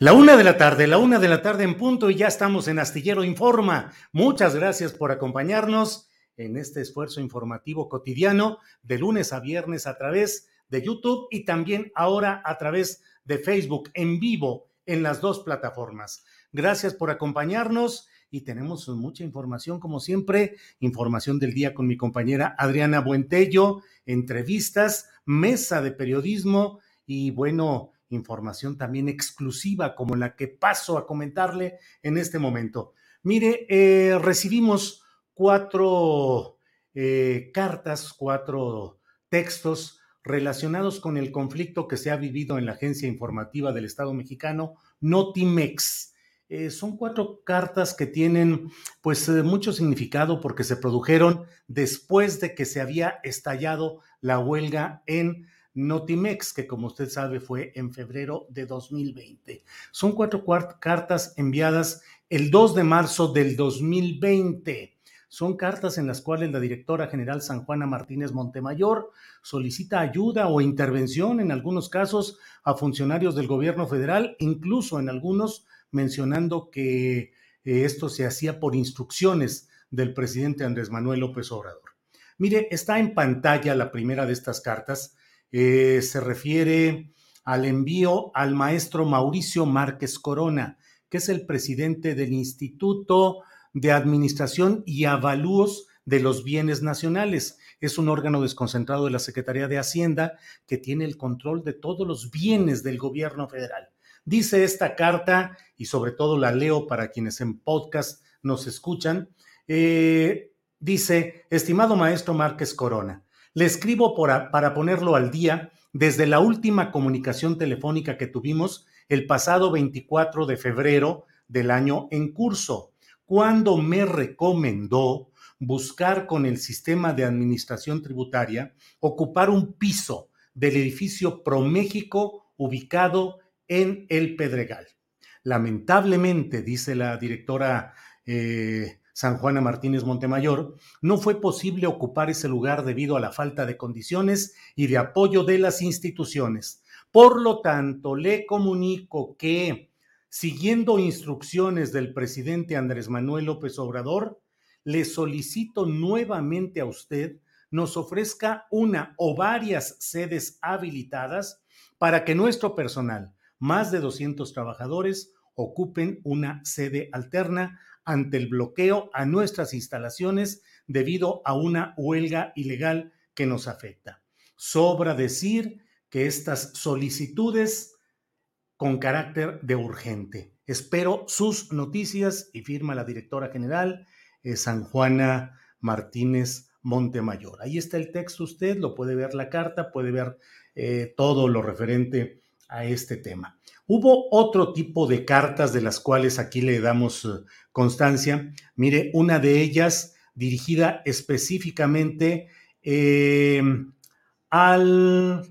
La una de la tarde, la una de la tarde en punto y ya estamos en Astillero Informa. Muchas gracias por acompañarnos en este esfuerzo informativo cotidiano de lunes a viernes a través de YouTube y también ahora a través de Facebook en vivo en las dos plataformas. Gracias por acompañarnos y tenemos mucha información como siempre, información del día con mi compañera Adriana Buentello, entrevistas, mesa de periodismo y bueno, información también exclusiva como la que paso a comentarle en este momento. Mire, eh, recibimos cuatro eh, cartas, cuatro textos relacionados con el conflicto que se ha vivido en la agencia informativa del Estado mexicano, Notimex. Eh, son cuatro cartas que tienen pues mucho significado porque se produjeron después de que se había estallado la huelga en Notimex, que como usted sabe fue en febrero de 2020. Son cuatro cartas enviadas el 2 de marzo del 2020. Son cartas en las cuales la directora general San Juana Martínez Montemayor solicita ayuda o intervención en algunos casos a funcionarios del gobierno federal, incluso en algunos mencionando que eh, esto se hacía por instrucciones del presidente Andrés Manuel López Obrador. Mire, está en pantalla la primera de estas cartas eh, se refiere al envío al maestro Mauricio Márquez Corona, que es el presidente del Instituto de Administración y Avalúos de los Bienes Nacionales. Es un órgano desconcentrado de la Secretaría de Hacienda que tiene el control de todos los bienes del gobierno federal. Dice esta carta, y sobre todo la leo para quienes en podcast nos escuchan, eh, dice, estimado maestro Márquez Corona, le escribo para ponerlo al día desde la última comunicación telefónica que tuvimos el pasado 24 de febrero del año en curso, cuando me recomendó buscar con el sistema de administración tributaria ocupar un piso del edificio ProMéxico ubicado en El Pedregal. Lamentablemente, dice la directora eh, San Juana Martínez Montemayor, no fue posible ocupar ese lugar debido a la falta de condiciones y de apoyo de las instituciones. Por lo tanto, le comunico que, siguiendo instrucciones del presidente Andrés Manuel López Obrador, le solicito nuevamente a usted nos ofrezca una o varias sedes habilitadas para que nuestro personal, más de 200 trabajadores, ocupen una sede alterna ante el bloqueo a nuestras instalaciones debido a una huelga ilegal que nos afecta. Sobra decir que estas solicitudes con carácter de urgente. Espero sus noticias y firma la directora general eh, San Juana Martínez Montemayor. Ahí está el texto, usted lo puede ver la carta, puede ver eh, todo lo referente a este tema. Hubo otro tipo de cartas de las cuales aquí le damos eh, constancia. Mire, una de ellas dirigida específicamente eh, al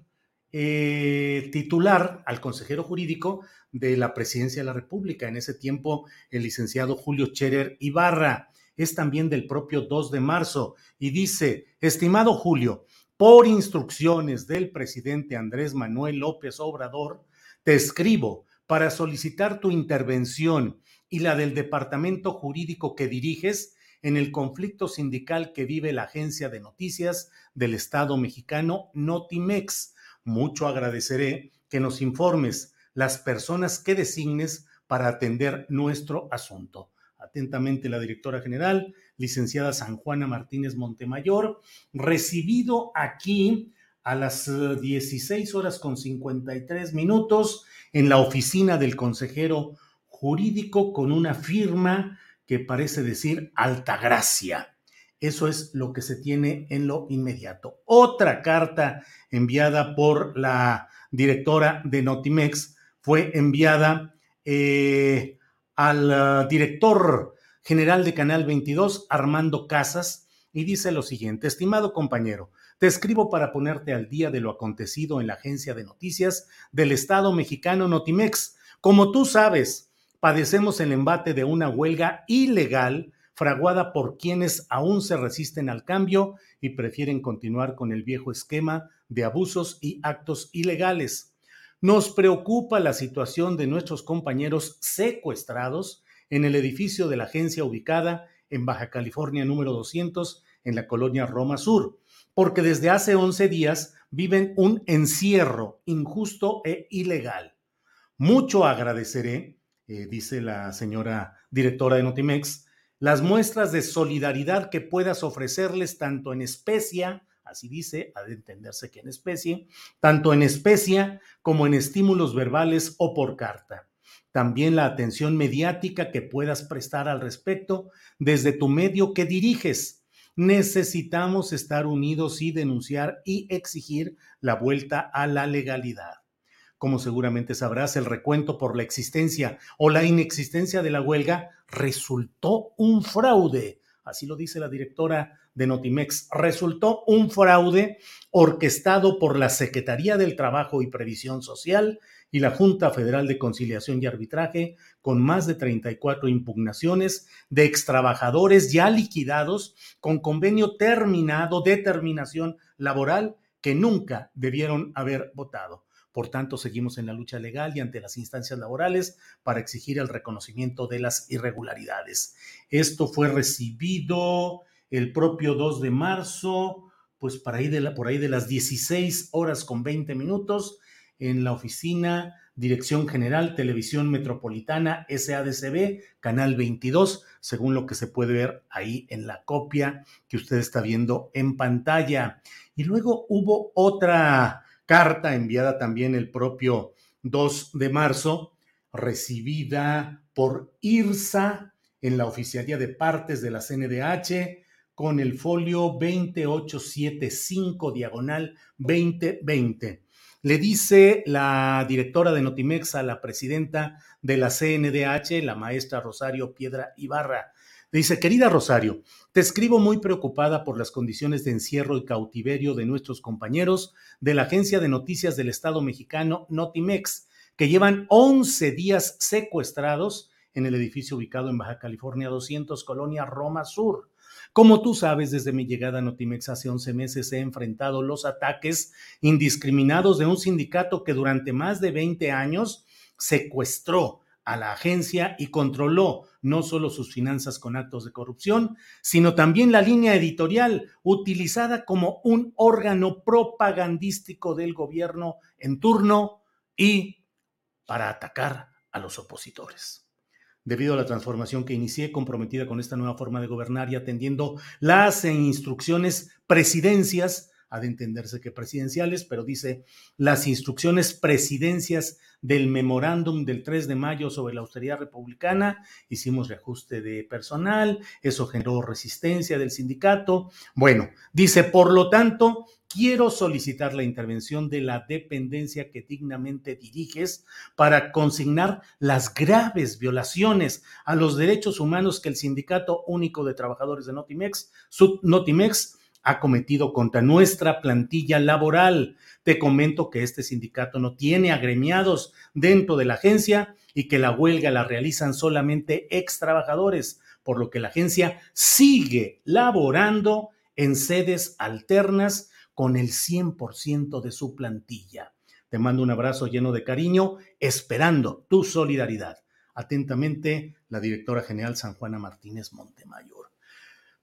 eh, titular, al consejero jurídico de la presidencia de la República, en ese tiempo el licenciado Julio Cherer Ibarra, es también del propio 2 de marzo, y dice, estimado Julio, por instrucciones del presidente Andrés Manuel López Obrador, te escribo para solicitar tu intervención y la del departamento jurídico que diriges en el conflicto sindical que vive la agencia de noticias del Estado mexicano Notimex. Mucho agradeceré que nos informes las personas que designes para atender nuestro asunto. Atentamente la directora general, licenciada San Juana Martínez Montemayor, recibido aquí a las 16 eh, horas con 53 minutos en la oficina del consejero jurídico con una firma que parece decir Altagracia. Eso es lo que se tiene en lo inmediato. Otra carta enviada por la directora de Notimex fue enviada eh, al uh, director general de Canal 22, Armando Casas, y dice lo siguiente, estimado compañero, te escribo para ponerte al día de lo acontecido en la agencia de noticias del Estado mexicano Notimex. Como tú sabes, padecemos el embate de una huelga ilegal fraguada por quienes aún se resisten al cambio y prefieren continuar con el viejo esquema de abusos y actos ilegales. Nos preocupa la situación de nuestros compañeros secuestrados en el edificio de la agencia ubicada en Baja California número 200 en la colonia Roma Sur, porque desde hace 11 días viven un encierro injusto e ilegal. Mucho agradeceré, eh, dice la señora directora de Notimex, las muestras de solidaridad que puedas ofrecerles tanto en especie, así dice, ha de entenderse que en especie, tanto en especie como en estímulos verbales o por carta. También la atención mediática que puedas prestar al respecto desde tu medio que diriges. Necesitamos estar unidos y denunciar y exigir la vuelta a la legalidad. Como seguramente sabrás, el recuento por la existencia o la inexistencia de la huelga resultó un fraude. Así lo dice la directora de Notimex. Resultó un fraude orquestado por la Secretaría del Trabajo y Previsión Social y la Junta Federal de Conciliación y Arbitraje, con más de 34 impugnaciones de extrabajadores ya liquidados con convenio terminado de terminación laboral que nunca debieron haber votado. Por tanto, seguimos en la lucha legal y ante las instancias laborales para exigir el reconocimiento de las irregularidades. Esto fue recibido el propio 2 de marzo, pues por ahí de, la, por ahí de las 16 horas con 20 minutos en la oficina Dirección General Televisión Metropolitana SADCB, Canal 22, según lo que se puede ver ahí en la copia que usted está viendo en pantalla. Y luego hubo otra carta enviada también el propio 2 de marzo, recibida por IRSA en la Oficialía de Partes de la CNDH con el folio 2875 diagonal 2020. Le dice la directora de Notimex a la presidenta de la CNDH, la maestra Rosario Piedra Ibarra, Dice, querida Rosario, te escribo muy preocupada por las condiciones de encierro y cautiverio de nuestros compañeros de la agencia de noticias del Estado mexicano Notimex, que llevan 11 días secuestrados en el edificio ubicado en Baja California 200, Colonia Roma Sur. Como tú sabes, desde mi llegada a Notimex hace 11 meses he enfrentado los ataques indiscriminados de un sindicato que durante más de 20 años secuestró a la agencia y controló no solo sus finanzas con actos de corrupción, sino también la línea editorial utilizada como un órgano propagandístico del gobierno en turno y para atacar a los opositores. Debido a la transformación que inicié comprometida con esta nueva forma de gobernar y atendiendo las instrucciones presidencias, ha de entenderse que presidenciales, pero dice las instrucciones presidencias del memorándum del 3 de mayo sobre la austeridad republicana, hicimos reajuste de personal, eso generó resistencia del sindicato. Bueno, dice, por lo tanto, quiero solicitar la intervención de la dependencia que dignamente diriges para consignar las graves violaciones a los derechos humanos que el Sindicato Único de Trabajadores de Notimex, Notimex ha cometido contra nuestra plantilla laboral. Te comento que este sindicato no tiene agremiados dentro de la agencia y que la huelga la realizan solamente ex trabajadores, por lo que la agencia sigue laborando en sedes alternas con el 100% de su plantilla. Te mando un abrazo lleno de cariño, esperando tu solidaridad. Atentamente, la directora general San Juana Martínez Montemayor.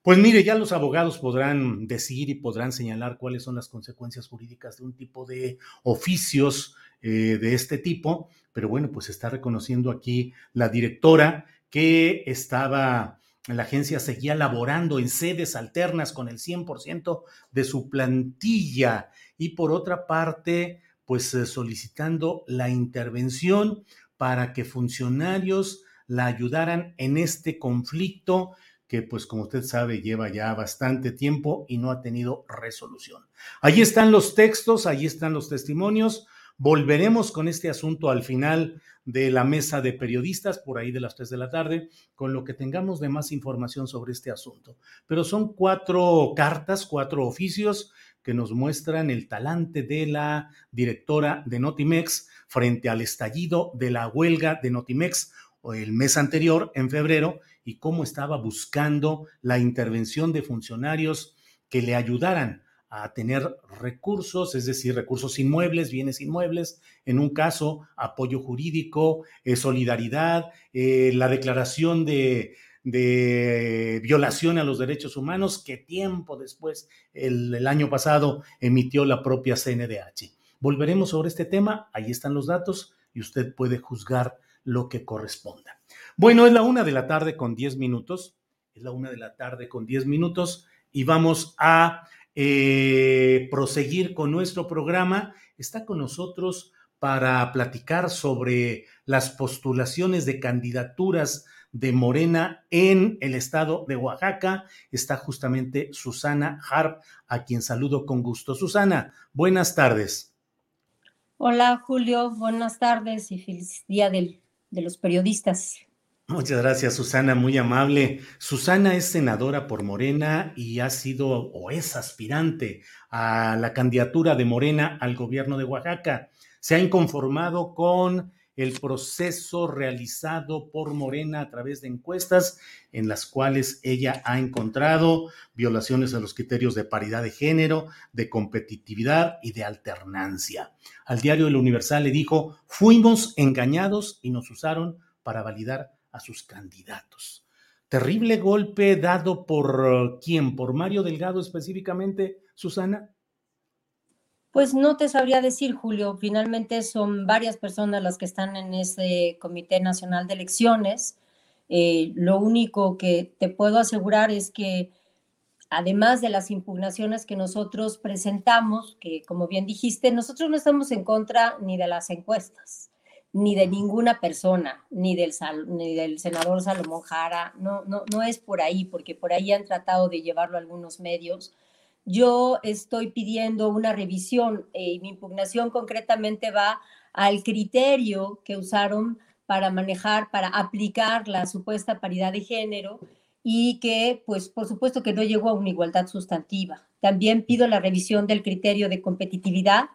Pues mire, ya los abogados podrán decir y podrán señalar cuáles son las consecuencias jurídicas de un tipo de oficios eh, de este tipo, pero bueno, pues está reconociendo aquí la directora que estaba la agencia seguía laborando en sedes alternas con el 100% de su plantilla y por otra parte, pues eh, solicitando la intervención para que funcionarios la ayudaran en este conflicto que pues como usted sabe lleva ya bastante tiempo y no ha tenido resolución. Allí están los textos, allí están los testimonios. Volveremos con este asunto al final de la mesa de periodistas por ahí de las 3 de la tarde, con lo que tengamos de más información sobre este asunto. Pero son cuatro cartas, cuatro oficios que nos muestran el talante de la directora de Notimex frente al estallido de la huelga de Notimex el mes anterior, en febrero, y cómo estaba buscando la intervención de funcionarios que le ayudaran a tener recursos, es decir, recursos inmuebles, bienes inmuebles, en un caso, apoyo jurídico, eh, solidaridad, eh, la declaración de, violación a los derechos humanos que tiempo después, el, año pasado, emitió la propia CNDH. Volveremos sobre este tema, ahí están los datos y usted puede juzgar lo que corresponda. Bueno, es la una de la tarde con diez minutos, es la una de la tarde con diez minutos y vamos a eh, proseguir con nuestro programa. Está con nosotros para platicar sobre las postulaciones de candidaturas de Morena en el estado de Oaxaca. Está justamente Susana Harp, a quien saludo con gusto. Susana, buenas tardes. Hola Julio, buenas tardes y feliz día de los periodistas. Muchas gracias, Susana, muy amable. Susana es senadora por Morena y ha sido o es aspirante a la candidatura de Morena al gobierno de Oaxaca. Se ha inconformado con el proceso realizado por Morena a través de encuestas en las cuales ella ha encontrado violaciones a los criterios de paridad de género, de competitividad y de alternancia. Al diario El Universal le dijo, fuimos engañados y nos usaron para validar a sus candidatos. Terrible golpe dado por uh, quién, por Mario Delgado específicamente, Susana. Pues no te sabría decir, Julio. Finalmente son varias personas las que están en ese Comité Nacional de Elecciones. Eh, lo único que te puedo asegurar es que además de las impugnaciones que nosotros presentamos, que como bien dijiste, nosotros no estamos en contra ni de las encuestas ni de ninguna persona, ni del, senador Salomón Jara, no, no, no es por ahí, porque por ahí han tratado de llevarlo algunos medios. Yo estoy pidiendo una revisión eh, y mi impugnación concretamente va al criterio que usaron para manejar, para aplicar la supuesta paridad de género y que, pues, por supuesto que no llegó a una igualdad sustantiva. También pido la revisión del criterio de competitividad,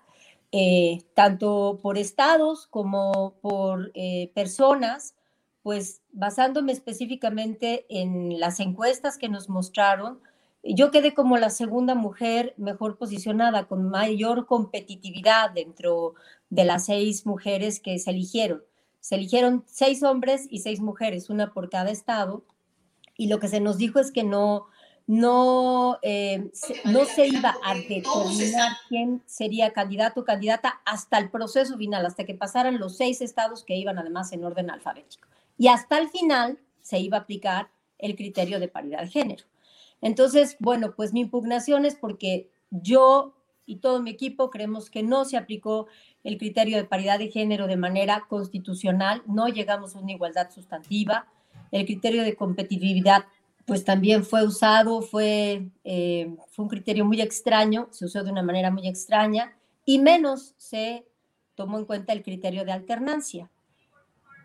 eh, tanto por estados como por eh, personas, pues basándome específicamente en las encuestas que nos mostraron, yo quedé como la segunda mujer mejor posicionada, con mayor competitividad dentro de las seis mujeres que se eligieron. Se eligieron seis hombres y seis mujeres, una por cada estado, y lo que se nos dijo es que no, no, eh, se, no se iba a determinar quién sería candidato o candidata hasta el proceso final, hasta que pasaran los seis estados que iban además en orden alfabético. Y hasta el final se iba a aplicar el criterio de paridad de género. Entonces, bueno, pues mi impugnación es porque yo y todo mi equipo creemos que no se aplicó el criterio de paridad de género de manera constitucional, no llegamos a una igualdad sustantiva, el criterio de competitividad pues también fue usado, fue, eh, fue un criterio muy extraño, se usó de una manera muy extraña y menos se tomó en cuenta el criterio de alternancia,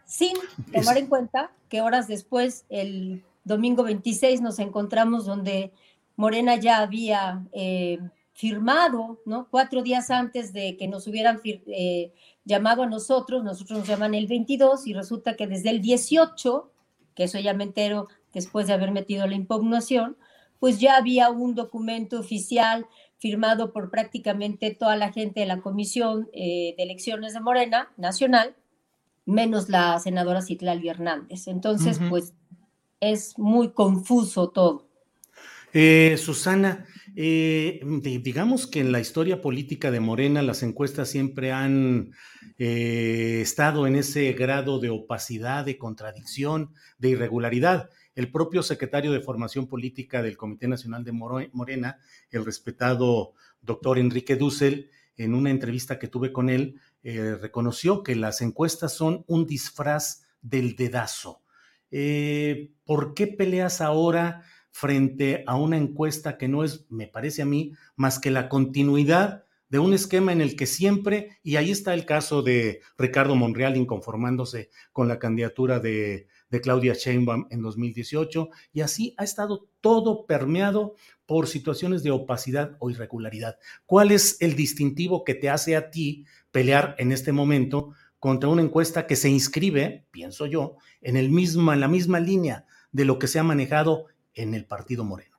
sin tomar en cuenta que horas después, el domingo 26, nos encontramos donde Morena ya había eh, firmado, ¿no? Cuatro días antes de que nos hubieran eh, llamado a nosotros, nosotros nos llaman el 22 y resulta que desde el 18, que eso ya me entero después de haber metido la impugnación, pues ya había un documento oficial firmado por prácticamente toda la gente de la Comisión eh, de Elecciones de Morena Nacional, menos la senadora Citlali Hernández. Entonces, pues es muy confuso todo. Eh, Susana, eh, digamos que en la historia política de Morena las encuestas siempre han eh, estado en ese grado de opacidad, de contradicción, de irregularidad. El propio secretario de Formación Política del Comité Nacional de Morena, el respetado doctor Enrique Dussel, en una entrevista que tuve con él, reconoció que las encuestas son un disfraz del dedazo. ¿Por qué peleas ahora? frente a una encuesta que no es, me parece a mí, más que la continuidad de un esquema en el que siempre, y ahí está el caso de Ricardo Monreal inconformándose con la candidatura de, de Claudia Sheinbaum en 2018, y así ha estado todo permeado por situaciones de opacidad o irregularidad. ¿Cuál es el distintivo que te hace a ti pelear en este momento contra una encuesta que se inscribe, pienso yo, en, el mismo, en la misma línea de lo que se ha manejado en el partido Moreno?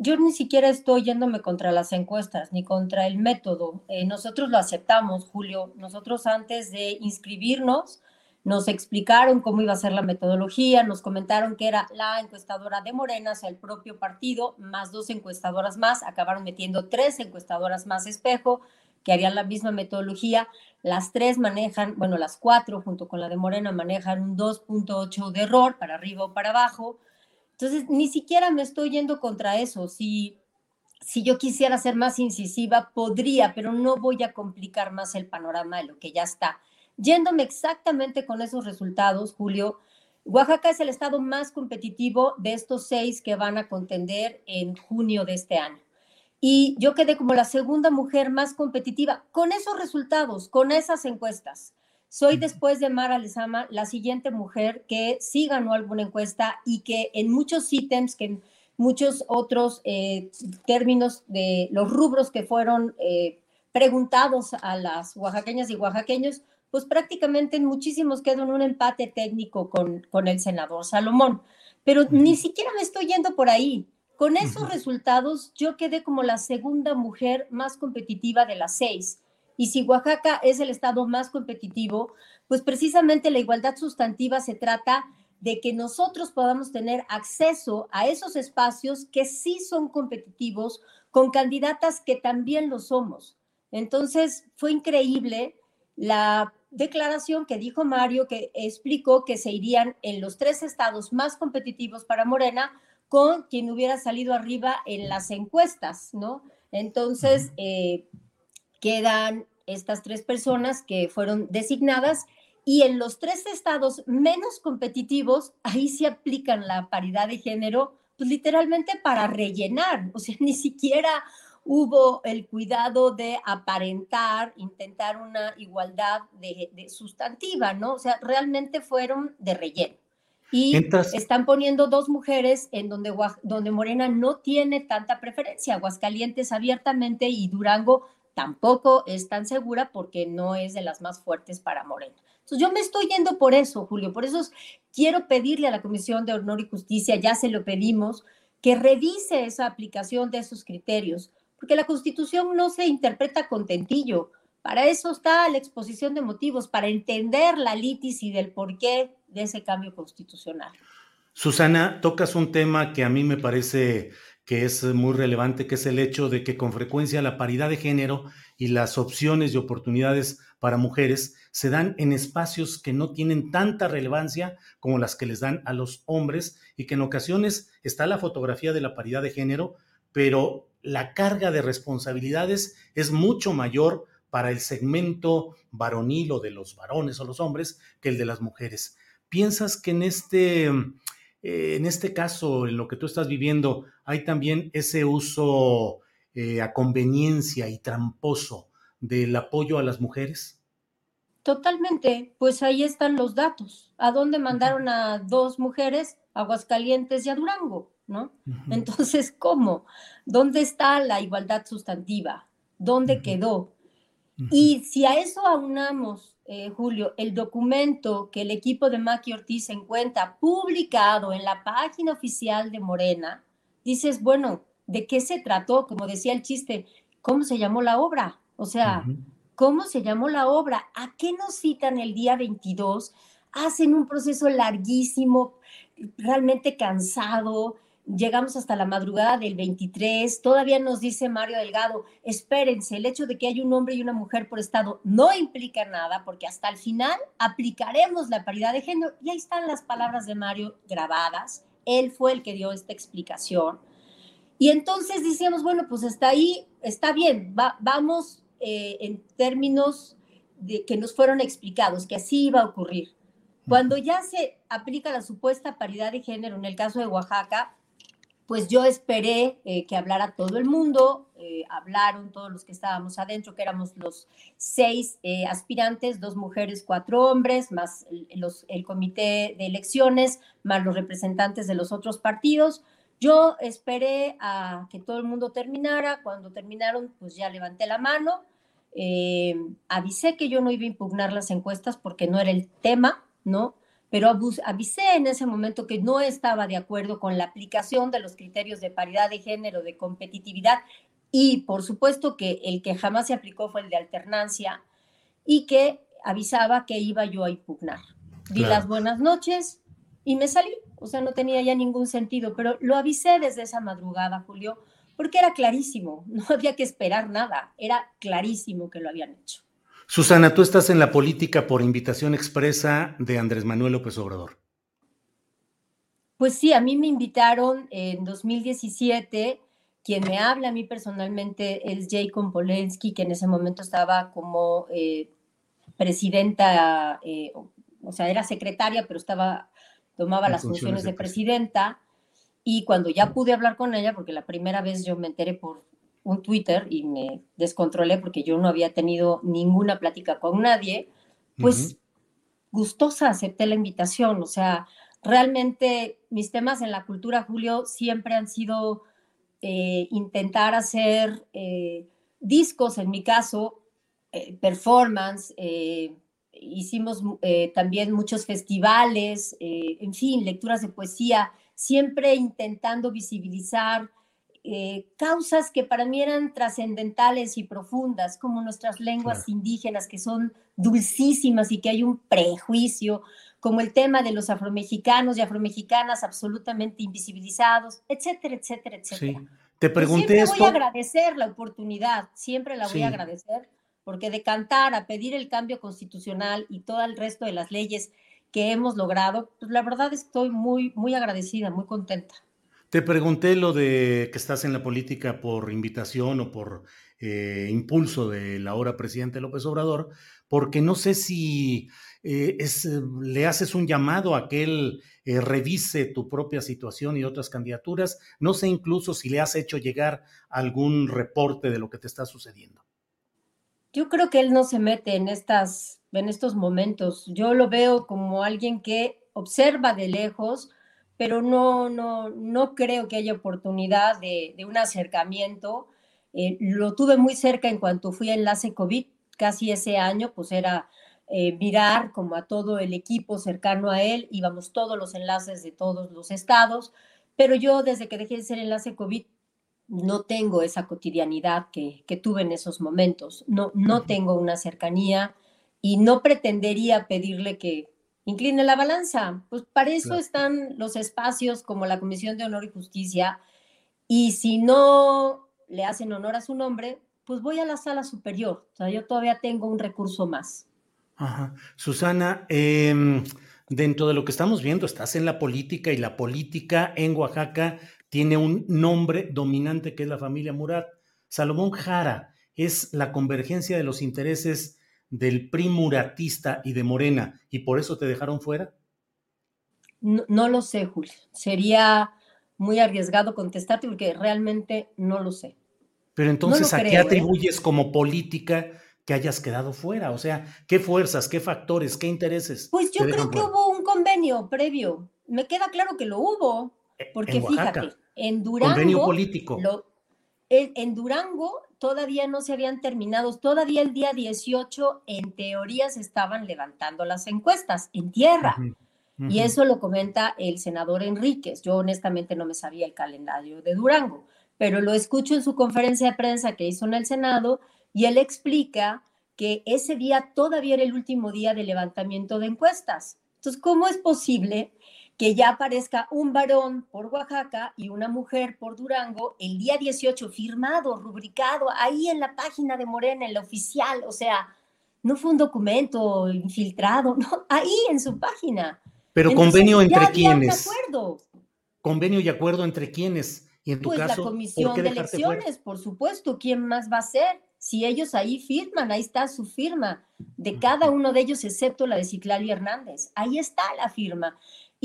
Yo ni siquiera estoy yéndome contra las encuestas ni contra el método. Eh, nosotros lo aceptamos, Julio. Nosotros antes de inscribirnos nos explicaron cómo iba a ser la metodología, nos comentaron que era la encuestadora de Morena, o sea, el propio partido, más dos encuestadoras más, acabaron metiendo tres encuestadoras más espejo, que harían la misma metodología. Las tres manejan, bueno, las cuatro junto con la de Morena manejan un 2.8 de error para arriba o para abajo. Entonces, ni siquiera me estoy yendo contra eso. Si, si yo quisiera ser más incisiva, podría, pero no voy a complicar más el panorama de lo que ya está. Yéndome exactamente con esos resultados, Julio, Oaxaca es el estado más competitivo de estos seis que van a contender en junio de este año. Y yo quedé como la segunda mujer más competitiva con esos resultados, con esas encuestas. Soy después de Mara Lezama la siguiente mujer que sí ganó alguna encuesta y que en muchos ítems, que en muchos otros eh, términos de los rubros que fueron eh, preguntados a las oaxaqueñas y oaxaqueños, pues prácticamente en muchísimos quedó en un empate técnico con, con el senador Salomón. Pero ni siquiera me estoy yendo por ahí. Con esos resultados, yo quedé como la segunda mujer más competitiva de las seis. Y si Oaxaca es el estado más competitivo, pues precisamente la igualdad sustantiva se trata de que nosotros podamos tener acceso a esos espacios que sí son competitivos con candidatas que también lo somos. Entonces, fue increíble la declaración que dijo Mario, que explicó que se irían en los tres estados más competitivos para Morena con quien hubiera salido arriba en las encuestas, ¿no? Entonces, eh, quedan estas tres personas que fueron designadas y en los tres estados menos competitivos, ahí se aplican la paridad de género, pues literalmente para rellenar, o sea, ni siquiera hubo el cuidado de aparentar, intentar una igualdad de, sustantiva, ¿no? O sea, realmente fueron de relleno. Y están poniendo dos mujeres en donde, donde Morena no tiene tanta preferencia, Aguascalientes abiertamente y Durango tampoco es tan segura porque no es de las más fuertes para Morena. Entonces yo me estoy yendo por eso, Julio, por eso quiero pedirle a la Comisión de Honor y Justicia, ya se lo pedimos, que revise esa aplicación de esos criterios, porque la Constitución no se interpreta con tentillo. Para eso está la exposición de motivos, para entender la litis y del porqué de ese cambio constitucional. Susana, tocas un tema que a mí me parece que es muy relevante, que es el hecho de que con frecuencia la paridad de género y las opciones y oportunidades para mujeres se dan en espacios que no tienen tanta relevancia como las que les dan a los hombres y que en ocasiones está la fotografía de la paridad de género, pero la carga de responsabilidades es mucho mayor para el segmento varonil o de los varones o los hombres que el de las mujeres. ¿Piensas que en este eh, en este caso, en lo que tú estás viviendo, hay también ese uso eh, a conveniencia y tramposo del apoyo a las mujeres? Totalmente, pues ahí están los datos. ¿A dónde mandaron a dos mujeres? Aguascalientes y a Durango. ¿No? Entonces, ¿cómo? ¿Dónde está la igualdad sustantiva? ¿Dónde quedó? Y si a eso aunamos, eh, Julio, el documento que el equipo de Maki Ortiz encuentra publicado en la página oficial de Morena, dices, bueno, ¿de qué se trató? Como decía el chiste, ¿cómo se llamó la obra? O sea, ¿cómo se llamó la obra? ¿A qué nos citan el día 22? Hacen un proceso larguísimo, realmente cansado, llegamos hasta la madrugada del 23, todavía nos dice Mario Delgado, espérense, el hecho de que haya un hombre y una mujer por estado no implica nada, porque hasta el final aplicaremos la paridad de género. Y ahí están las palabras de Mario grabadas, él fue el que dio esta explicación. Y entonces decíamos, bueno, pues está ahí, está bien, vamos eh, en términos de, que nos fueron explicados, que así iba a ocurrir. Cuando ya se aplica la supuesta paridad de género en el caso de Oaxaca, pues yo esperé eh, que hablara todo el mundo, eh, hablaron todos los que estábamos adentro, que éramos los seis eh, aspirantes, dos mujeres, cuatro hombres, más el, comité de elecciones, más los representantes de los otros partidos. Yo esperé a que todo el mundo terminara, cuando terminaron, pues ya levanté la mano, avisé que yo no iba a impugnar las encuestas porque no era el tema, ¿no? Pero avisé en ese momento que no estaba de acuerdo con la aplicación de los criterios de paridad de género, de competitividad y por supuesto que el que jamás se aplicó fue el de alternancia y que avisaba que iba yo a impugnar. Di las buenas noches y me salí, o sea, no tenía ya ningún sentido, pero lo avisé desde esa madrugada, Julio, porque era clarísimo, no había que esperar nada, era clarísimo que lo habían hecho. Susana, tú estás en la política por invitación expresa de Andrés Manuel López Obrador. Pues sí, a mí me invitaron en 2017. Quien me habla a mí personalmente es Jacob Polensky, que en ese momento estaba como eh, presidenta, eh, o sea, era secretaria, pero estaba, tomaba las funciones de presidenta. Y cuando ya pude hablar con ella, porque la primera vez yo me enteré por un Twitter y me descontrolé porque yo no había tenido ninguna plática con nadie, pues gustosa acepté la invitación. O sea, realmente mis temas en la cultura, Julio, siempre han sido eh, intentar hacer eh, discos, en mi caso, eh, performance, hicimos también muchos festivales, en fin, lecturas de poesía, siempre intentando visibilizar eh, causas que para mí eran trascendentales y profundas, como nuestras lenguas indígenas, que son dulcísimas y que hay un prejuicio, como el tema de los afromexicanos y afromexicanas absolutamente invisibilizados, etcétera, etcétera, etcétera. Sí. Te pregunté siempre voy a agradecer la oportunidad, siempre la voy a agradecer, porque de cantar a pedir el cambio constitucional y todo el resto de las leyes que hemos logrado, pues la verdad estoy muy, muy agradecida, muy contenta. Te pregunté lo de que estás en la política por invitación o por eh, impulso de la ahora presidente López Obrador, porque no sé si eh, es, le haces un llamado a que él eh, revise tu propia situación y otras candidaturas. No sé incluso si le has hecho llegar algún reporte de lo que te está sucediendo. Yo creo que él no se mete en, estas, en estos momentos. Yo lo veo como alguien que observa de lejos, pero no, no, no creo que haya oportunidad de, un acercamiento. Eh, lo tuve muy cerca en cuanto fui a enlace COVID, casi ese año, pues era eh, mirar como a todo el equipo cercano a él, íbamos todos los enlaces de todos los estados, pero yo desde que dejé de ser enlace COVID no tengo esa cotidianidad que, que tuve en esos momentos, no, no tengo una cercanía y no pretendería pedirle que, incline la balanza. Pues para eso están los espacios como la Comisión de Honor y Justicia. Y si no le hacen honor a su nombre, pues voy a la sala superior. O sea, yo todavía tengo un recurso más. Ajá. Susana, em, dentro de lo que estamos viendo, estás en la política y la política en Oaxaca tiene un nombre dominante que es la familia Murat. Salomón Jara es la convergencia de los intereses del PRI muratista y de Morena y por eso te dejaron fuera? No, lo sé, Julio. Sería muy arriesgado contestarte porque realmente no lo sé. Pero entonces, ¿a qué ¿eh? atribuyes como política que hayas quedado fuera? O sea, ¿qué fuerzas, qué factores, qué intereses? Pues yo creo que hubo un convenio previo. Me queda claro que lo hubo. porque fíjate, en Durango... político. en, Durango todavía no se habían terminado, todavía el día 18 en teoría se estaban levantando las encuestas en tierra. Y eso lo comenta el senador Enríquez. Yo honestamente no me sabía el calendario de Durango, pero lo escucho en su conferencia de prensa que hizo en el Senado y él explica que ese día todavía era el último día de levantamiento de encuestas. Entonces, ¿cómo es posible que ya aparezca un varón por Oaxaca y una mujer por Durango el día 18 firmado, rubricado, ahí en la página de Morena, en la oficial? O sea, no fue un documento infiltrado, no, ahí en su página. Pero convenio entre quiénes. Convenio y acuerdo entre quiénes. Y en tu pues caso, la comisión de elecciones, por supuesto, ¿quién más va a ser? si ellos ahí firman, ahí está su firma de cada uno de ellos, excepto la de Ciclali Hernández. Ahí está la firma.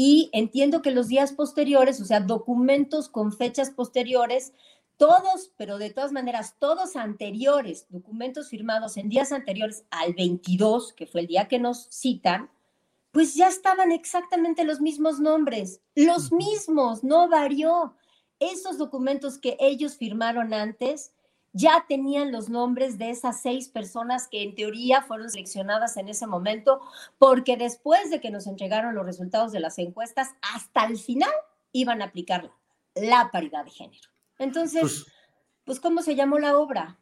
Y entiendo que los días posteriores, o sea, documentos con fechas posteriores, todos, pero de todas maneras, todos anteriores, documentos firmados en días anteriores al 22, que fue el día que nos citan, pues ya estaban exactamente los mismos nombres, los mismos, no varió. Esos documentos que ellos firmaron antes ya tenían los nombres de esas seis personas que en teoría fueron seleccionadas en ese momento, porque después de que nos entregaron los resultados de las encuestas, hasta el final iban a aplicar la paridad de género. Entonces, pues, pues ¿cómo se llamó la obra?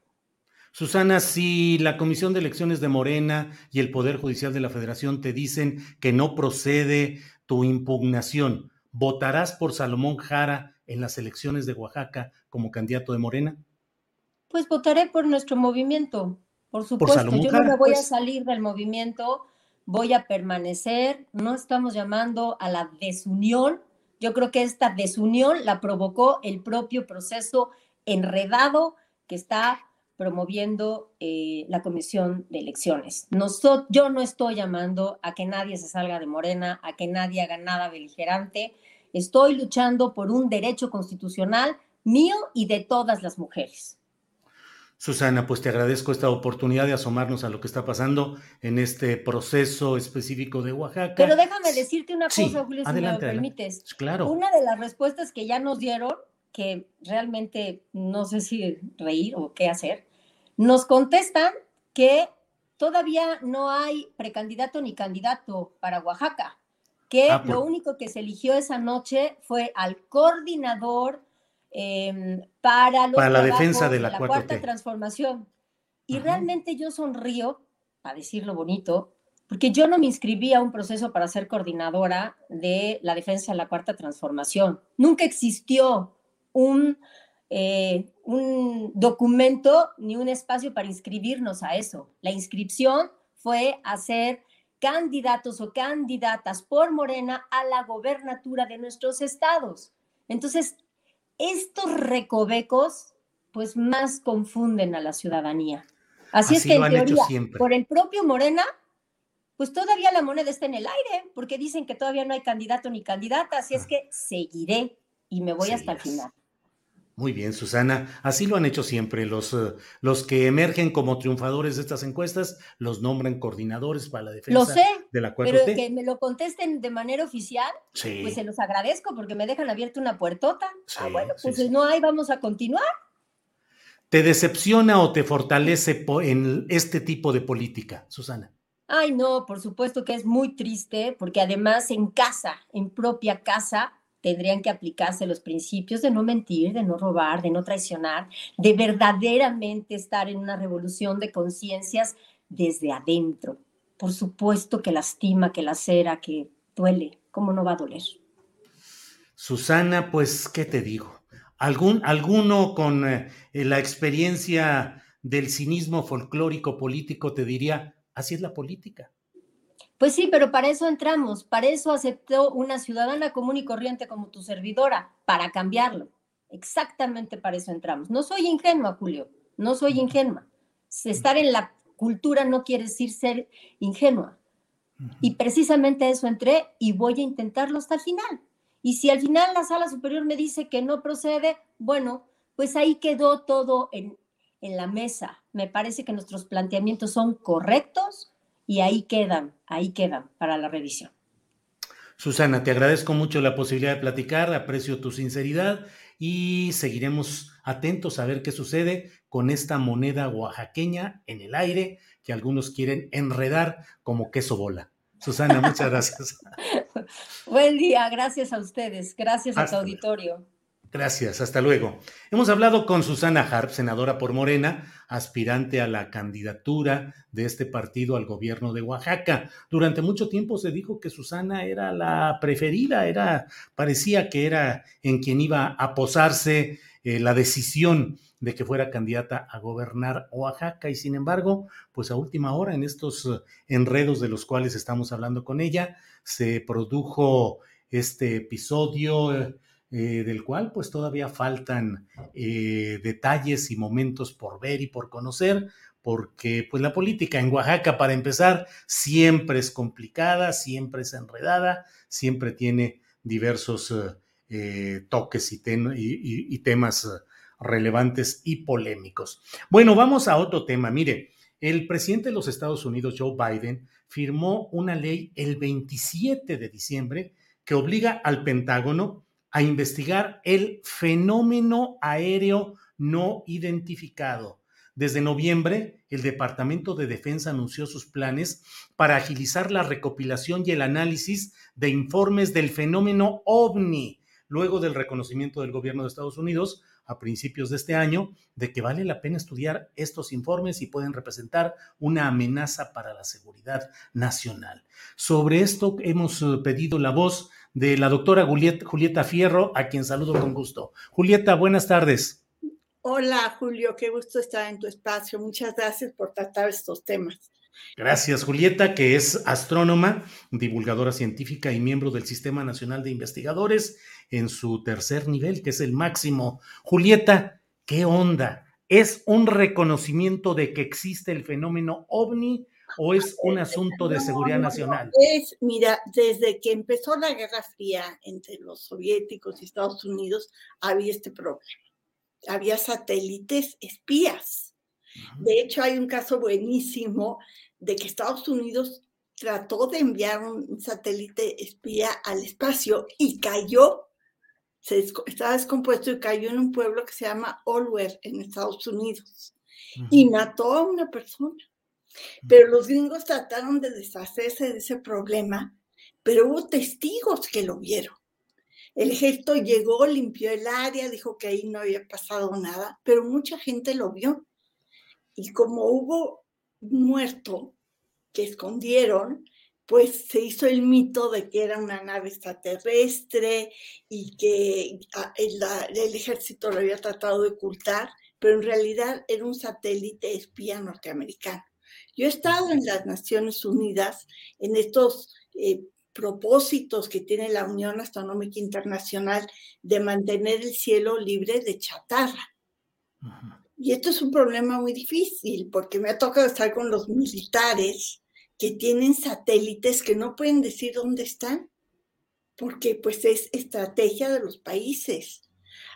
Susana, si la Comisión de Elecciones de Morena y el Poder Judicial de la Federación te dicen que no procede tu impugnación, ¿votarás por Salomón Jara en las elecciones de Oaxaca como candidato de Morena? Pues votaré por nuestro movimiento, por supuesto. Yo no me voy a pues. salir del movimiento, voy a permanecer. No estamos llamando a la desunión. Yo creo que esta desunión la provocó el propio proceso enredado que está promoviendo eh, la Comisión de Elecciones. yo no estoy llamando a que nadie se salga de Morena, a que nadie haga nada beligerante. Estoy luchando por un derecho constitucional mío y de todas las mujeres. Susana, pues te agradezco esta oportunidad de asomarnos a lo que está pasando en este proceso específico de Oaxaca. Pero déjame decirte una cosa, Julio, si me lo permites. Claro. Una de las respuestas que ya nos dieron, que realmente no sé si reír o qué hacer, nos contestan que todavía no hay precandidato ni candidato para Oaxaca, que ah, lo único que se eligió esa noche fue al coordinador Em, para, la defensa de la, cuarta transformación. Y realmente yo sonrío, para decirlo bonito, porque yo no me inscribí a un proceso para ser coordinadora de la defensa de la cuarta transformación. Nunca existió un, eh, un documento ni un espacio para inscribirnos a eso. La inscripción fue a ser candidatos o candidatas por Morena a la gobernatura de nuestros estados. Entonces, estos recovecos pues más confunden a la ciudadanía. Así, es que en teoría, por el propio Morena, pues todavía la moneda está en el aire, porque dicen que todavía no hay candidato ni candidata, así es ah. que seguiré y me voy hasta el final. Muy bien, Susana. Así lo han hecho siempre. Los, eh, los que emergen como triunfadores de estas encuestas los nombran coordinadores para la defensa lo sé, de la Pero que me lo contesten de manera oficial, pues se los agradezco porque me dejan abierta una puertota. ah, bueno, pues no hay, vamos a continuar. ¿Te decepciona o te fortalece en este tipo de política, Susana? Ay, no, por supuesto que es muy triste, porque además en casa, en propia casa, tendrían que aplicarse los principios de no mentir, de no robar, de no traicionar, de verdaderamente estar en una revolución de conciencias desde adentro. Por supuesto que lastima, que lacera, que duele. ¿Cómo no va a doler? Susana, pues, ¿qué te digo? ¿Algún, alguno con eh, la experiencia del cinismo folclórico político te diría, así es la política. Pues sí, pero para eso entramos, para eso aceptó una ciudadana común y corriente como tu servidora, para cambiarlo. Exactamente para eso entramos. No soy ingenua, Julio, no soy ingenua. Estar en la cultura no quiere decir ser ingenua. Y precisamente eso entré y voy a intentarlo hasta el final. Y si al final la sala superior me dice que no procede, bueno, pues ahí quedó todo en, en la mesa. Me parece que nuestros planteamientos son correctos y ahí quedan, ahí quedan para la revisión. Susana, te agradezco mucho la posibilidad de platicar, aprecio tu sinceridad y seguiremos atentos a ver qué sucede con esta moneda oaxaqueña en el aire que algunos quieren enredar como queso bola. Susana, muchas gracias. Buen día, gracias a ustedes, gracias a tu auditorio. Gracias, hasta luego. Hemos hablado con Susana Harp, senadora por Morena, aspirante a la candidatura de este partido al gobierno de Oaxaca. Durante mucho tiempo se dijo que Susana era la preferida, era, parecía que era en quien iba a posarse eh, la decisión de que fuera candidata a gobernar Oaxaca y sin embargo, pues a última hora en estos enredos de los cuales estamos hablando con ella, se produjo este episodio eh, del cual pues todavía faltan eh, detalles y momentos por ver y por conocer, porque pues la política en Oaxaca, para empezar, siempre es complicada, siempre es enredada, siempre tiene diversos eh, toques y, y temas relevantes y polémicos. Bueno, vamos a otro tema. Mire, el presidente de los Estados Unidos, Joe Biden, firmó una ley el 27 de diciembre que obliga al Pentágono a investigar el fenómeno aéreo no identificado. Desde noviembre, el Departamento de Defensa anunció sus planes para agilizar la recopilación y el análisis de informes del fenómeno ovni, luego del reconocimiento del gobierno de Estados Unidos a principios de este año de que vale la pena estudiar estos informes y pueden representar una amenaza para la seguridad nacional. Sobre esto hemos eh, pedido la voz de la doctora Julieta Fierro, a quien saludo con gusto. Julieta, buenas tardes. Hola, Julio, qué gusto estar en tu espacio. Muchas gracias por tratar estos temas. Gracias, Julieta, que es astrónoma, divulgadora científica y miembro del Sistema Nacional de Investigadores en su tercer nivel, que es el máximo. Julieta, ¿qué onda? ¿Es un reconocimiento de que existe el fenómeno ovni o es un asunto de seguridad nacional? es, mira, desde que empezó la Guerra Fría entre los soviéticos y Estados Unidos, había este problema. Había satélites espías. De hecho, hay un caso buenísimo de que Estados Unidos trató de enviar un satélite espía al espacio y cayó, se estaba descompuesto y cayó en un pueblo que se llama Olwer en Estados Unidos y mató a una persona. Pero los gringos trataron de deshacerse de ese problema, pero hubo testigos que lo vieron. El ejército llegó, limpió el área, dijo que ahí no había pasado nada, pero mucha gente lo vio. Y como hubo muerto que escondieron, pues se hizo el mito de que era una nave extraterrestre y que ah, el, el, ejército lo había tratado de ocultar, pero en realidad era un satélite espía norteamericano. Yo he estado en las Naciones Unidas en estos eh, propósitos que tiene la Unión Astronómica Internacional de mantener el cielo libre de chatarra. Y esto es un problema muy difícil porque me ha tocado estar con los militares que tienen satélites que no pueden decir dónde están, porque pues es estrategia de los países.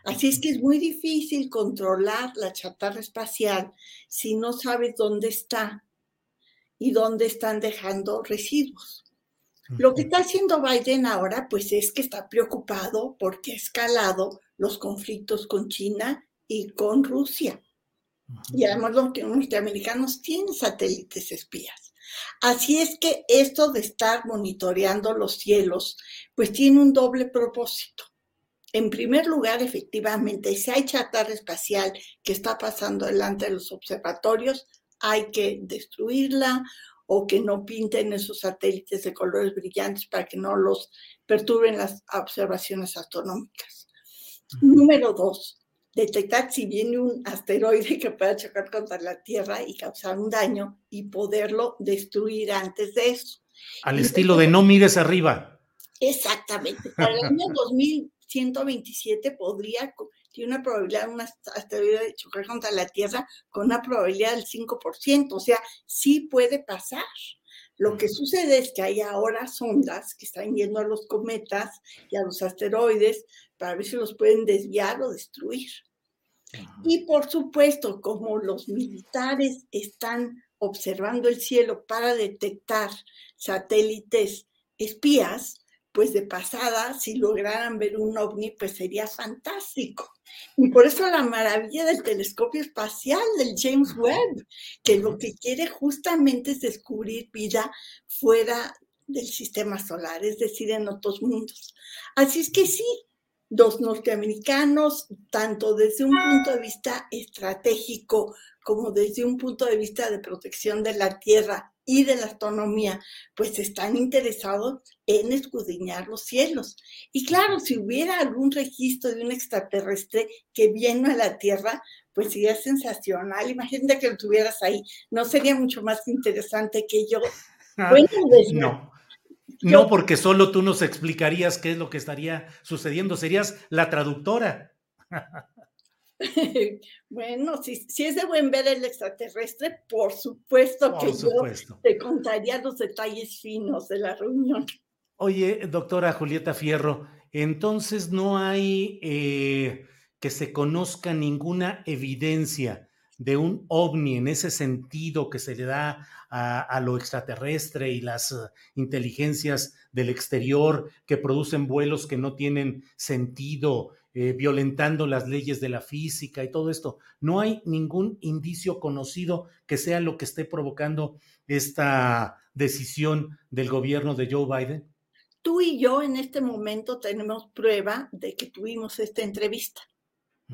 Así es que es muy difícil controlar la chatarra espacial si no sabes dónde está y dónde están dejando residuos. Lo que está haciendo Biden ahora, pues es que está preocupado porque ha escalado los conflictos con China y con Rusia. Y además los norteamericanos tienen satélites espías. Así es que esto de estar monitoreando los cielos, pues tiene un doble propósito. En primer lugar, efectivamente, si hay chatarra espacial que está pasando delante de los observatorios, hay que destruirla o que no pinten esos satélites de colores brillantes para que no los perturben las observaciones astronómicas. Número dos, detectar si viene un asteroide que pueda chocar contra la Tierra y causar un daño y poderlo destruir antes de eso. Al estilo de no mires arriba. Exactamente. Para el año 2127 podría tiene una probabilidad de un asteroide de chocar contra la Tierra con una probabilidad del 5%, o sea, sí puede pasar. Lo que sucede es que hay ahora sondas que están yendo a los cometas y a los asteroides para ver si los pueden desviar o destruir. Y por supuesto, como los militares están observando el cielo para detectar satélites espías, pues de pasada, si lograran ver un ovni, pues sería fantástico. Y por eso la maravilla del telescopio espacial del James Webb, que lo que quiere justamente es descubrir vida fuera del sistema solar, es decir, en otros mundos. Así es que sí, los norteamericanos, tanto desde un punto de vista estratégico como desde un punto de vista de protección de la Tierra y de la astronomía, pues están interesados en escudriñar los cielos. Y claro, si hubiera algún registro de un extraterrestre que viene a la Tierra, pues sería sensacional. Imagínate que lo tuvieras ahí. ¿No sería mucho más interesante que yo? Bueno, pues, no. No, porque solo tú nos explicarías qué es lo que estaría sucediendo. Serías la traductora. bueno, si, es de buen ver el extraterrestre, por supuesto que yo te contaría los detalles finos de la reunión. Oye, doctora Julieta Fierro, entonces no hay eh, que se conozca ninguna evidencia de un ovni en ese sentido que se le da a, lo extraterrestre y las eh, inteligencias del exterior que producen vuelos que no tienen sentido, eh, violentando las leyes de la física y todo esto. No hay ningún indicio conocido que sea lo que esté provocando esta decisión del gobierno de Joe Biden. Tú y yo en este momento tenemos prueba de que tuvimos esta entrevista.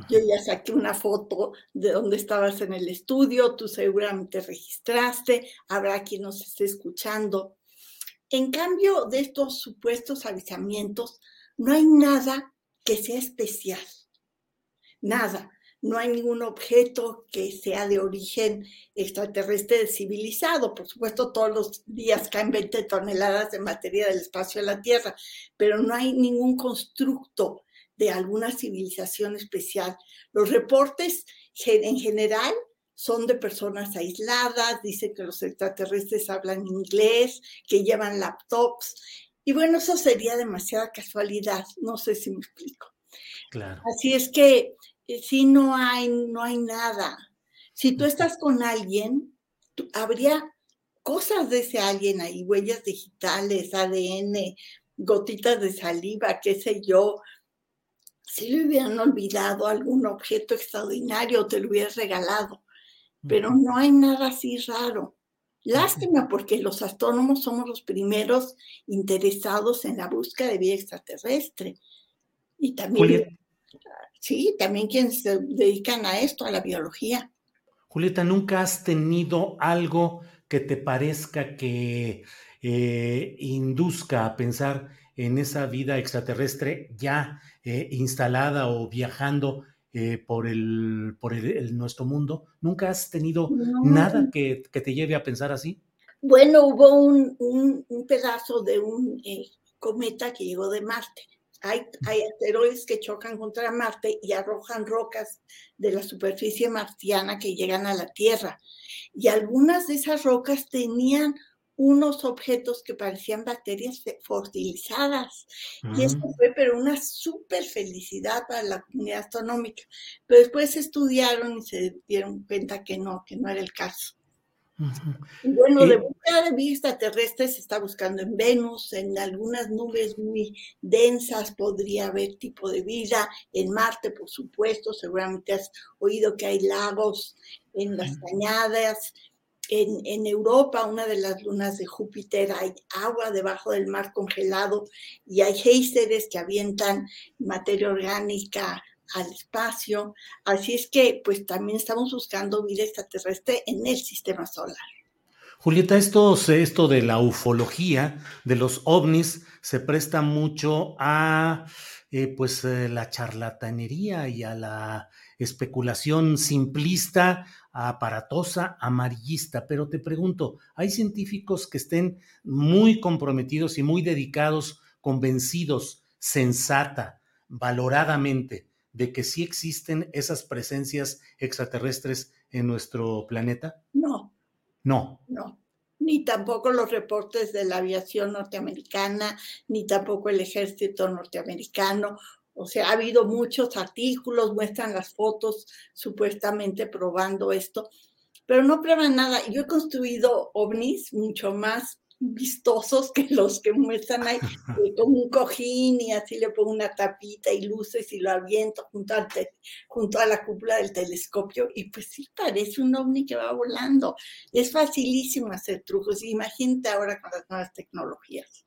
Yo ya saqué una foto de donde estabas en el estudio, tú seguramente registraste, habrá quien nos esté escuchando. En cambio de estos supuestos avisamientos, no hay nada que sea especial. Nada. No hay ningún objeto que sea de origen extraterrestre civilizado. Por supuesto, todos los días caen 20 toneladas de materia del espacio a la Tierra, pero no hay ningún constructo de alguna civilización especial. Los reportes en general son de personas aisladas, dice que los extraterrestres hablan inglés, que llevan laptops. Y bueno, eso sería demasiada casualidad, no sé si me explico. Claro. Así es que eh, si no hay, no hay nada. Si tú estás con alguien, habría cosas de ese alguien ahí, huellas digitales, ADN, gotitas de saliva, qué sé yo, si le hubieran olvidado algún objeto extraordinario, te lo hubieras regalado. Pero no hay nada así raro. Lástima porque los astrónomos somos los primeros interesados en la búsqueda de vida extraterrestre. Y también, sí, también quienes se dedican a esto, a la biología. Julieta, ¿nunca has tenido algo que te parezca que eh, induzca a pensar en esa vida extraterrestre ya eh, instalada o viajando eh, por, el, por nuestro mundo? ¿Nunca has tenido nada que, te lleve a pensar así? Bueno, hubo un, pedazo de un eh, cometa que llegó de Marte. Hay, hay, asteroides que chocan contra Marte y arrojan rocas de la superficie marciana que llegan a la Tierra. Y algunas de esas rocas tenían unos objetos que parecían bacterias fertilizadas. Y eso mm. fue, pero una súper felicidad para la comunidad astronómica. Pero después estudiaron y se dieron cuenta que no, que no era el caso. Y bueno, de búsqueda de vida extraterrestre se está buscando en Venus, en algunas nubes muy densas podría haber tipo de vida, en Marte, por supuesto, seguramente has oído que hay lagos en las cañadas, en, Europa, una de las lunas de Júpiter, hay agua debajo del mar congelado y hay géiseres que avientan materia orgánica al espacio. Así es que, pues también estamos buscando vida extraterrestre en el sistema solar. Julieta, esto, de la ufología, de los ovnis, se presta mucho a eh, pues eh, la charlatanería y a la especulación simplista, aparatosa, amarillista. Pero te pregunto, ¿hay científicos que estén muy comprometidos y muy dedicados, convencidos, sensata, valoradamente, de que sí existen esas presencias extraterrestres en nuestro planeta? No. No. No. Ni tampoco los reportes de la aviación norteamericana, ni tampoco el ejército norteamericano o sea, ha habido muchos artículos, muestran las fotos supuestamente probando esto, pero no prueban nada. Yo he construido ovnis mucho más vistosos que los que muestran ahí, como un cojín y así le pongo una tapita y luces y lo aviento junto, junto a la cúpula del telescopio y pues sí parece un ovni que va volando. Es facilísimo hacer trucos. Imagínate ahora con las nuevas tecnologías.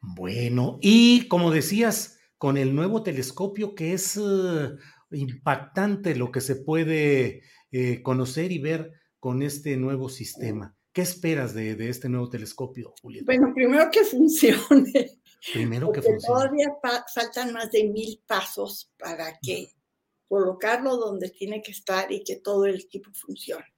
Bueno, y como decías, con el nuevo telescopio que es eh, impactante lo que se puede eh, conocer y ver con este nuevo sistema. ¿Qué esperas de, este nuevo telescopio, Julieta? Bueno, primero que funcione. Primero que funcione. Todavía faltan más de mil pasos para que colocarlo donde tiene que estar y que todo el equipo funcione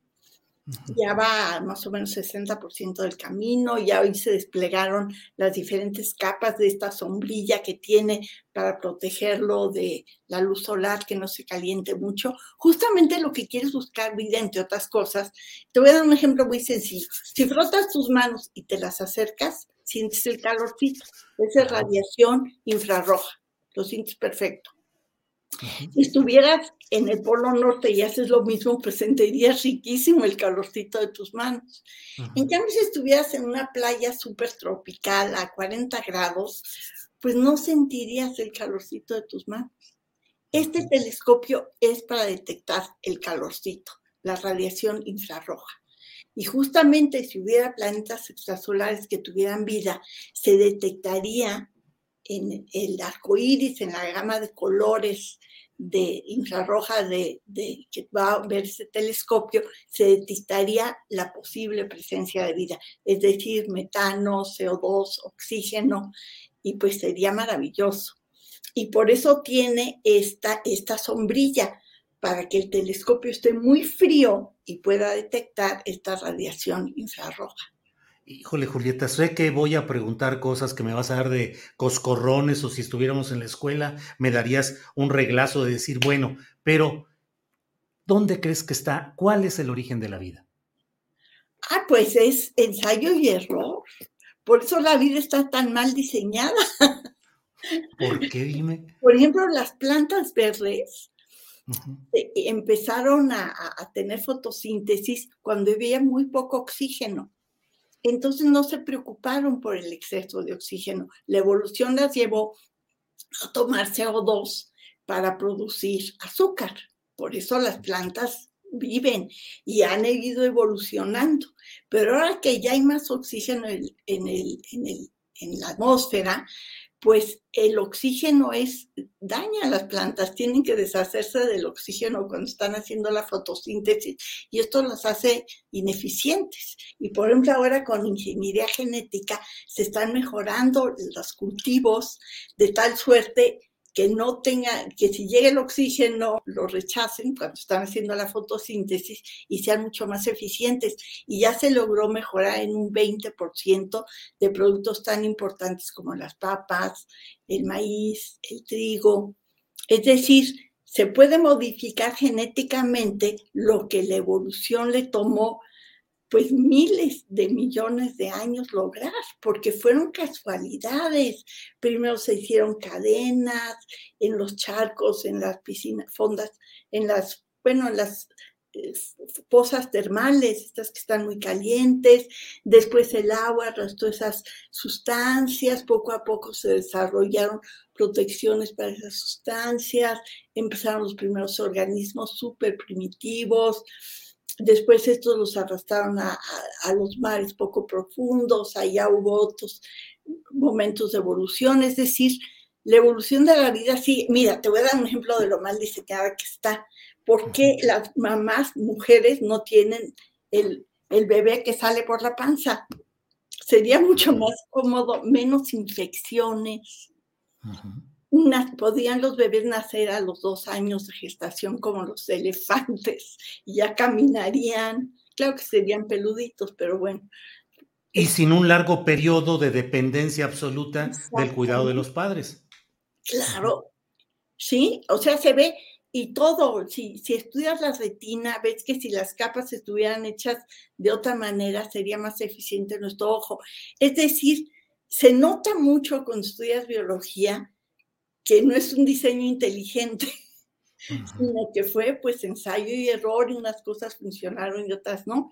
ya va más o menos 60% del camino, ya hoy se desplegaron las diferentes capas de esta sombrilla que tiene para protegerlo de la luz solar, que no se caliente mucho. Justamente lo que quieres buscar vida, entre otras cosas. Te voy a dar un ejemplo muy sencillo. Si frotas tus manos y te las acercas, sientes el calorcito. Esa es radiación infrarroja. Lo sientes perfecto. Si estuvieras en el Polo Norte y haces lo mismo, pues sentirías riquísimo el calorcito de tus manos. En cambio, si estuvieras en una playa súper tropical a 40 grados, pues no sentirías el calorcito de tus manos. Este telescopio es para detectar el calorcito, la radiación infrarroja. Y justamente si hubiera planetas extrasolares que tuvieran vida, se detectaría en el arco iris, en la gama de colores de infrarroja de, que va a ver ese telescopio, se detectaría la posible presencia de vida, es decir, metano, CO2, oxígeno, y pues sería maravilloso. Y por eso tiene esta sombrilla, para que el telescopio esté muy frío y pueda detectar esta radiación infrarroja. Híjole, Julieta, sé que voy a preguntar cosas que me vas a dar de coscorrones o si estuviéramos en la escuela me darías un reglazo de decir, bueno, pero ¿dónde crees que está? ¿Cuál es el origen de la vida? Ah, pues es ensayo y error. Por eso la vida está tan mal diseñada. ¿Por qué? Dime. Por ejemplo, las plantas verdes eh, empezaron a, a tener fotosíntesis cuando había muy poco oxígeno entonces no se preocuparon por el exceso de oxígeno. La evolución las llevó a tomar CO2 para producir azúcar. Por eso las plantas viven y han ido evolucionando. Pero ahora que ya hay más oxígeno en, en la atmósfera, pues el oxígeno es daña a las plantas, tienen que deshacerse del oxígeno cuando están haciendo la fotosíntesis y esto las hace ineficientes. Y por ejemplo ahora con ingeniería genética se están mejorando los cultivos de tal suerte que no tenga, que si llega el oxígeno lo rechacen cuando están haciendo la fotosíntesis y sean mucho más eficientes. Y ya se logró mejorar en un 20% de productos tan importantes como las papas, el maíz, el trigo. Es decir, se puede modificar genéticamente lo que la evolución le tomó pues miles de millones de años lograr, porque fueron casualidades. Primero se hicieron cadenas en los charcos, en las piscinas, fondas, en las, bueno, en las eh, pozas termales, estas que están muy calientes, después el agua arrastró esas sustancias, poco a poco se desarrollaron protecciones para esas sustancias, empezaron los primeros organismos súper primitivos, Después estos los arrastraron a, los mares poco profundos, allá hubo otros momentos de evolución, es decir, la evolución de la vida, sí, mira, te voy a dar un ejemplo de lo mal diseñada que está. ¿Por qué las mamás, mujeres, no tienen el, bebé que sale por la panza? Sería mucho más cómodo, menos infecciones podían los bebés nacer a los dos años de gestación como los elefantes y ya caminarían. Claro que serían peluditos, pero bueno. Y sin un largo periodo de dependencia absoluta del cuidado de los padres. Claro, sí, o sea, se ve y todo, si, si estudias la retina, ves que si las capas estuvieran hechas de otra manera, sería más eficiente nuestro ojo. Es decir, se nota mucho cuando estudias biología que no es un diseño inteligente, sino que fue pues ensayo y error y unas cosas funcionaron y otras no.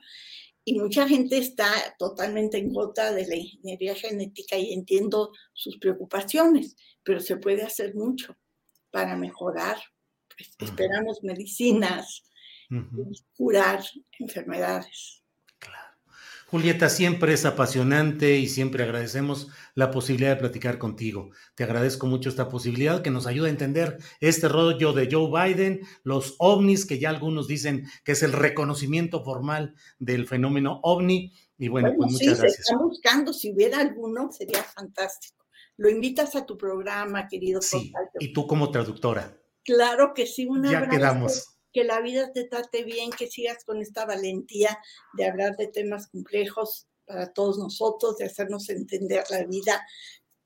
y mucha gente está totalmente en contra de la ingeniería genética y entiendo sus preocupaciones, pero se puede hacer mucho para mejorar. Pues, esperamos medicinas y curar enfermedades. Julieta, siempre es apasionante y siempre agradecemos la posibilidad de platicar contigo. Te agradezco mucho esta posibilidad que nos ayuda a entender este rollo de Joe Biden, los ovnis, que ya algunos dicen que es el reconocimiento formal del fenómeno ovni. Y bueno, pues muchas gracias. Se está buscando, si hubiera alguno, sería fantástico. Lo invitas a tu programa, querido. Sí, y tú como traductora. Claro que sí, una Ya quedamos que la vida te trate bien, que sigas con esta valentía de hablar de temas complejos para todos nosotros, de hacernos entender la vida.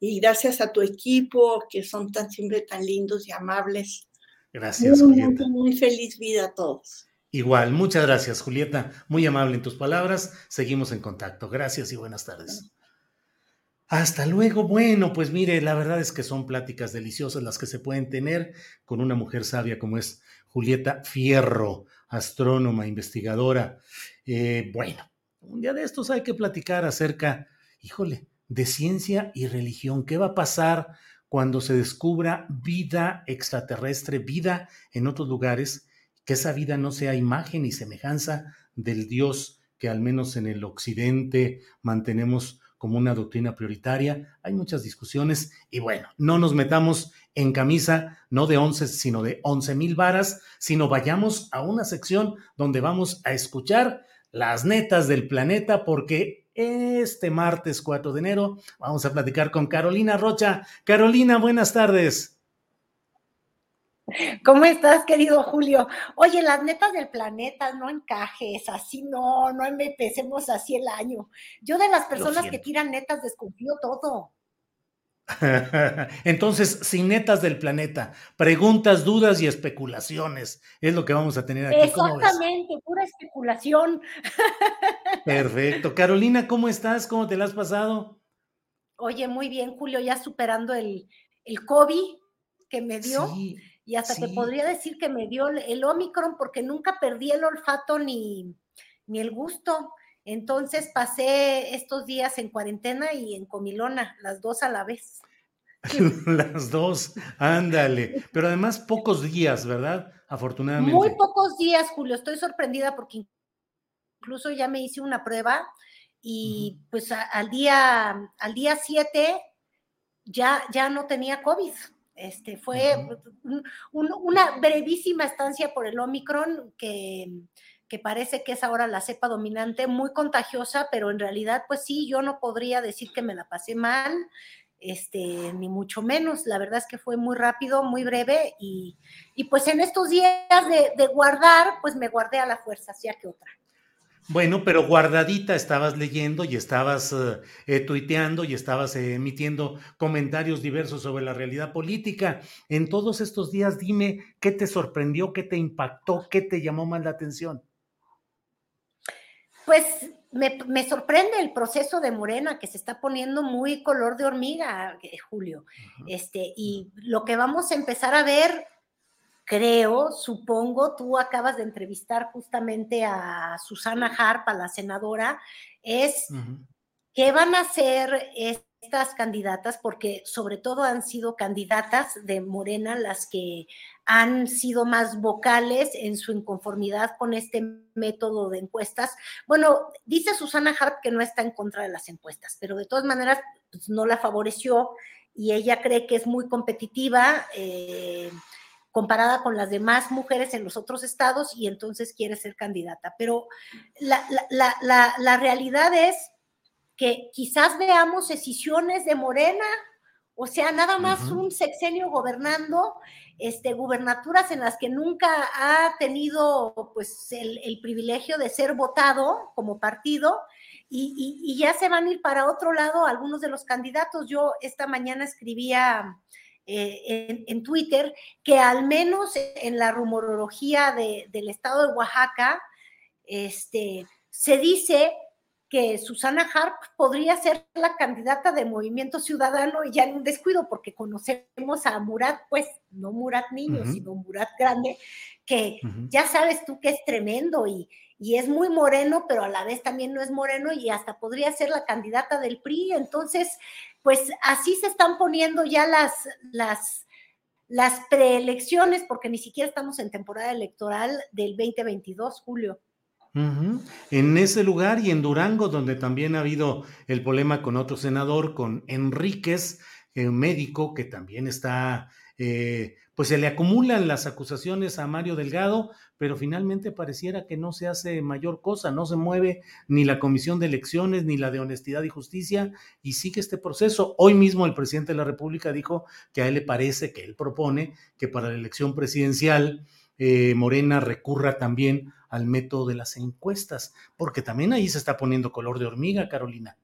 Y gracias a tu equipo, que son tan siempre tan lindos y amables. Gracias, muy, Julieta. Muy, feliz vida a todos. Igual, muchas gracias, Julieta. Muy amable en tus palabras. Seguimos en contacto. Gracias y buenas tardes. Hasta luego. Bueno, pues mire, la verdad es que son pláticas deliciosas las que se pueden tener con una mujer sabia como es Julieta Fierro, astrónoma, investigadora. Eh, bueno, un día de estos hay que platicar acerca, híjole, de ciencia y religión. ¿Qué va a pasar cuando se descubra vida extraterrestre, vida en otros lugares, que esa vida no sea imagen y semejanza del Dios que al menos en el occidente mantenemos como una doctrina prioritaria. Hay muchas discusiones y bueno, no nos metamos en camisa, no de 11, sino de 11 mil varas, sino vayamos a una sección donde vamos a escuchar las netas del planeta porque este martes 4 de enero vamos a platicar con Carolina Rocha. Carolina, buenas tardes. ¿Cómo estás, querido Julio? Oye, las netas del planeta, no encajes, así no, no empecemos así el año. Yo de las personas que tiran netas desconfío todo. Entonces, sin netas del planeta, preguntas, dudas y especulaciones es lo que vamos a tener aquí. Exactamente, pura especulación. Perfecto. Carolina, ¿cómo estás? ¿Cómo te la has pasado? Oye, muy bien, Julio, ya superando el, el COVID que me dio. Y hasta te podría decir que me dio el Omicron porque nunca perdí el olfato ni, ni el gusto. Entonces pasé estos días en cuarentena y en comilona, las dos a la vez. las dos, ándale. Pero además pocos días, ¿verdad? Afortunadamente. Muy pocos días, Julio. Estoy sorprendida porque incluso ya me hice una prueba y pues al día al día 7 ya, ya no tenía COVID. Este, fue una brevísima estancia por el Omicron que, que parece que es ahora la cepa dominante, muy contagiosa, pero en realidad, pues sí, yo no podría decir que me la pasé mal, este, ni mucho menos. La verdad es que fue muy rápido, muy breve, y, pues en estos días de, guardar, pues me guardé a la fuerza, hacía que otra. Bueno, pero guardadita estabas leyendo y estabas eh, eh, tuiteando y estabas eh, emitiendo comentarios diversos sobre la realidad política. En todos estos días, dime qué te sorprendió, qué te impactó, qué te llamó más la atención. Pues me, sorprende el proceso de Morena que se está poniendo muy color de hormiga, Julio. Este, y lo que vamos a empezar a ver, creo, supongo, tú acabas de entrevistar justamente a Susana Harp, a la senadora, es qué van a hacer estas candidatas, porque sobre todo han sido candidatas de Morena las que han sido más vocales en su inconformidad con este método de encuestas. Bueno, dice Susana Hart que no está en contra de las encuestas, pero de todas maneras pues, no la favoreció y ella cree que es muy competitiva. Eh, comparada con las demás mujeres en los otros estados y entonces quiere ser candidata. Pero la, la realidad es que quizás veamos decisiones de Morena, o sea, nada más un sexenio gobernando, este, gubernaturas en las que nunca ha tenido pues el, privilegio de ser votado como partido y, ya se van a ir para otro lado algunos de los candidatos. Yo esta mañana escribía eh, en, Twitter que al menos en la rumorología del estado de Oaxaca, este, se dice que Susana Harp podría ser la candidata de Movimiento Ciudadano y ya en un descuido, porque conocemos a Murat, pues no Murat niño, sino Murat grande, que ya sabes tú que es tremendo y, y es muy moreno, pero a la vez también no es moreno y hasta podría ser la candidata del PRI. Entonces, pues así se están poniendo ya las, las, las preelecciones, porque ni siquiera estamos en temporada electoral del 2022, Julio. En ese lugar y en Durango, donde también ha habido el problema con otro senador, con Enríquez, un médico que también está, eh, pues se le acumulan las acusaciones a Mario Delgado, pero finalmente pareciera que no se hace mayor cosa, no se mueve ni la Comisión de Elecciones ni la de Honestidad y Justicia y sigue este proceso. Hoy mismo el presidente de la República dijo que a él le parece, que él propone que para la elección presidencial eh, Morena recurra también al método de las encuestas, porque también ahí se está poniendo color de hormiga, Carolina.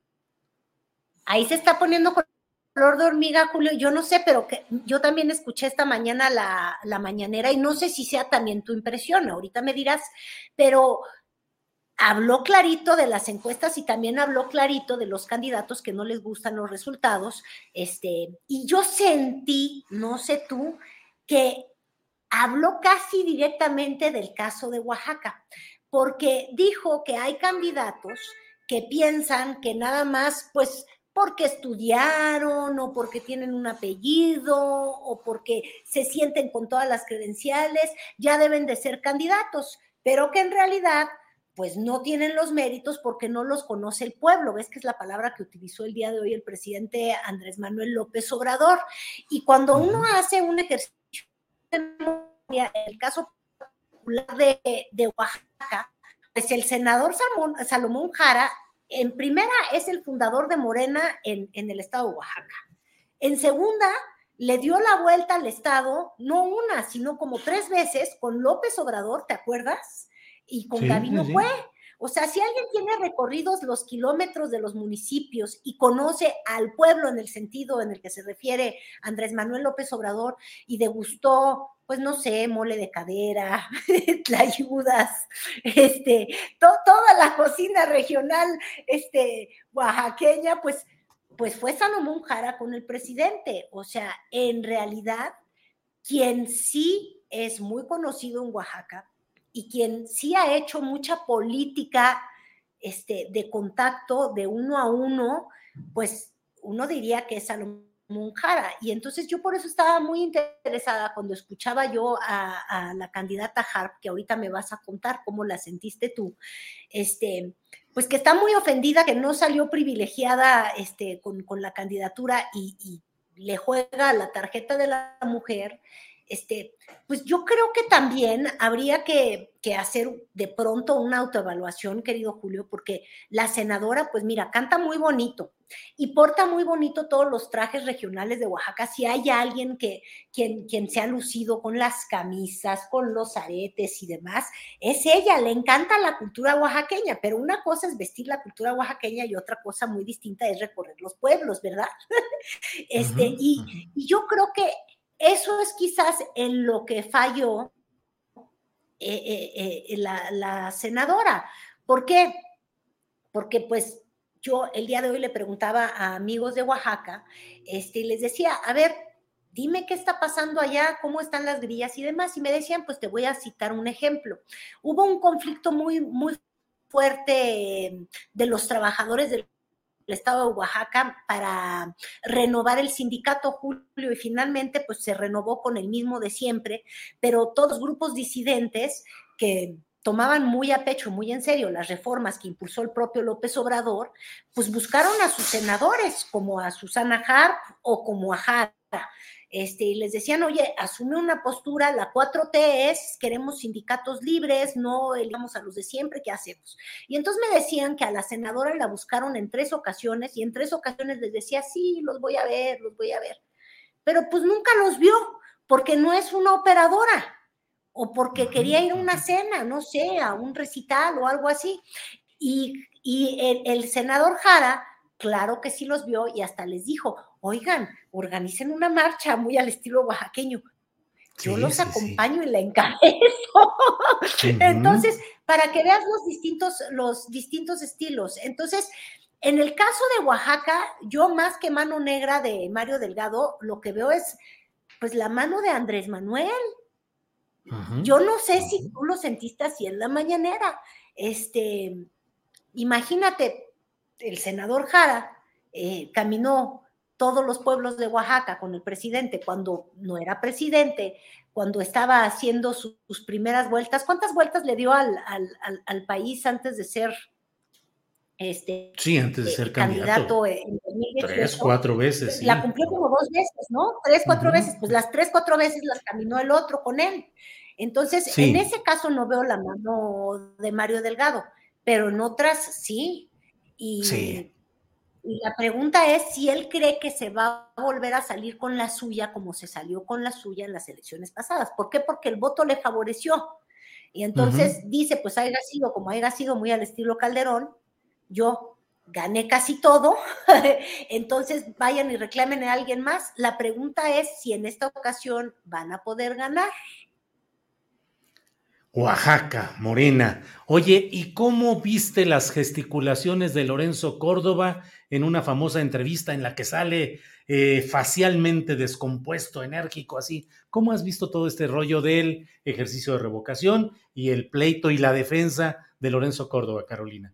Ahí se está poniendo color de hormiga, Julio, yo no sé, pero que, yo también escuché esta mañana la, la mañanera y no sé si sea también tu impresión, ahorita me dirás, pero habló clarito de las encuestas y también habló clarito de los candidatos que no les gustan los resultados. Este, y yo sentí, no sé tú, que habló casi directamente del caso de Oaxaca, porque dijo que hay candidatos que piensan que nada más, pues, porque estudiaron o porque tienen un apellido o porque se sienten con todas las credenciales, ya deben de ser candidatos, pero que en realidad pues no tienen los méritos porque no los conoce el pueblo. ¿Ves que es la palabra que utilizó el día de hoy el presidente Andrés Manuel López Obrador? Y cuando uno hace un ejercicio el caso de, de Oaxaca, pues el senador Salomón, Jara, en primera, es el fundador de Morena en, en el estado de Oaxaca. En segunda, le dio la vuelta al Estado, no una, sino como tres veces con López Obrador, ¿te acuerdas? Y con Gabino fue. O sea, si alguien tiene recorridos los kilómetros de los municipios y conoce al pueblo en el sentido en el que se refiere Andrés Manuel López Obrador y degustó pues no sé, mole de cadera, tlayudas, este, toda la cocina regional este, oaxaqueña, pues, pues fue Salomón Jara con el presidente. O sea, en realidad, quien sí es muy conocido en Oaxaca y quien sí ha hecho mucha política este, de contacto de uno a uno, pues uno diría que es Salomón Monjara. Y entonces yo por eso estaba muy interesada cuando escuchaba yo a, la candidata Harp, que ahorita me vas a contar cómo la sentiste tú, este, pues que está muy ofendida, que no salió privilegiada este, con, la candidatura y le juega la tarjeta de la mujer este, pues yo creo que también habría que, hacer de pronto una autoevaluación, querido Julio, porque la senadora, pues mira, canta muy bonito y porta muy bonito todos los trajes regionales de Oaxaca. Si hay alguien que quien, quien se ha lucido con las camisas, con los aretes y demás, es ella, le encanta la cultura oaxaqueña, pero una cosa es vestir la cultura oaxaqueña y otra cosa muy distinta es recorrer los pueblos, ¿verdad? este, y, y yo creo que eso es quizás en lo que falló eh, eh, eh, la, senadora. ¿Por qué? Porque pues yo el día de hoy le preguntaba a amigos de Oaxaca este, y les decía, a ver, dime qué está pasando allá, cómo están las grillas y demás. Y me decían, pues te voy a citar un ejemplo. Hubo un conflicto muy, muy fuerte de los trabajadores del el estado de Oaxaca para renovar el sindicato Julio y finalmente pues se renovó con el mismo de siempre, pero todos grupos disidentes que tomaban muy a pecho, muy en serio las reformas que impulsó el propio López Obrador, pues buscaron a sus senadores como a Susana Harp o como a Jara este, y les decían, oye, asume una postura, la 4T es, queremos sindicatos libres, no elegamos a los de siempre, ¿qué hacemos? Y entonces me decían que a la senadora la buscaron en tres ocasiones y en tres ocasiones les decía, sí, los voy a ver, los voy a ver. Pero pues nunca los vio porque no es una operadora o porque quería ir a una cena, no sé, a un recital o algo así. Y, el, el senador Jara, claro que sí los vio y hasta les dijo, oigan, organicen una marcha muy al estilo oaxaqueño. Yo los acompaño y la encabezo. Entonces, para que veas los distintos, los distintos estilos. Entonces, en el caso de Oaxaca, yo más que mano negra de Mario Delgado, lo que veo es pues la mano de Andrés Manuel. Yo no sé si tú lo sentiste así en la mañanera. este, imagínate, el senador Jara eh, caminó todos los pueblos de Oaxaca con el presidente cuando no era presidente, cuando estaba haciendo sus, primeras vueltas. ¿Cuántas vueltas le dio al, al, país antes de ser este, sí, antes de ser candidato, en tres, cuatro veces. La cumplió como dos veces, ¿no? Tres, cuatro veces. Pues las tres, cuatro veces las caminó el otro con él. Entonces, en ese caso no veo la mano de Mario Delgado, pero en otras sí. Y, sí. Y la pregunta es si él cree que se va a volver a salir con la suya como se salió con la suya en las elecciones pasadas. ¿Por qué? Porque el voto le favoreció. Y entonces dice, pues haya sido como haya sido muy al estilo Calderón, yo gané casi todo, entonces vayan y reclamen a alguien más. La pregunta es si en esta ocasión van a poder ganar. Oaxaca, Morena. Oye, ¿y cómo viste las gesticulaciones de Lorenzo Córdoba en una famosa entrevista en la que sale eh, facialmente descompuesto, enérgico, así? ¿Cómo has visto todo este rollo del ejercicio de revocación y el pleito y la defensa de Lorenzo Córdoba, Carolina?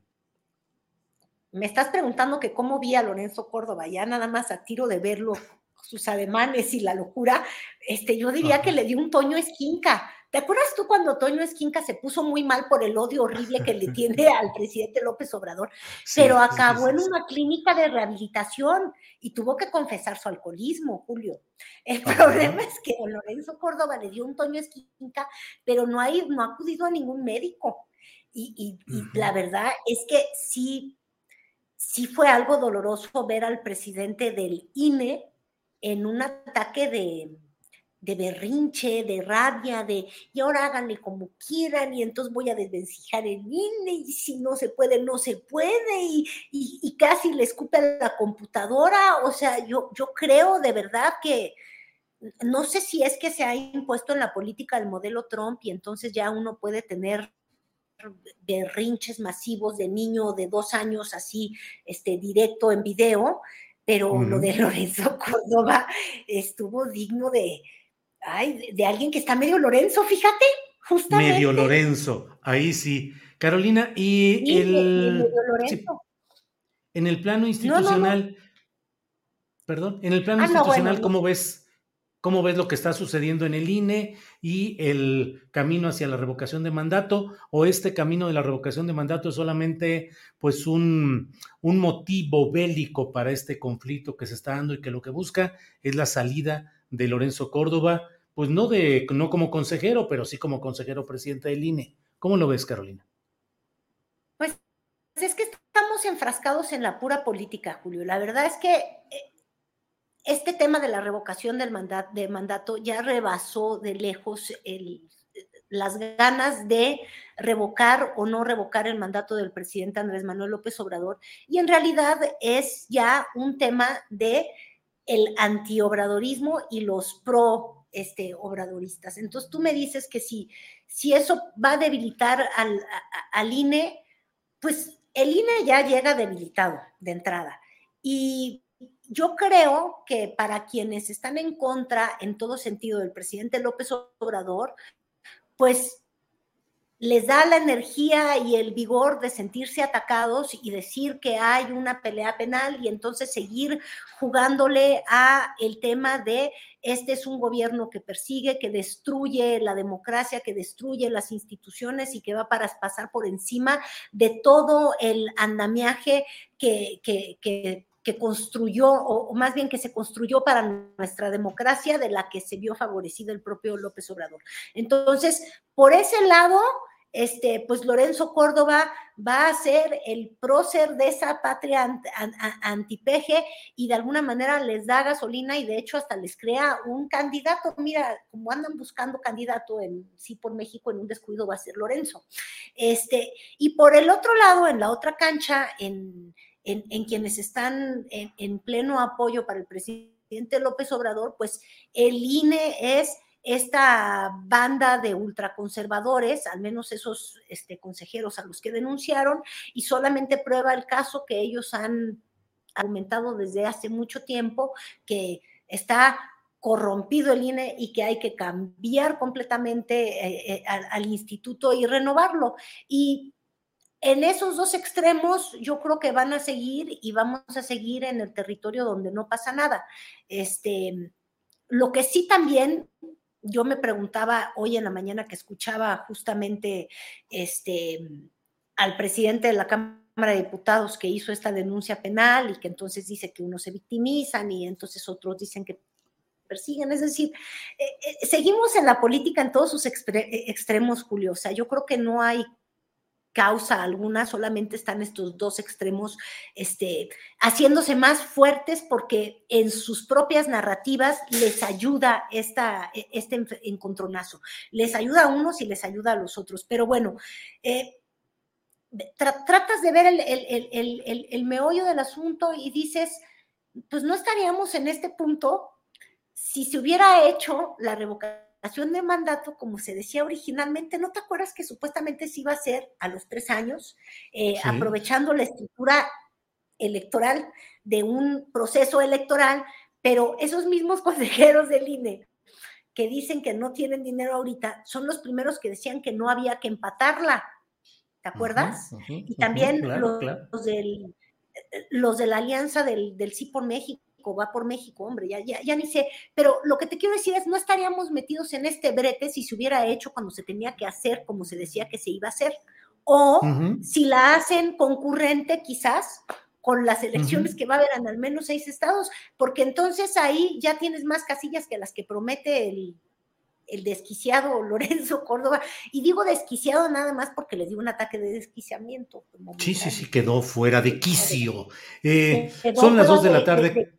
Me estás preguntando que cómo vi a Lorenzo Córdoba, ya nada más a tiro de verlo, sus ademanes y la locura, este, yo diría que le dio un Toño Esquinca ¿Te acuerdas tú cuando Toño Esquinca se puso muy mal por el odio horrible que le tiene al presidente López Obrador? pero acabó en una clínica de rehabilitación y tuvo que confesar su alcoholismo, Julio. El problema es que Lorenzo Córdoba le dio un Toño Esquinca, pero no ha, no ha acudido a ningún médico. Y, la verdad es que sí, sí fue algo doloroso ver al presidente del INE en un ataque de, de berrinche, de rabia, de y ahora háganle como quieran y entonces voy a desvencijar el INE y si no se puede, no se puede y, y, casi le escupe a la computadora. O sea, yo, yo creo de verdad que no sé si es que se ha impuesto en la política el modelo Trump y entonces ya uno puede tener berrinches masivos de niño de dos años así, este, directo en video, pero lo de Lorenzo Córdoba estuvo digno de, Ay, de alguien que está medio Lorenzo, fíjate, justamente. Medio Lorenzo, ahí sí. Carolina, y el. en el plano institucional. Perdón, en el plano ah, institucional, ¿cómo ves? ¿Cómo ves lo que está sucediendo en el INE y el camino hacia la revocación de mandato? ¿O este camino de la revocación de mandato es solamente pues un, un motivo bélico para este conflicto que se está dando y que lo que busca es la salida de Lorenzo Córdoba, pues no de no como consejero, pero sí como consejero presidente del INE. ¿Cómo lo ves, Carolina? Pues es que estamos enfrascados en la pura política, Julio. La verdad es que eh, este tema de la revocación del mandato, mandato ya rebasó de lejos las ganas de revocar o no revocar el mandato del presidente Andrés Manuel López Obrador y en realidad es ya un tema de el antiobradorismo y los pro este, obradoristas. Entonces tú me dices que si, si eso va a debilitar al, al INE, pues el INE ya llega debilitado de entrada. Y yo creo que para quienes están en contra en todo sentido del presidente López Obrador, pues les da la energía y el vigor de sentirse atacados y decir que hay una pelea penal y entonces seguir jugándole a el tema de este es un gobierno que persigue, que destruye la democracia, que destruye las instituciones y que va para pasar por encima de todo el andamiaje que, que, que construyó, o más bien que se construyó para nuestra democracia, de la que se vio favorecido el propio López Obrador. Entonces, por ese lado, este, pues Lorenzo Córdoba va a ser el prócer de esa patria antipeje y de alguna manera les da gasolina y de hecho hasta les crea un candidato. Mira, como andan buscando candidato en sí por México, en un descuido va a ser Lorenzo. Este, y por el otro lado, en la otra cancha, en, en, quienes están en, en pleno apoyo para el presidente López Obrador, pues el INE es esta banda de ultraconservadores, al menos esos este, consejeros a los que denunciaron, y solamente prueba el caso que ellos han argumentado desde hace mucho tiempo, que está corrompido el INE y que hay que cambiar completamente eh, eh, al, instituto y renovarlo. Y en esos dos extremos yo creo que van a seguir y vamos a seguir en el territorio donde no pasa nada. Este, lo que sí también yo me preguntaba hoy en la mañana que escuchaba justamente este, al presidente de la Cámara de Diputados que hizo esta denuncia penal y que entonces dice que unos se victimizan y entonces otros dicen que persiguen. Es decir, eh, eh, seguimos en la política en todos sus extremos, Julio. O sea, yo creo que no hay causa alguna, solamente están estos dos extremos este, haciéndose más fuertes porque en sus propias narrativas les ayuda esta, e, este encontronazo. Les ayuda a unos y les ayuda a los otros. Pero bueno, eh, tratas de ver el, el, el meollo del asunto y dices, pues no estaríamos en este punto si se hubiera hecho la revocación de mandato, como se decía originalmente, ¿no te acuerdas que supuestamente se iba a hacer a los tres años, eh, aprovechando la estructura electoral de un proceso electoral, pero esos mismos consejeros del INE que dicen que no tienen dinero ahorita, son los primeros que decían que no había que empatarla, ¿te acuerdas? y también los, del, los de la alianza del, del Sí por México va por México, hombre, ya, ya, ya ni sé. Pero lo que te quiero decir es, no estaríamos metidos en este brete si se hubiera hecho cuando se tenía que hacer, como se decía que se iba a hacer. O si la hacen concurrente, quizás, con las elecciones que va a haber en al menos seis estados, porque entonces ahí ya tienes más casillas que las que promete el, el desquiciado Lorenzo Córdoba. Y digo desquiciado nada más porque le dio un ataque de desquiciamiento. Sí, sí, sí, quedó fuera de quicio. Eh, son las dos de la tarde.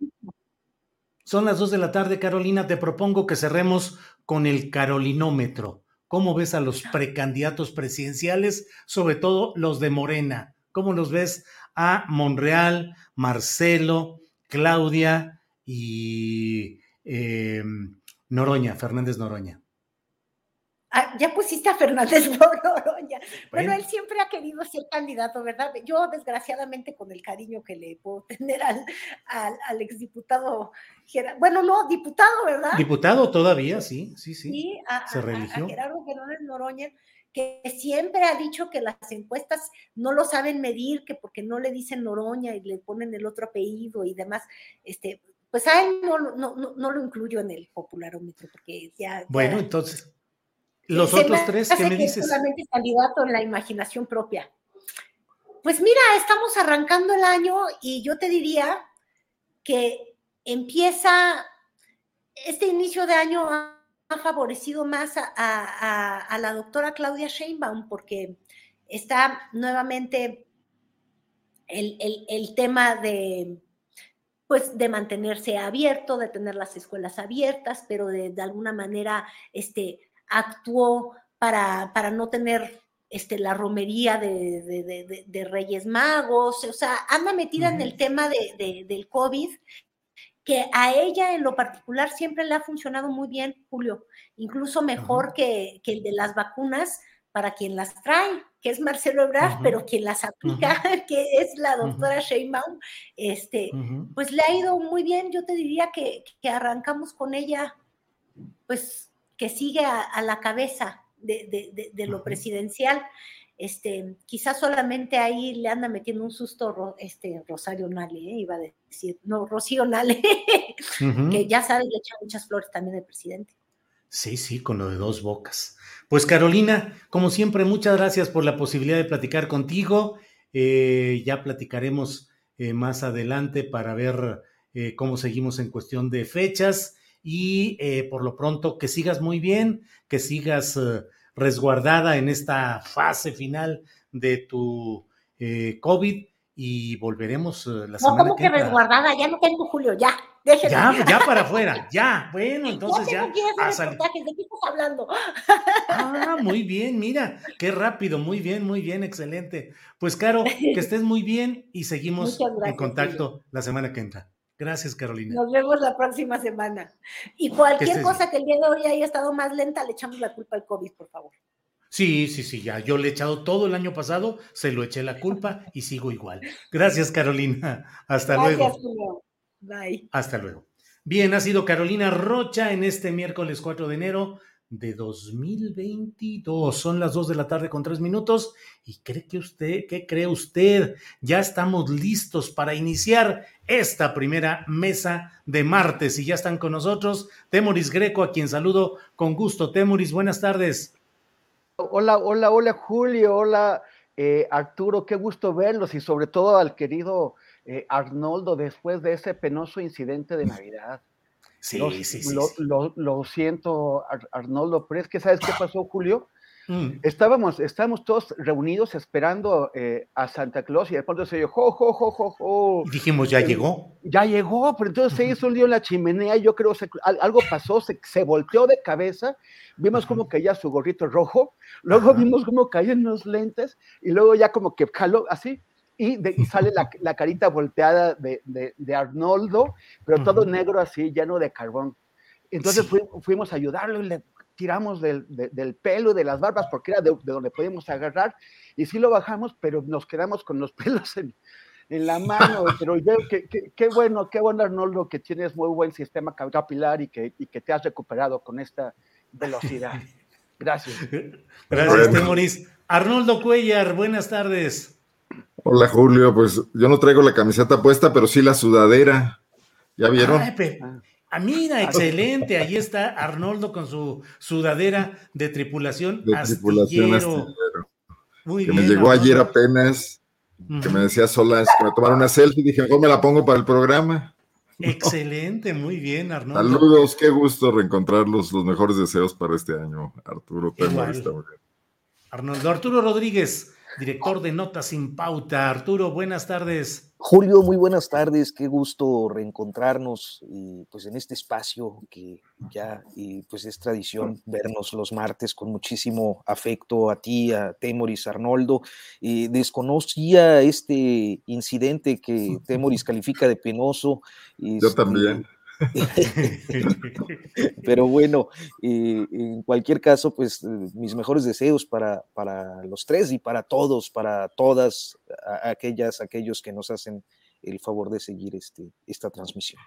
Son las dos de la tarde, Carolina. Te propongo que cerremos con el carolinómetro. ¿Cómo ves a los precandidatos presidenciales, sobre todo los de Morena? ¿Cómo los ves a Monreal, Marcelo, Claudia y eh, Noroña, Fernández Noroña? Ah, ya pusiste a Fernández Noroña. Bueno. él siempre ha querido ser candidato, ¿verdad? Yo, desgraciadamente, con el cariño que le puedo tener al, al, exdiputado, bueno, no, diputado, ¿verdad? Diputado todavía, sí, sí, sí. Sí, a, Se religió. a Gerardo Fernández Noroña, que siempre ha dicho que las encuestas no lo saben medir, que porque no le dicen Noroña y le ponen el otro apellido y demás, este, pues a él no, no, no, lo incluyo en el popularómetro, porque ya... Bueno, entonces los otros tres, ¿qué me dices? Solamente candidato en la imaginación propia. Pues mira, estamos arrancando el año y yo te diría que empieza, este inicio de año ha, favorecido más a, la doctora Claudia Sheinbaum porque está nuevamente el, el tema de, pues de mantenerse abierto, de tener las escuelas abiertas, pero de, de alguna manera este, actuó para, para no tener este, la romería de, de, Reyes Magos, o sea, anda metida en el tema del COVID, que a ella en lo particular siempre le ha funcionado muy bien, Julio, incluso mejor que, que, el de las vacunas para quien las trae, que es Marcelo Ebrard, pero quien las aplica, que es la doctora Sheinbaum, este, pues le ha ido muy bien, yo te diría que, que arrancamos con ella, pues que sigue a, la cabeza de, lo presidencial. Este, quizás solamente ahí le anda metiendo un susto este, Rosario Nale, ¿eh? iba a decir, no, Rocío Nale, que ya sabes, le echa muchas flores también al presidente. Sí, sí, con lo de dos bocas. Pues Carolina, como siempre, muchas gracias por la posibilidad de platicar contigo. Eh, ya platicaremos eh, más adelante para ver cómo seguimos en cuestión de fechas y eh, por lo pronto que sigas muy bien, que sigas eh, resguardada en esta fase final de tu eh, COVID y volveremos la semana no, ¿cómo que, resguardada? Ya no tengo Julio, ya. Ya, ya para afuera, ya. Bueno, entonces ya. ¿De qué estás hablando? Ah, muy bien, mira, qué rápido, muy bien, muy bien, excelente. Pues, Caro, que estés muy bien y seguimos en contacto la semana que entra. Gracias, Carolina. Nos vemos la próxima semana. Y cualquier cosa que el día de hoy haya estado más lenta, le echamos la culpa al COVID, por favor. Sí, sí, sí, ya. Yo le he echado todo el año pasado, se lo eché la culpa y sigo igual. Gracias, Carolina. Hasta Gracias, luego. Bye. Hasta luego. Bien, ha sido Carolina Rocha en este miércoles 4 de enero de 2022. Son las 2 de la tarde con 3 minutos. ¿Y cree que usted, qué cree usted? Ya estamos listos para iniciar esta primera mesa de martes y ya están con nosotros Temoris Greco, a quien saludo con gusto. Temoris, buenas tardes. Hola, hola, hola Julio, hola eh, Arturo, qué gusto verlos y sobre todo al querido eh, Arnoldo después de ese penoso incidente de Navidad. Sí, sí, sí, lo, siento, Arnoldo, pero es que ¿sabes qué pasó, Julio? Mm. Estábamos, estábamos todos reunidos esperando eh, a Santa Claus y de pronto se dio, jo, jo, jo, jo, jo. Dijimos, ya llegó. Ya llegó, pero entonces se hizo un lío en la chimenea, yo creo que algo pasó, se, se, volteó de cabeza, vimos como caía su gorrito rojo, luego vimos como caían los lentes y luego ya como que caló así, y, sale la, carita volteada de, de, Arnoldo, pero todo negro así, lleno de carbón. Entonces fuimos a ayudarlo y le tiramos del, del pelo y de las barbas porque era de, donde podíamos agarrar y sí lo bajamos, pero nos quedamos con los pelos en, en la mano. Pero yo, qué, qué, bueno, qué bueno Arnoldo, que tienes muy buen sistema capilar y que, y que te has recuperado con esta velocidad. Gracias. Gracias, Temoris. Arnoldo Cuellar, buenas tardes. Hola Julio, pues yo no traigo la camiseta puesta, pero sí la sudadera. ¿Ya vieron? Ah, mira, excelente. Ahí está Arnoldo con su sudadera de tripulación. De tripulación astillero. Muy que me llegó ayer apenas, que me decía Solas que me tomara una selfie. Dije, mejor me la pongo para el programa. Excelente, muy bien, Arnoldo. Saludos, qué gusto reencontrarlos. Los mejores deseos para este año, Arturo. Arnoldo Arturo Rodríguez director de Notas sin Pauta. Arturo, buenas tardes. Julio, muy buenas tardes, qué gusto reencontrarnos y pues en este espacio que ya y pues es tradición vernos los martes con muchísimo afecto a ti, a Temoris, Arnoldo. y desconocía este incidente que Temoris califica de penoso. Yo este, también. Pero bueno, en cualquier caso, pues mis mejores deseos para, para los tres y para todos, para todas aquellas, aquellos que nos hacen el favor de seguir este, esta transmisión.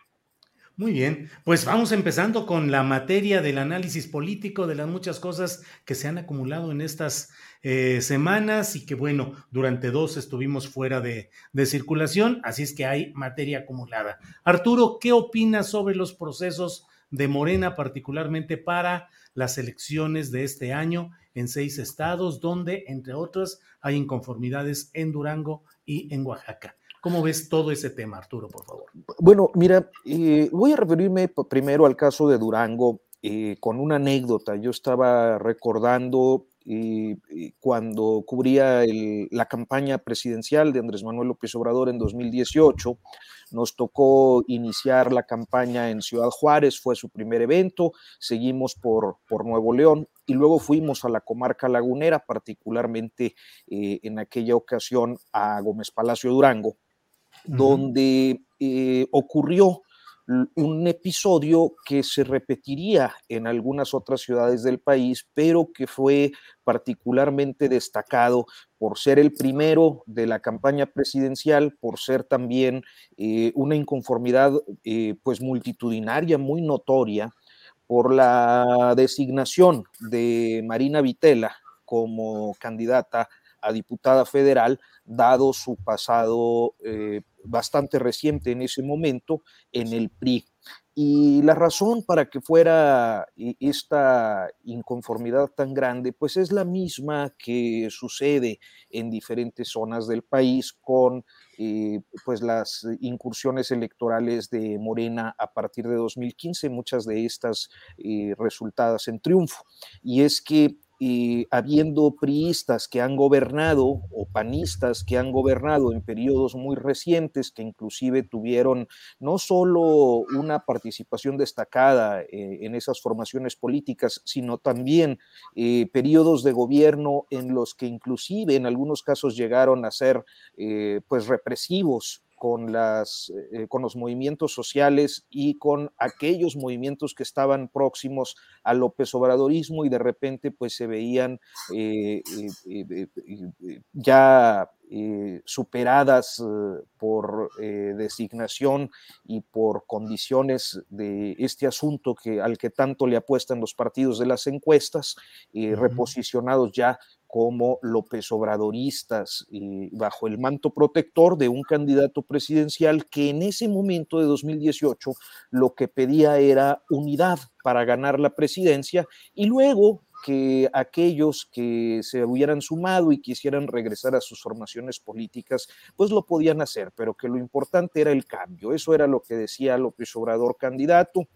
Muy bien, pues vamos empezando con la materia del análisis político de las muchas cosas que se han acumulado en estas eh, semanas y que bueno, durante dos estuvimos fuera de, de, circulación, así es que hay materia acumulada. Arturo, ¿qué opinas sobre los procesos de Morena, particularmente para las elecciones de este año en seis estados, donde, entre otras, hay inconformidades en Durango y en Oaxaca? ¿Cómo ves todo ese tema, Arturo, por favor? Bueno, mira, eh, voy a referirme primero al caso de Durango eh, con una anécdota. Yo estaba recordando eh, cuando cubría la campaña presidencial de Andrés Manuel López Obrador en 2018. Nos tocó iniciar la campaña en Ciudad Juárez, fue su primer evento, seguimos por, por Nuevo León y luego fuimos a la comarca lagunera, particularmente en aquella ocasión a Gómez Palacio Durango donde eh, ocurrió un episodio que se repetiría en algunas otras ciudades del país, pero que fue particularmente destacado por ser el primero de la campaña presidencial, por ser también eh, una inconformidad eh, pues multitudinaria muy notoria por la designación de Marina Vitela como candidata a diputada federal, dado su pasado eh, bastante reciente en ese momento en el PRI. Y la razón para que fuera e, esta inconformidad tan grande, pues es la misma que sucede en diferentes zonas del país con eh, pues las incursiones electorales de Morena a partir de 2015, muchas de estas eh, resultadas en triunfo. Y es que y habiendo priistas que han gobernado o panistas que han gobernado en periodos muy recientes, que inclusive tuvieron no solo una participación destacada eh, en esas formaciones políticas, sino también eh, periodos de gobierno en los que inclusive en algunos casos llegaron a ser eh, pues represivos con, las, eh, con los movimientos sociales y con aquellos movimientos que estaban próximos al López Obradorismo y de repente pues se veían eh, eh, ya superadas por designación y por condiciones de este asunto que, al que tanto le apuestan los partidos de las encuestas, reposicionados ya como López Obradoristas, eh, bajo el manto protector de un candidato presidencial que en ese momento de 2018 lo que pedía era unidad para ganar la presidencia y luego que aquellos que se hubieran sumado y quisieran regresar a sus formaciones políticas, pues lo podían hacer, pero que lo importante era el cambio. Eso era lo que decía López Obrador candidato.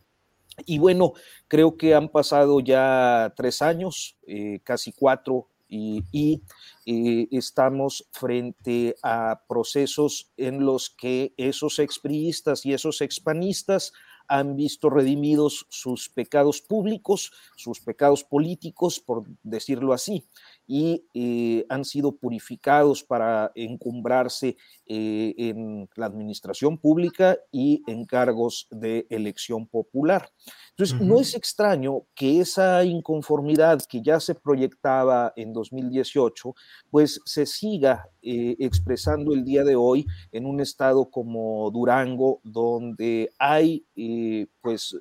Y bueno, creo que han pasado ya tres años, eh, casi cuatro y, eh, estamos frente a procesos en los que esos expriistas y esos expanistas han visto redimidos sus pecados públicos, sus pecados políticos, por decirlo así, y eh, han sido purificados para encumbrarse eh, en la administración pública y en cargos de elección popular. Entonces, no es extraño que esa inconformidad que ya se proyectaba en 2018, pues se siga eh, expresando el día de hoy en un estado como Durango, donde hay pues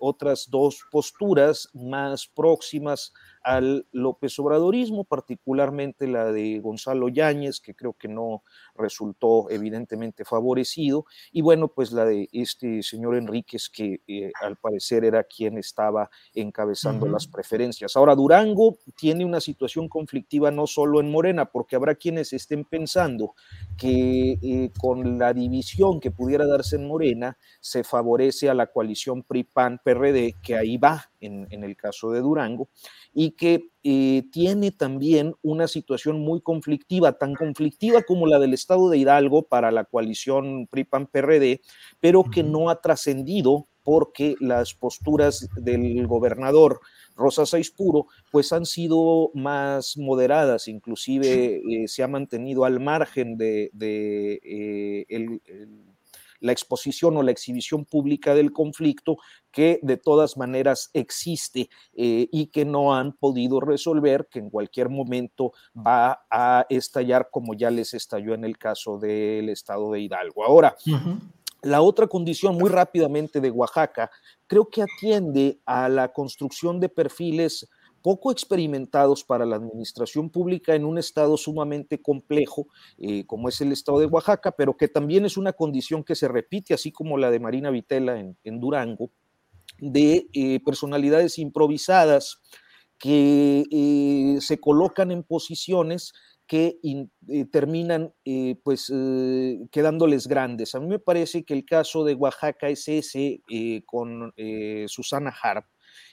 otras dos posturas más próximas al López Obradorismo, particularmente la de Gonzalo Yáñez, que creo que no resultó evidentemente favorecido, y bueno, pues la de este señor Enríquez, que eh, al parecer era quien estaba encabezando las preferencias. Ahora, Durango tiene una situación conflictiva no solo en Morena, porque habrá quienes estén pensando que eh, con la división que pudiera darse en Morena, se favorece a la coalición PRI-PAN-PRD, que ahí va en, en el caso de Durango, y que eh, tiene también una situación muy conflictiva, tan conflictiva como la del estado de Hidalgo para la coalición PRI-PAN-PRD, pero que no ha trascendido porque las posturas del gobernador Rosa Puro pues han sido más moderadas, inclusive eh, se ha mantenido al margen de, eh, el la exposición o la exhibición pública del conflicto que de todas maneras existe eh, y que no han podido resolver, que en cualquier momento va a estallar como ya les estalló en el caso del estado de Hidalgo. Ahora, La otra condición, muy rápidamente, de Oaxaca, creo que atiende a la construcción de perfiles poco experimentados para la administración pública en un estado sumamente complejo, eh, como es el estado de Oaxaca, pero que también es una condición que se repite, así como la de Marina Vitela en, Durango, de eh, personalidades improvisadas que eh, se colocan en posiciones que terminan pues quedándoles grandes. A mí me parece que el caso de Oaxaca es ese con Susana Harp,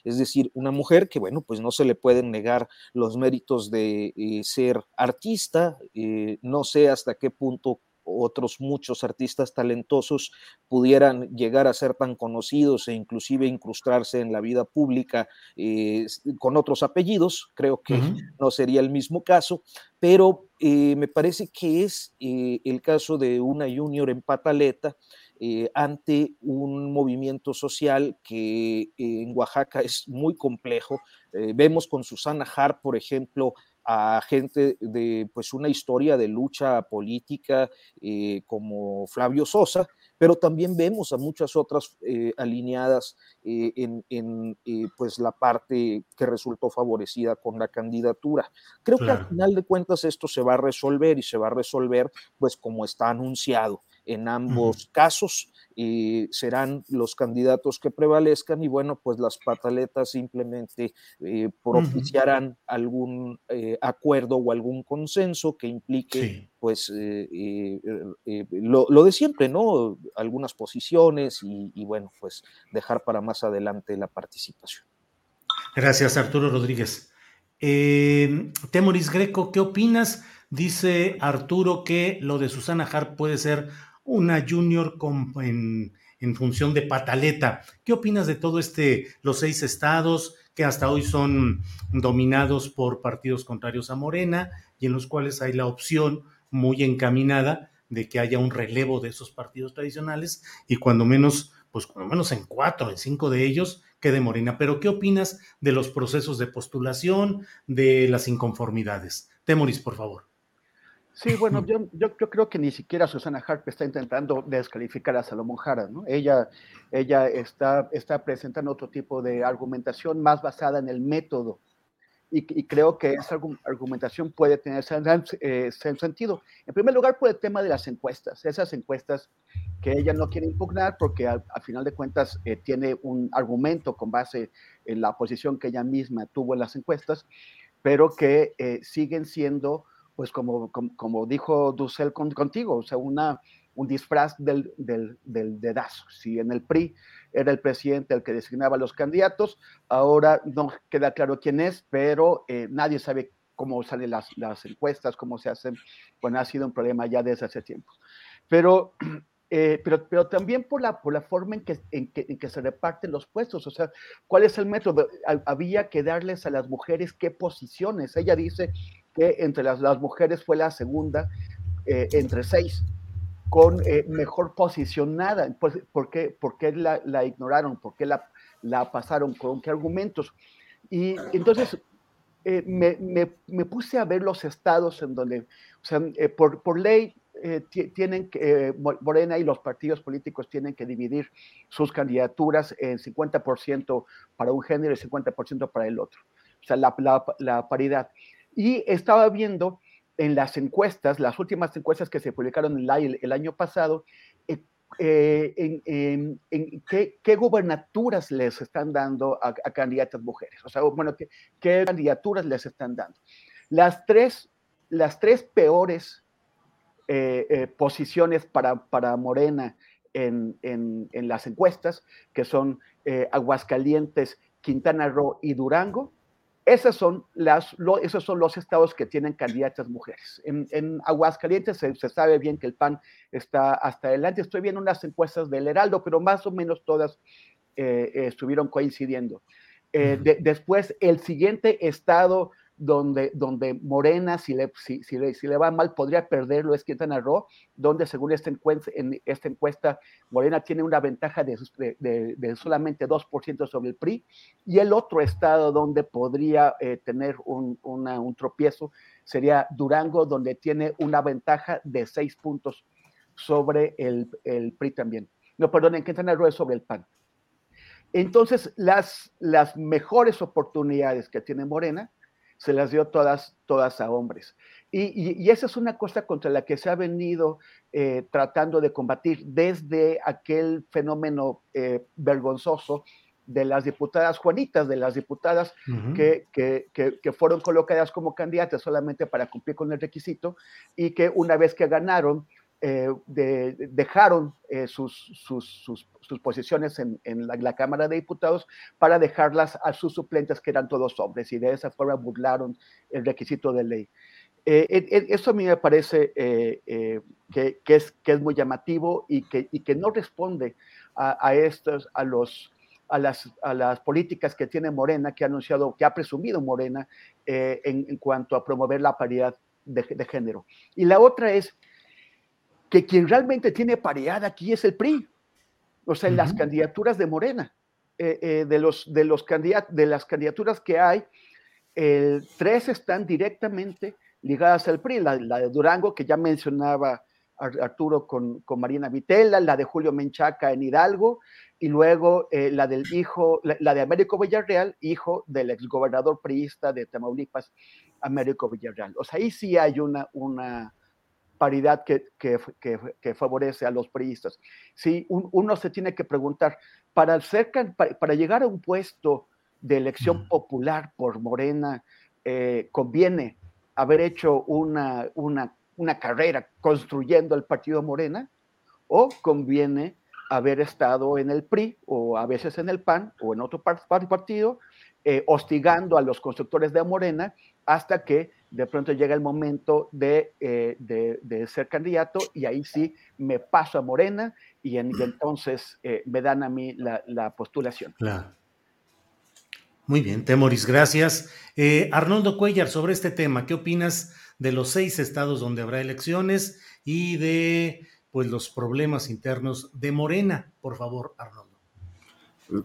es decir, una mujer que, bueno, pues no se le pueden negar los méritos de eh, ser artista, eh, no sé hasta qué punto otros muchos artistas talentosos pudieran llegar a ser tan conocidos e inclusive incrustarse en la vida pública eh, con otros apellidos, creo que no sería el mismo caso, pero me parece que es el caso de una junior en pataleta eh, ante un movimiento social que en Oaxaca es muy complejo. Eh, vemos con Susana Hart, por ejemplo, a gente de pues una historia de lucha política eh, como Flavio Sosa, pero también vemos a muchas otras alineadas en, pues la parte que resultó favorecida con la candidatura. Creo que al final de cuentas esto se va a resolver y se va a resolver pues como está anunciado en ambos casos y serán los candidatos que prevalezcan y bueno, pues las pataletas simplemente eh, propiciarán algún eh, acuerdo o algún consenso que implique pues eh, lo, de siempre, ¿no? Algunas posiciones y, bueno, pues dejar para más adelante la participación. Gracias, Arturo Rodríguez. Temoris Greco, ¿qué opinas? Dice Arturo que lo de Susana Hart puede ser una junior en, función de pataleta. ¿Qué opinas de todo este, los seis estados que hasta hoy son dominados por partidos contrarios a Morena y en los cuales hay la opción muy encaminada de que haya un relevo de esos partidos tradicionales y cuando menos, pues cuando menos en cuatro, en cinco de ellos quede Morena. Pero ¿qué opinas de los procesos de postulación, de las inconformidades? Temoris, por favor. Sí, bueno, yo, yo, creo que ni siquiera Susana Harp está intentando descalificar a Salomón Jara, ¿no? Ella, ella está, está presentando otro tipo de argumentación más basada en el método y, creo que esa argumentación puede tener eh, sentido. En primer lugar, por el tema de las encuestas, esas encuestas que ella no quiere impugnar porque al, final de cuentas eh, tiene un argumento con base en la posición que ella misma tuvo en las encuestas, pero que eh, siguen siendo, pues como, como, dijo Dussel contigo, o sea, una, un disfraz del, del, del dedazo. Si en el PRI era el presidente el que designaba los candidatos, ahora no queda claro quién es, pero eh, nadie sabe cómo salen las, las, encuestas, cómo se hacen, bueno, ha sido un problema ya desde hace tiempo. Pero, eh, pero, pero también por la, por la forma en que, en, que, en que se reparten los puestos, o sea, ¿cuál es el método? Había que darles a las mujeres qué posiciones. Ella dice que entre las, las mujeres fue la segunda eh, entre seis con eh, mejor posicionada. Pues, ¿Por qué, por qué la, la, ignoraron? ¿Por qué la, la, pasaron? ¿Con qué argumentos? Y entonces eh, me, me, me, puse a ver los estados en donde, o sea, eh, por, por, ley tienen que, Morena y los partidos políticos tienen que dividir sus candidaturas en 50% para un género y 50% para el otro. O sea, la, la paridad. Y estaba viendo en las encuestas, las últimas encuestas que se publicaron el, el año pasado, eh, eh, en, qué, qué, gubernaturas les están dando a, candidatas mujeres. O sea, bueno, qué, candidaturas les están dando. Las tres, las tres peores eh, posiciones para, para Morena en, en, las encuestas, que son Aguascalientes, Quintana Roo y Durango, esas son las, esos son los estados que tienen candidatas mujeres. En, Aguascalientes se, sabe bien que el PAN está hasta adelante. Estoy viendo unas encuestas del Heraldo, pero más o menos todas eh, estuvieron coincidiendo. Eh, después, el siguiente estado donde, donde Morena, si le, si, si, le, si le va mal, podría perderlo, es Quintana Roo, donde según esta encuesta, en esta encuesta, Morena tiene una ventaja de, de, de solamente 2% sobre el PRI, y el otro estado donde podría eh, tener un, una, un tropiezo sería Durango, donde tiene una ventaja de 6 puntos sobre el, el PRI también. No, perdón, en Quintana Roo es sobre el PAN. Entonces, las, las mejores oportunidades que tiene Morena se las dio todas, todas a hombres. Y, esa es una cosa contra la que se ha venido eh, tratando de combatir desde aquel fenómeno eh, vergonzoso de las diputadas Juanitas, de las diputadas que, que, que, fueron colocadas como candidatas solamente para cumplir con el requisito y que una vez que ganaron, eh, dejaron sus, sus, sus, sus, posiciones en, en la, Cámara de Diputados para dejarlas a sus suplentes, que eran todos hombres, y de esa forma burlaron el requisito de ley. Eh, eso a mí me parece que, que, es, que es muy llamativo y que, y que no responde a, a estos, a los, a las, a las, políticas que tiene Morena, que ha anunciado, que ha presumido Morena en, en, cuanto a promover la paridad de, de, género. Y la otra es que quien realmente tiene paridad aquí es el PRI, o sea, en las candidaturas de Morena. Eh, eh, de, los, de, los de las candidaturas que hay, tres están directamente ligadas al PRI, la, de Durango, que ya mencionaba Arturo con, con, Marina Vitela, la de Julio Menchaca en Hidalgo, y luego eh, la del hijo, la, de Américo Villarreal, hijo del exgobernador priista de Tamaulipas, Américo Villarreal. O sea, ahí sí hay una, una, paridad que, que, favorece a los priistas. Si uno se tiene que preguntar, para, ser, para, llegar a un puesto de elección popular por Morena, eh, ¿conviene haber hecho una, una, una carrera construyendo el partido Morena? ¿O conviene haber estado en el PRI o a veces en el PAN o en otro partido, eh, hostigando a los constructores de Morena hasta que de pronto llega el momento de, eh, de, ser candidato y ahí sí me paso a Morena y, entonces eh, me dan a mí la, la postulación. Claro. Muy bien, Temoris, gracias. Eh, Arnoldo Cuellar, sobre este tema, ¿qué opinas de los seis estados donde habrá elecciones y de pues los problemas internos de Morena. Por favor, Arnoldo.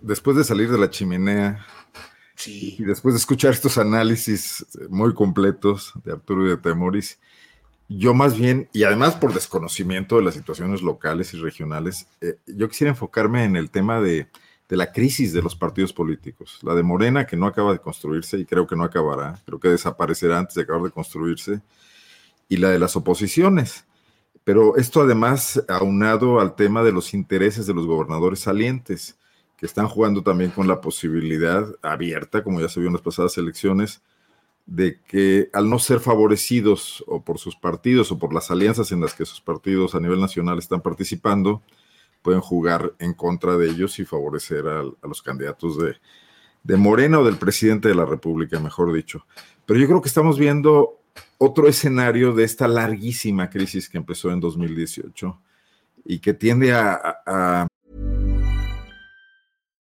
Después de salir de la chimenea y después de escuchar estos análisis muy completos de Arturo y de Temoris, yo más bien, y además por desconocimiento de las situaciones locales y regionales, eh, yo quisiera enfocarme en el tema de, de, la crisis de los partidos políticos. La de Morena, que no acaba de construirse y creo que no acabará, creo que desaparecerá antes de acabar de construirse, y la de las oposiciones. Pero esto además aunado al tema de los intereses de los gobernadores salientes, que están jugando también con la posibilidad abierta, como ya se vio en las pasadas elecciones, de que al no ser favorecidos o por sus partidos o por las alianzas en las que sus partidos a nivel nacional están participando, pueden jugar en contra de ellos y favorecer a, los candidatos de, Morena o del presidente de la República, mejor dicho. Pero yo creo que estamos viendo otro escenario de esta larguísima crisis que empezó en 2018 y que tiende a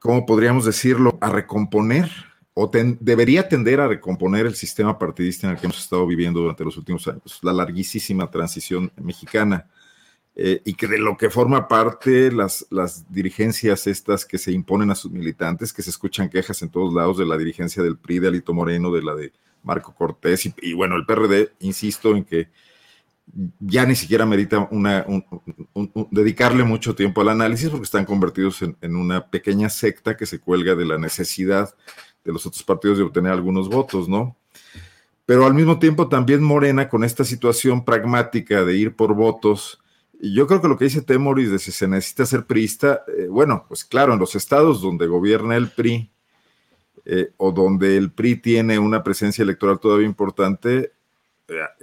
¿Cómo podríamos decirlo? A recomponer o debería tender a recomponer el sistema partidista en el que hemos estado viviendo durante los últimos años, la larguísima transición mexicana, eh, y que de lo que forma parte las, las dirigencias estas que se imponen a sus militantes, que se escuchan quejas en todos lados de la dirigencia del PRI, de Alito Moreno, de la de Marco Cortés, y, bueno, el PRD, insisto en que ya ni siquiera merita una, dedicarle mucho tiempo al análisis porque están convertidos en, una pequeña secta que se cuelga de la necesidad de los otros partidos de obtener algunos votos, ¿no? Pero al mismo tiempo también Morena con esta situación pragmática de ir por votos. Yo creo que lo que dice Temoris de si se necesita ser priista, eh, bueno, pues claro, en los estados donde gobierna el PRI eh, o donde el PRI tiene una presencia electoral todavía importante,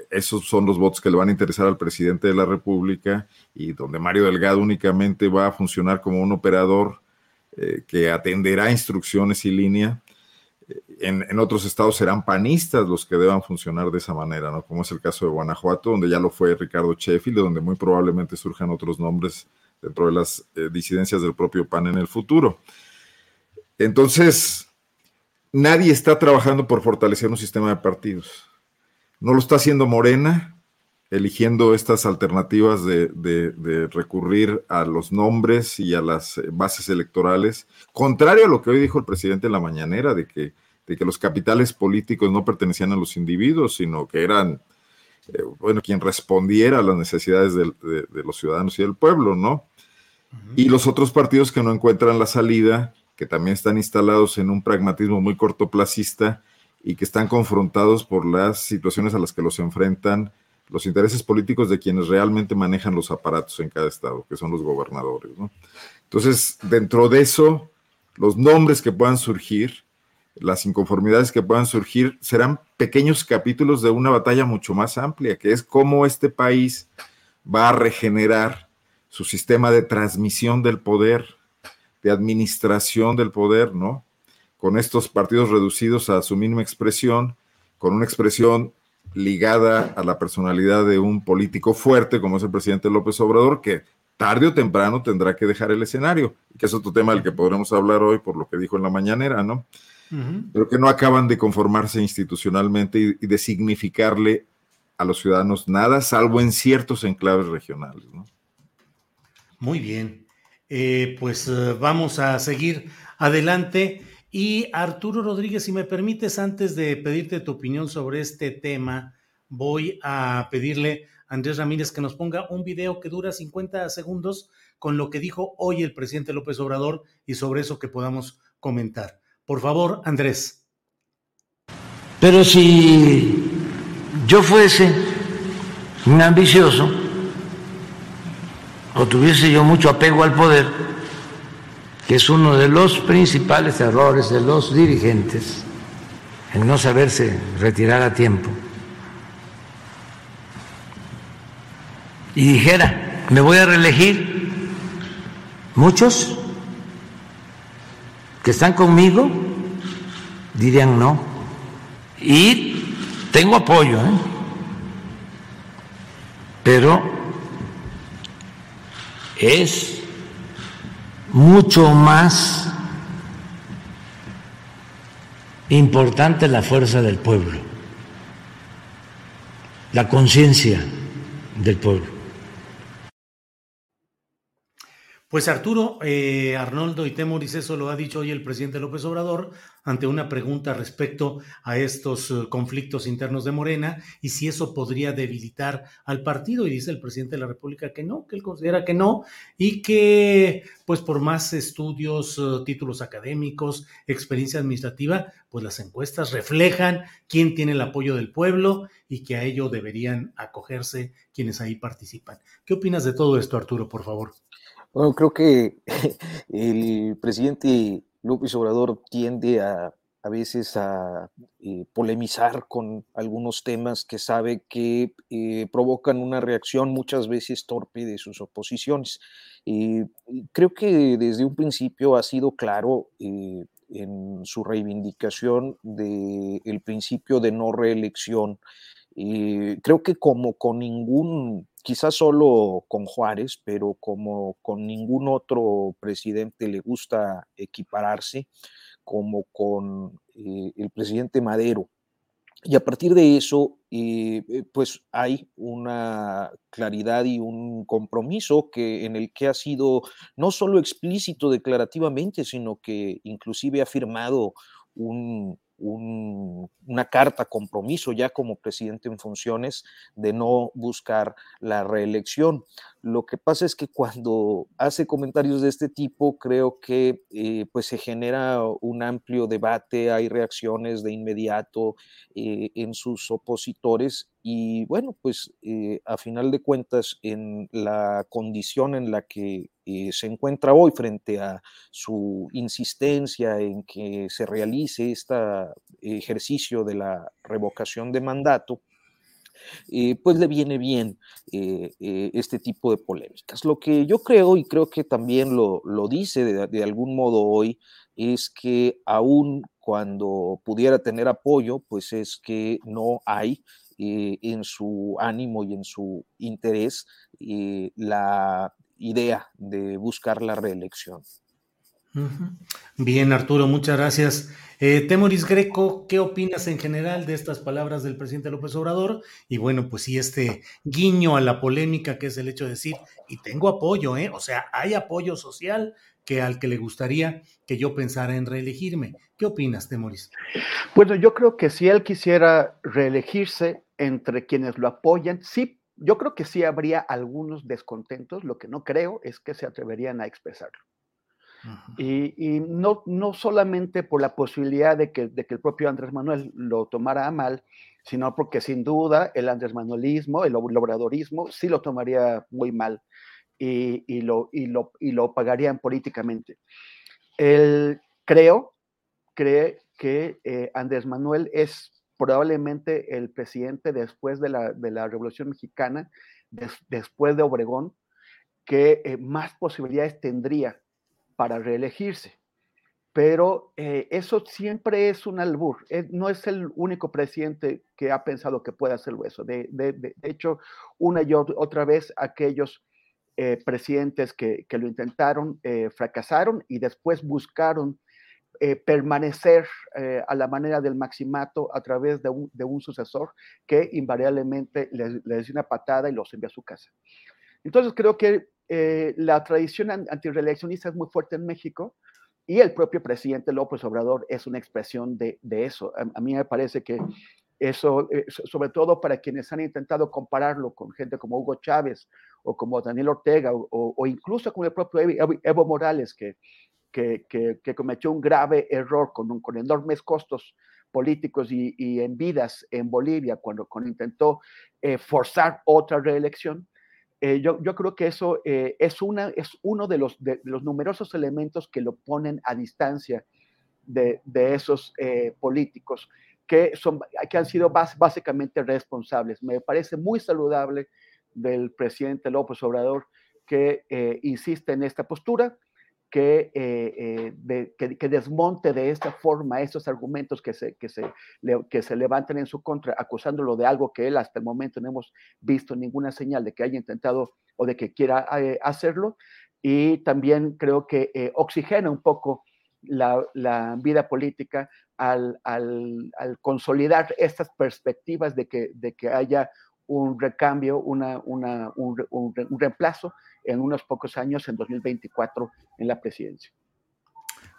esos son los votos que le van a interesar al presidente de la República y donde Mario Delgado únicamente va a funcionar como un operador que atenderá instrucciones y línea en, otros estados serán panistas los que deban funcionar de esa manera, ¿no? Como es el caso de Guanajuato, donde ya lo fue Ricardo Sheffield, donde muy probablemente surjan otros nombres dentro de las eh, disidencias del propio PAN en el futuro. Entonces, nadie está trabajando por fortalecer un sistema de partidos. No lo está haciendo Morena, eligiendo estas alternativas de, de, recurrir a los nombres y a las eh, bases electorales, contrario a lo que hoy dijo el presidente en la mañanera, de que de que los capitales políticos no pertenecían a los individuos, sino que eran, eh, bueno, quien respondiera a las necesidades de, los ciudadanos y del pueblo, ¿no? Y los otros partidos que no encuentran la salida, que también están instalados en un pragmatismo muy cortoplacista y que están confrontados por las situaciones a las que los enfrentan los intereses políticos de quienes realmente manejan los aparatos en cada estado, que son los gobernadores, ¿no? Entonces, dentro de eso, los nombres que puedan surgir, las inconformidades que puedan surgir serán pequeños capítulos de una batalla mucho más amplia, que es cómo este país va a regenerar su sistema de transmisión del poder, de administración del poder, ¿no? Con estos partidos reducidos a su mínima expresión, con una expresión ligada a la personalidad de un político fuerte como es el presidente López Obrador, que tarde o temprano tendrá que dejar el escenario, que es otro tema del que podremos hablar hoy por lo que dijo en la mañanera, ¿no? pero que no acaban de conformarse institucionalmente y, de significarle a los ciudadanos nada, salvo en ciertos enclaves regionales. Muy bien. eh, pues eh, vamos a seguir adelante. Y Arturo Rodríguez, si me permites, antes de pedirte tu opinión sobre este tema, voy a pedirle a Andrés Ramírez que nos ponga un video que dura 50 segundos con lo que dijo hoy el presidente López Obrador y sobre eso que podamos comentar. Por favor, Andrés. Pero si yo fuese un ambicioso o tuviese yo mucho apego al poder, que es uno de los principales errores de los dirigentes, el no saberse retirar a tiempo, y dijera, me voy a reelegir, muchos que están conmigo dirían no. Y tengo apoyo, ¿eh? pero es mucho más importante la fuerza del pueblo, la conciencia del pueblo. Pues Arturo, eh, Arnoldo y Temoris, eso lo ha dicho hoy el presidente López Obrador ante una pregunta respecto a estos eh, conflictos internos de Morena y si eso podría debilitar al partido. Y dice el presidente de la República que no, que él considera que no y que pues por más estudios, eh, títulos académicos, experiencia administrativa, pues las encuestas reflejan quién tiene el apoyo del pueblo y que a ello deberían acogerse quienes ahí participan. ¿Qué opinas de todo esto, Arturo, por favor? Bueno, creo que el presidente López Obrador tiende a, a veces a eh, polemizar con algunos temas que sabe que eh, provocan una reacción muchas veces torpe de sus oposiciones. creo que desde un principio ha sido claro eh, en su reivindicación del principio de no reelección. Creo que como con ningún quizás solo con Juárez, pero como con ningún otro presidente le gusta equipararse, como con eh, el presidente Madero. Y a partir de eso, eh, eh, pues hay una claridad y un compromiso que, en el que ha sido no solo explícito declarativamente, sino que inclusive ha firmado un, una carta compromiso ya como presidente en funciones de no buscar la reelección. Lo que pasa es que cuando hace comentarios de este tipo, creo que eh, pues se genera un amplio debate, hay reacciones de inmediato eh, en sus opositores y bueno, pues eh, a final de cuentas, en la condición en la que eh, se encuentra hoy frente a su insistencia en que se realice este ejercicio de la revocación de mandato, eh, pues le viene bien este tipo de polémicas. Lo que yo creo, y creo que también lo, dice de, de algún modo hoy, es que aún cuando pudiera tener apoyo, pues es que no hay eh, en su ánimo y en su interés eh, la idea de buscar la reelección. Bien, Arturo, muchas gracias. Eh, Temoris Greco, ¿qué opinas en general de estas palabras del presidente López Obrador? Y bueno, pues sí, este guiño a la polémica que es el hecho de decir, y tengo apoyo, ¿eh? O sea, hay apoyo social que al que le gustaría que yo pensara en reelegirme. ¿Qué opinas, Temoris? Bueno, yo creo que si él quisiera reelegirse entre quienes lo apoyan, sí, yo creo que sí habría algunos descontentos, lo que no creo es que se atreverían a expresarlo. Y, no, no solamente por la posibilidad de que, de que el propio Andrés Manuel lo tomara a mal, sino porque sin duda el Andrés Manuelismo, el obradorismo, sí lo tomaría muy mal y, lo, y, lo, y lo pagarían políticamente. Él creo, cree que eh, Andrés Manuel es probablemente el presidente después de la, de la Revolución Mexicana, después de Obregón, que eh, más posibilidades tendría para reelegirse. Pero eh, eso siempre es un albur. no es el único presidente que ha pensado que puede hacerlo eso. De, hecho, una y otra vez aquellos eh, presidentes que, lo intentaron eh, fracasaron y después buscaron eh, permanecer a la manera del maximato a través de un, sucesor que invariablemente les, les dio una patada y los envía a su casa. Entonces creo que eh, la tradición antireeleccionista es muy fuerte en México y el propio presidente López Obrador es una expresión de, eso. A, mí me parece que eso, eh, sobre todo para quienes han intentado compararlo con gente como Hugo Chávez o como Daniel Ortega o, incluso con el propio Evo, Morales, que, que, cometió un grave error con, con enormes costos políticos y, en vidas en Bolivia cuando, cuando intentó eh, forzar otra reelección. Eh, yo, yo, creo que eso eh, es, una, es uno de los, de, los, numerosos elementos que lo ponen a distancia de, de esos eh, políticos que, son, que han sido básicamente responsables. Me parece muy saludable del presidente López Obrador que insiste en esta postura que, eh, eh, que, desmonte de esta forma esos argumentos que se, que, se, que se levantan en su contra, acusándolo de algo que él hasta el momento no hemos visto ninguna señal de que haya intentado o de que quiera eh, hacerlo. Y también creo que oxigena un poco la, la vida política al, al, al, consolidar estas perspectivas de que, de que haya un recambio, una, un, reemplazo en unos pocos años, en 2024, en la presidencia.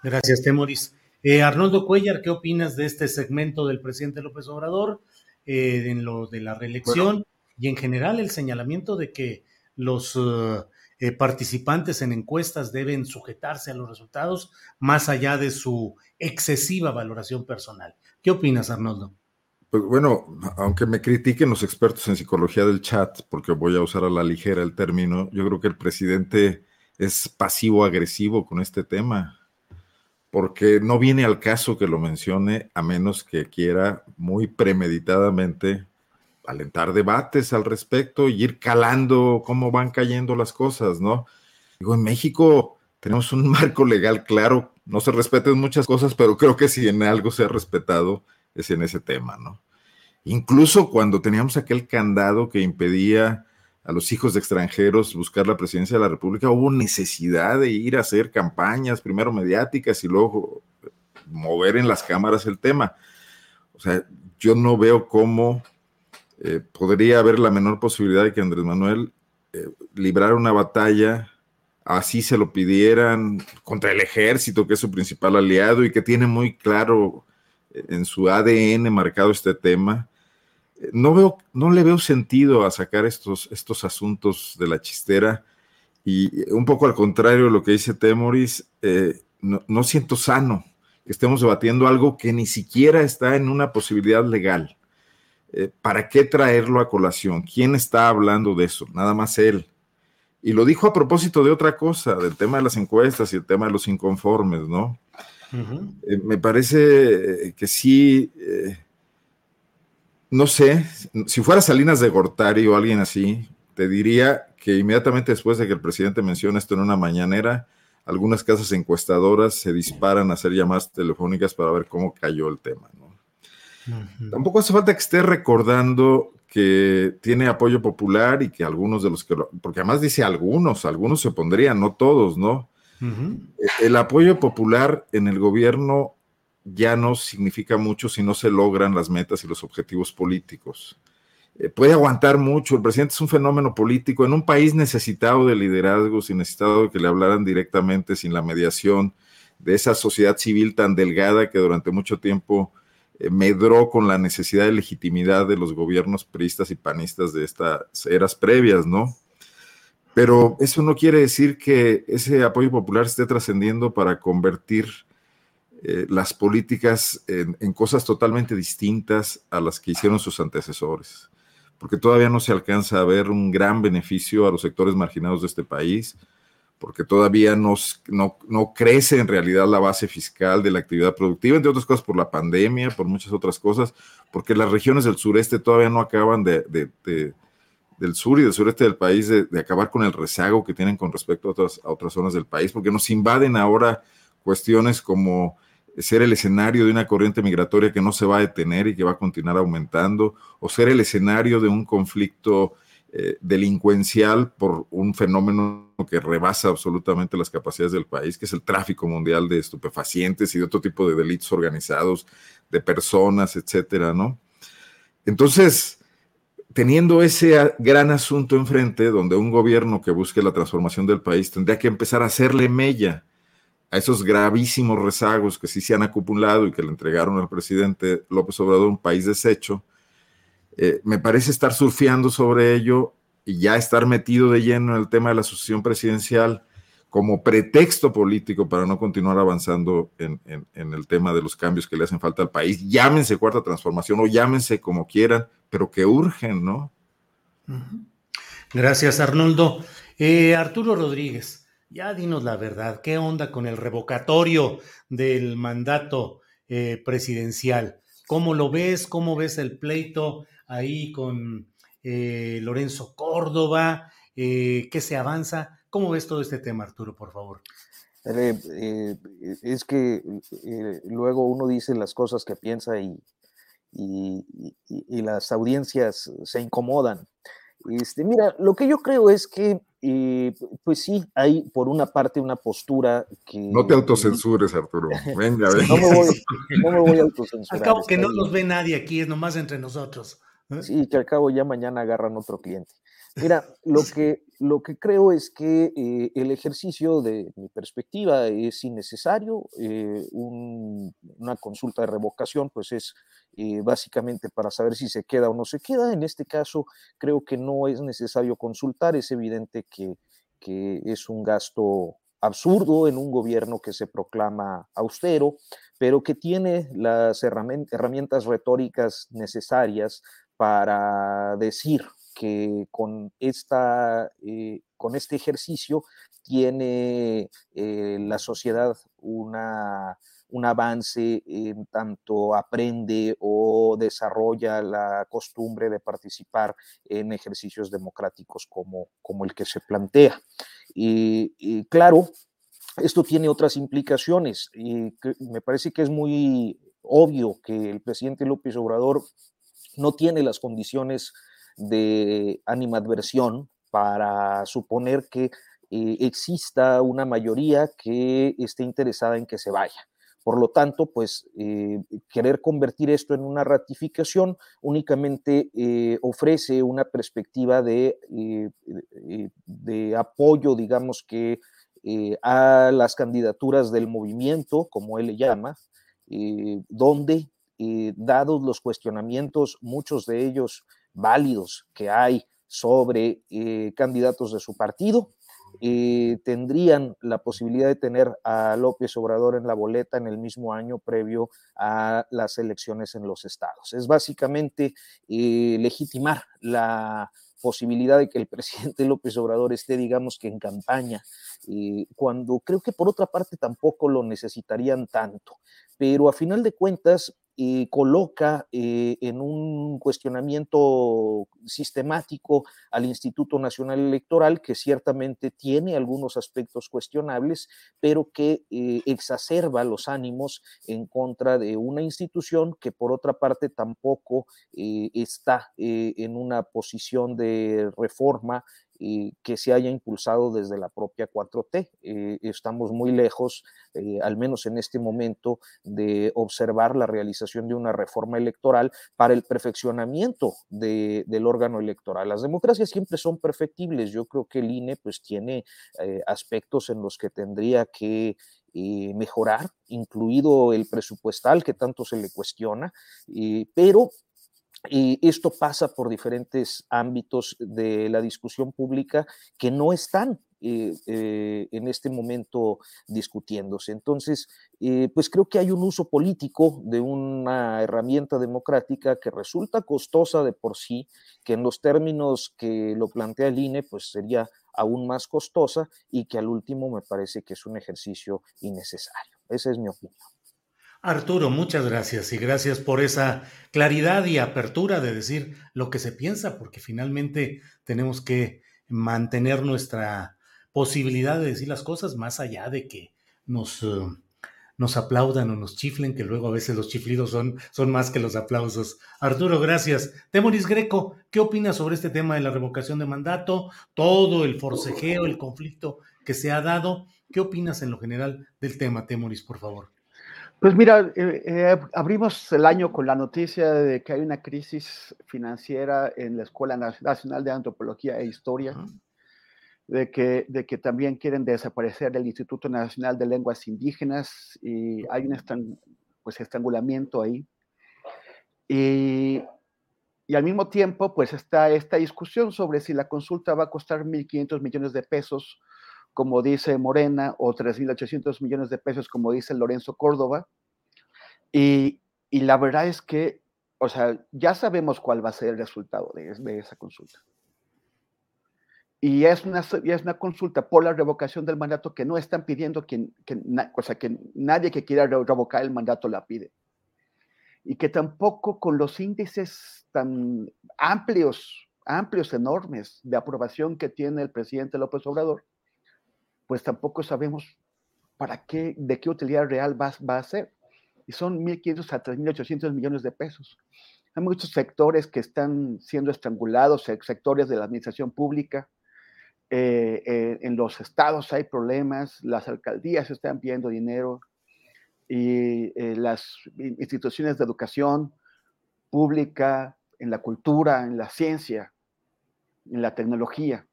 Gracias, Temoris. Eh, Arnoldo Cuellar, ¿qué opinas de este segmento del presidente López Obrador eh, en lo de la reelección y en general el señalamiento de que los eh, participantes en encuestas deben sujetarse a los resultados más allá de su excesiva valoración personal? ¿Qué opinas, Arnoldo? Pues bueno, aunque me critiquen los expertos en psicología del chat, porque voy a usar a la ligera el término, yo creo que el presidente es pasivo-agresivo con este tema, porque no viene al caso que lo mencione a menos que quiera muy premeditadamente alentar debates al respecto y ir calando cómo van cayendo las cosas, ¿no? Digo, en México tenemos un marco legal claro, no se respeten muchas cosas, pero creo que si en algo se ha respetado es en ese tema, ¿no? Incluso cuando teníamos aquel candado que impedía a los hijos de extranjeros buscar la presidencia de la República, hubo necesidad de ir a hacer campañas, primero mediáticas y luego mover en las cámaras el tema. O sea, yo no veo cómo eh, podría haber la menor posibilidad de que Andrés Manuel eh, librara una batalla, así se lo pidieran, contra el ejército, que es su principal aliado y que tiene muy claro en su ADN marcado este tema. No, veo, no le veo sentido a sacar estos, estos asuntos de la chistera y un poco al contrario de lo que dice Temoris, eh, no, siento sano que estemos debatiendo algo que ni siquiera está en una posibilidad legal. Eh, ¿Para qué traerlo a colación? ¿Quién está hablando de eso? Nada más él. Y lo dijo a propósito de otra cosa, del tema de las encuestas y el tema de los inconformes, ¿no? Eh, me parece que sí, eh, no sé, si fuera Salinas de Gortari o alguien así, te diría que inmediatamente después de que el presidente menciona esto en una mañanera, algunas casas encuestadoras se disparan a hacer llamadas telefónicas para ver cómo cayó el tema. Tampoco hace falta que esté recordando que tiene apoyo popular y que algunos de los que lo, porque además dice algunos, algunos se opondrían, no todos, ¿no? El apoyo popular en el gobierno ya no significa mucho si no se logran las metas y los objetivos políticos. Eh, puede aguantar mucho, el presidente es un fenómeno político en un país necesitado de liderazgos y necesitado de que le hablaran directamente sin la mediación de esa sociedad civil tan delgada que durante mucho tiempo eh, medró con la necesidad de legitimidad de los gobiernos priistas y panistas de estas eras previas, ¿no? Pero eso no quiere decir que ese apoyo popular esté trascendiendo para convertir eh, las políticas en, cosas totalmente distintas a las que hicieron sus antecesores, porque todavía no se alcanza a ver un gran beneficio a los sectores marginados de este país, porque todavía no, no, crece en realidad la base fiscal de la actividad productiva, entre otras cosas por la pandemia, por muchas otras cosas, porque las regiones del sureste todavía no acaban de del sur y del sureste del país de, acabar con el rezago que tienen con respecto a otras, a otras zonas del país, porque nos invaden ahora cuestiones como ser el escenario de una corriente migratoria que no se va a detener y que va a continuar aumentando, o ser el escenario de un conflicto eh, delincuencial por un fenómeno que rebasa absolutamente las capacidades del país, que es el tráfico mundial de estupefacientes y de otro tipo de delitos organizados, de personas, etcétera, ¿no? Entonces, teniendo ese gran asunto enfrente, donde un gobierno que busque la transformación del país tendría que empezar a hacerle mella a esos gravísimos rezagos que sí se han acumulado y que le entregaron al presidente López Obrador un país deshecho, eh, me parece estar surfeando sobre ello y ya estar metido de lleno en el tema de la sucesión presidencial como pretexto político para no continuar avanzando en, el tema de los cambios que le hacen falta al país. Llámense cuarta transformación o llámense como quieran, pero que urgen, ¿no? Gracias, Arnoldo. Eh, Arturo Rodríguez, ya dinos la verdad, ¿qué onda con el revocatorio del mandato eh, presidencial? ¿Cómo lo ves? ¿Cómo ves el pleito ahí con eh, Lorenzo Córdoba? ¿Qué se avanza? ¿Cómo ves todo este tema, Arturo, por favor? Eh, eh, es que eh, luego uno dice las cosas que piensa y, y, las audiencias se incomodan. Este, mira, lo que yo creo es que, pues sí, hay por una parte una postura que... No te autocensures, Arturo. Venga, venga. No me voy, no me voy a autocensurar. Al cabo que no nos ve nadie aquí, es nomás entre nosotros. Sí, que al cabo ya mañana agarran otro cliente. Mira, lo que, lo que creo es que eh, el ejercicio de mi perspectiva es innecesario. Eh, una consulta de revocación, pues es eh, básicamente para saber si se queda o no se queda. En este caso, creo que no es necesario consultar. Es evidente que, que es un gasto absurdo en un gobierno que se proclama austero, pero que tiene las herramientas retóricas necesarias para decir que con, esta, eh, con este ejercicio tiene eh, la sociedad una, un avance en tanto aprende o desarrolla la costumbre de participar en ejercicios democráticos como, como el que se plantea. Y, claro, esto tiene otras implicaciones y me parece que es muy obvio que el presidente López Obrador no tiene las condiciones de animadversión para suponer que eh, exista una mayoría que esté interesada en que se vaya. Por lo tanto, pues eh, querer convertir esto en una ratificación únicamente eh, ofrece una perspectiva de, de apoyo, digamos que, a las candidaturas del movimiento, como él le llama, donde, dados los cuestionamientos, muchos de ellos válidos que hay sobre eh, candidatos de su partido, eh, tendrían la posibilidad de tener a López Obrador en la boleta en el mismo año previo a las elecciones en los estados. Es básicamente eh, legitimar la posibilidad de que el presidente López Obrador esté, digamos que en campaña, cuando creo que por otra parte tampoco lo necesitarían tanto. Pero a final de cuentas, eh, coloca eh, en un cuestionamiento sistemático al Instituto Nacional Electoral, que ciertamente tiene algunos aspectos cuestionables, pero que eh, exacerba los ánimos en contra de una institución que por otra parte tampoco está en una posición de reforma que se haya impulsado desde la propia 4T. Eh, estamos muy lejos, eh, al menos en este momento, de observar la realización de una reforma electoral para el perfeccionamiento del órgano electoral. Las democracias siempre son perfectibles. Yo creo que el INE pues tiene eh, aspectos en los que tendría que mejorar, incluido el presupuestal que tanto se le cuestiona, pero y esto pasa por diferentes ámbitos de la discusión pública que no están eh, eh, en este momento discutiéndose. Entonces, eh, pues creo que hay un uso político de una herramienta democrática que resulta costosa de por sí, que en los términos que lo plantea el INE, pues sería aún más costosa y que al último me parece que es un ejercicio innecesario. Esa es mi opinión. Arturo, muchas gracias y gracias por esa claridad y apertura de decir lo que se piensa, porque finalmente tenemos que mantener nuestra posibilidad de decir las cosas más allá de que nos, eh, nos aplaudan o nos chiflen, que luego a veces los chiflidos son, son más que los aplausos. Arturo, gracias. Temoris Greco, ¿qué opinas sobre este tema de la revocación de mandato? Todo el forcejeo, el conflicto que se ha dado. ¿Qué opinas en lo general del tema, Temoris, por favor? Pues mira, eh, eh, abrimos el año con la noticia de que hay una crisis financiera en la Escuela Nacional de Antropología e Historia, de, que, de que también quieren desaparecer el Instituto Nacional de Lenguas Indígenas y hay un pues, estrangulamiento ahí. Y, y, al mismo tiempo, pues está esta discusión sobre si la consulta va a costar 1.500 millones de pesos como dice Morena, o 3.800 millones de pesos, como dice Lorenzo Córdoba. Y, y, la verdad es que, o sea, ya sabemos cuál va a ser el resultado de, de esa consulta. Y es, una, y es una consulta por la revocación del mandato que no están pidiendo que, que, o sea, que nadie que quiera revocar el mandato la pide. Y que tampoco con los índices tan amplios, amplios, enormes de aprobación que tiene el presidente López Obrador, pues tampoco sabemos para qué, de qué utilidad real va, a ser. Y son 1.500 a 3.800 millones de pesos. Hay muchos sectores que están siendo estrangulados, sectores de la administración pública. Eh, eh, en los estados hay problemas, las alcaldías están pidiendo dinero y eh, las instituciones de educación pública, en la cultura, en la ciencia, en la tecnología,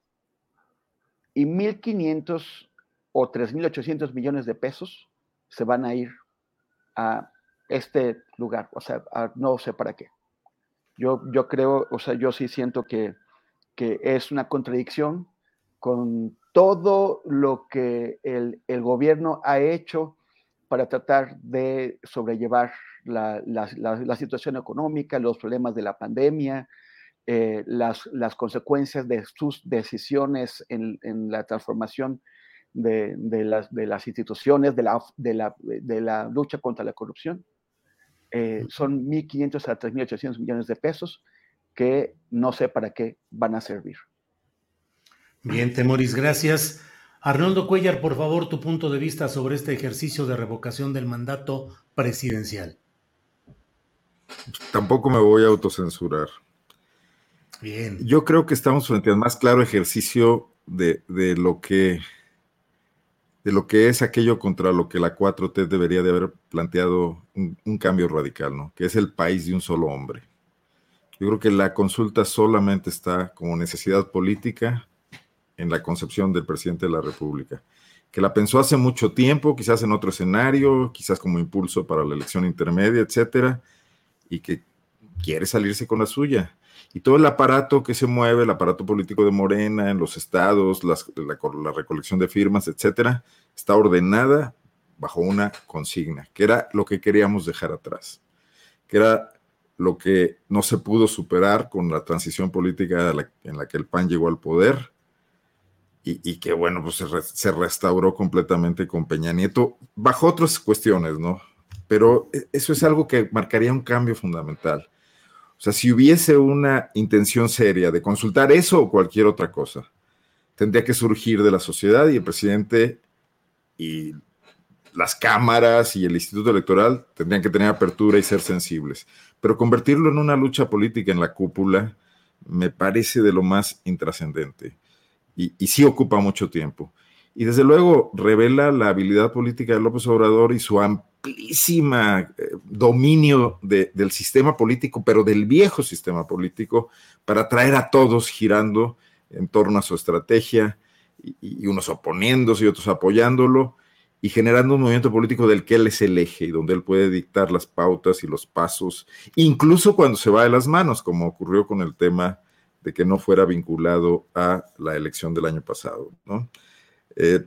y 1.500 o 3.800 millones de pesos se van a ir a este lugar, o sea, no sé para qué. Yo, yo creo, o sea, yo sí siento que, que es una contradicción con todo lo que el, el gobierno ha hecho para tratar de sobrellevar la, la, la, situación económica, los problemas de la pandemia, eh, las, las, consecuencias de sus decisiones en, en la transformación de, de, las, de, las, instituciones, de la, de la, lucha contra la corrupción. Eh, son 1.500 a 3.800 millones de pesos que no sé para qué van a servir. Bien, Temoris, gracias. Arnoldo Cuellar, por favor, tu punto de vista sobre este ejercicio de revocación del mandato presidencial. Tampoco me voy a autocensurar. Yo creo que estamos frente al más claro ejercicio de, de, lo que de lo que es aquello contra lo que la 4T debería de haber planteado un, un, cambio radical, ¿no? Que es el país de un solo hombre. Yo creo que la consulta solamente está como necesidad política en la concepción del presidente de la República, que la pensó hace mucho tiempo, quizás en otro escenario, quizás como impulso para la elección intermedia, etcétera, y que quiere salirse con la suya y todo el aparato que se mueve, el aparato político de Morena en los estados, la, recolección de firmas, etcétera, está ordenada bajo una consigna, que era lo que queríamos dejar atrás, que era lo que no se pudo superar con la transición política en la que el PAN llegó al poder y, y que, bueno, pues se, se restauró completamente con Peña Nieto, bajo otras cuestiones, ¿no? Pero e, eso es algo que marcaría un cambio fundamental o sea, si hubiese una intención seria de consultar eso o cualquier otra cosa, tendría que surgir de la sociedad y el presidente y las cámaras y el Instituto Electoral tendrían que tener apertura y ser sensibles. Pero convertirlo en una lucha política en la cúpula me parece de lo más intrascendente y, sí ocupa mucho tiempo. Y desde luego revela la habilidad política de López Obrador y su amplísima eh, dominio de, del sistema político, pero del viejo sistema político, para traer a todos girando en torno a su estrategia, y, y unos oponiéndose y otros apoyándolo, y generando un movimiento político del que él es el eje y donde él puede dictar las pautas y los pasos, incluso cuando se va de las manos, como ocurrió con el tema de que no fuera vinculado a la elección del año pasado, ¿no? Eh,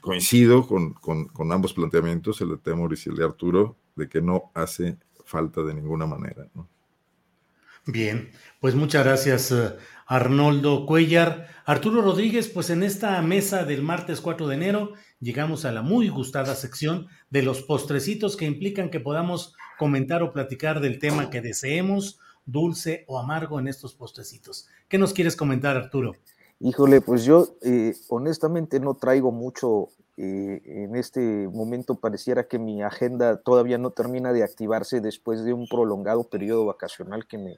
coincido con, con, con, ambos planteamientos, el de Temoris y el de Arturo, de que no hace falta de ninguna manera. ¿no? Bien, pues muchas gracias uh, Arnoldo Cuellar. Arturo Rodríguez, pues en esta mesa del martes 4 de enero llegamos a la muy gustada sección de los postrecitos que implican que podamos comentar o platicar del tema que deseemos, dulce o amargo en estos postrecitos. ¿Qué nos quieres comentar, Arturo? Híjole, pues yo eh, honestamente no traigo mucho. Eh, en este momento pareciera que mi agenda todavía no termina de activarse después de un prolongado periodo vacacional que me,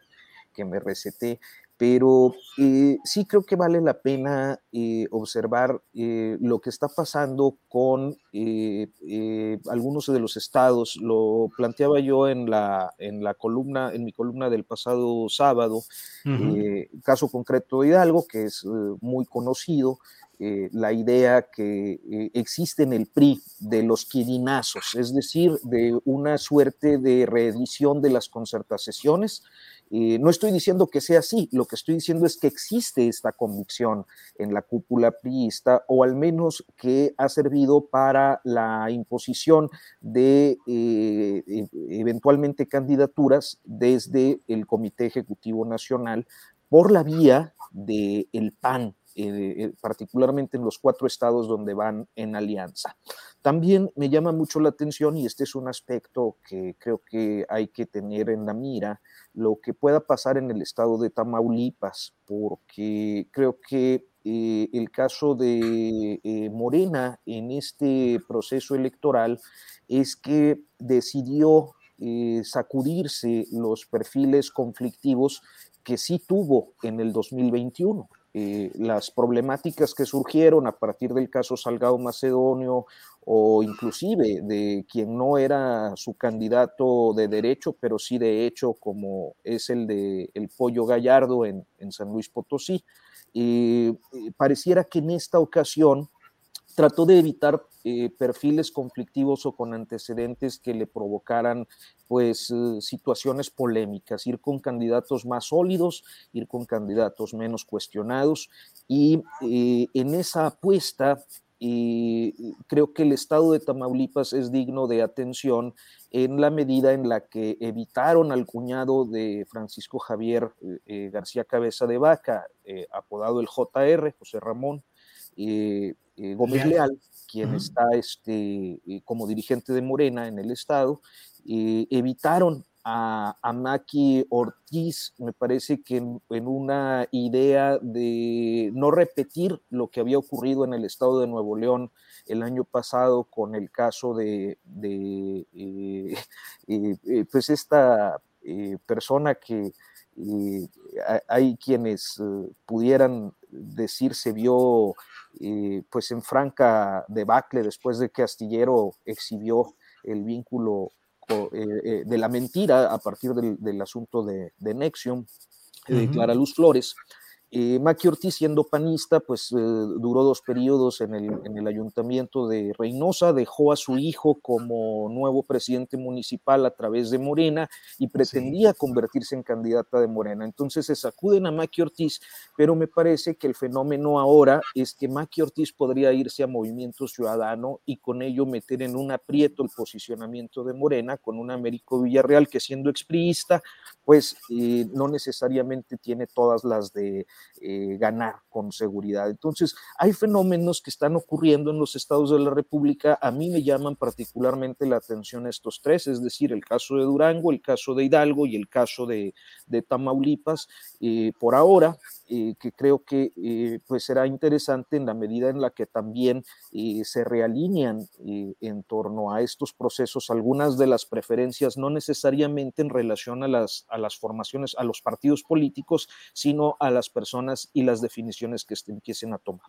que me receté. Pero eh, sí creo que vale la pena eh, observar eh, lo que está pasando con algunos de los estados. Lo planteaba yo en la, en la columna, en mi columna del pasado sábado, caso concreto de Hidalgo, que es muy conocido, la idea que existe en el PRI de los quirinazos, es decir, de una suerte de reedición de las concertaciones eh, no estoy diciendo que sea así, lo que estoy diciendo es que existe esta convicción en la cúpula priista, o al menos que ha servido para la imposición de eh, e, eventualmente candidaturas desde el Comité Ejecutivo Nacional por la vía del el PAN, eh, particularmente en los cuatro estados donde van en alianza. También me llama mucho la atención, y este es un aspecto que creo que hay que tener en la mira, lo que pueda pasar en el estado de Tamaulipas, porque creo que eh, el caso de eh, Morena en este proceso electoral es que decidió eh, sacudirse los perfiles conflictivos que sí tuvo en el 2021. Las problemáticas que surgieron a partir del caso Salgado Macedonio o inclusive de quien no era su candidato de derecho, pero sí de hecho, como es el de el Pollo Gallardo en, San Luis Potosí. y pareciera que en esta ocasión trató de evitar eh, perfiles conflictivos o con antecedentes que le provocaran pues eh, situaciones polémicas, ir con candidatos más sólidos, ir con candidatos menos cuestionados. Y eh, en esa apuesta y creo que el estado de Tamaulipas es digno de atención en la medida en la que evitaron al cuñado de Francisco Javier eh, García Cabeza de Vaca, eh, apodado el JR, José Ramón Gómez Leal, quien está este, como dirigente de Morena en el estado, evitaron a, Maki Ortiz, me parece que en, una idea de no repetir lo que había ocurrido en el estado de Nuevo León el año pasado con el caso de, eh, eh, eh, pues esta persona que hay quienes pudieran decir se vio pues en franca debacle después de que Astillero exhibió el vínculo eh, eh, de la mentira a partir del, asunto de, de Nexium, de Clara Luz Flores, eh, Maki Ortiz, siendo panista, pues eh, duró dos periodos en el, en el, ayuntamiento de Reynosa, dejó a su hijo como nuevo presidente municipal a través de Morena y pretendía convertirse en candidata de Morena. Entonces se sacuden a Maki Ortiz, pero me parece que el fenómeno ahora es que Maki Ortiz podría irse a Movimiento Ciudadano y con ello meter en un aprieto el posicionamiento de Morena con un Américo Villarreal que siendo expriista, pues eh, no necesariamente tiene todas las de eh, ganar con seguridad. Entonces, hay fenómenos que están ocurriendo en los estados de la República. A mí me llaman particularmente la atención estos tres, es decir, el caso de Durango, el caso de Hidalgo y el caso de, Tamaulipas. Eh, por ahora, que creo que pues será interesante en la medida en la que también se realinean en torno a estos procesos algunas de las preferencias, no necesariamente en relación a las, las formaciones, a los partidos políticos, sino a las personas y las definiciones que empiecen a tomar.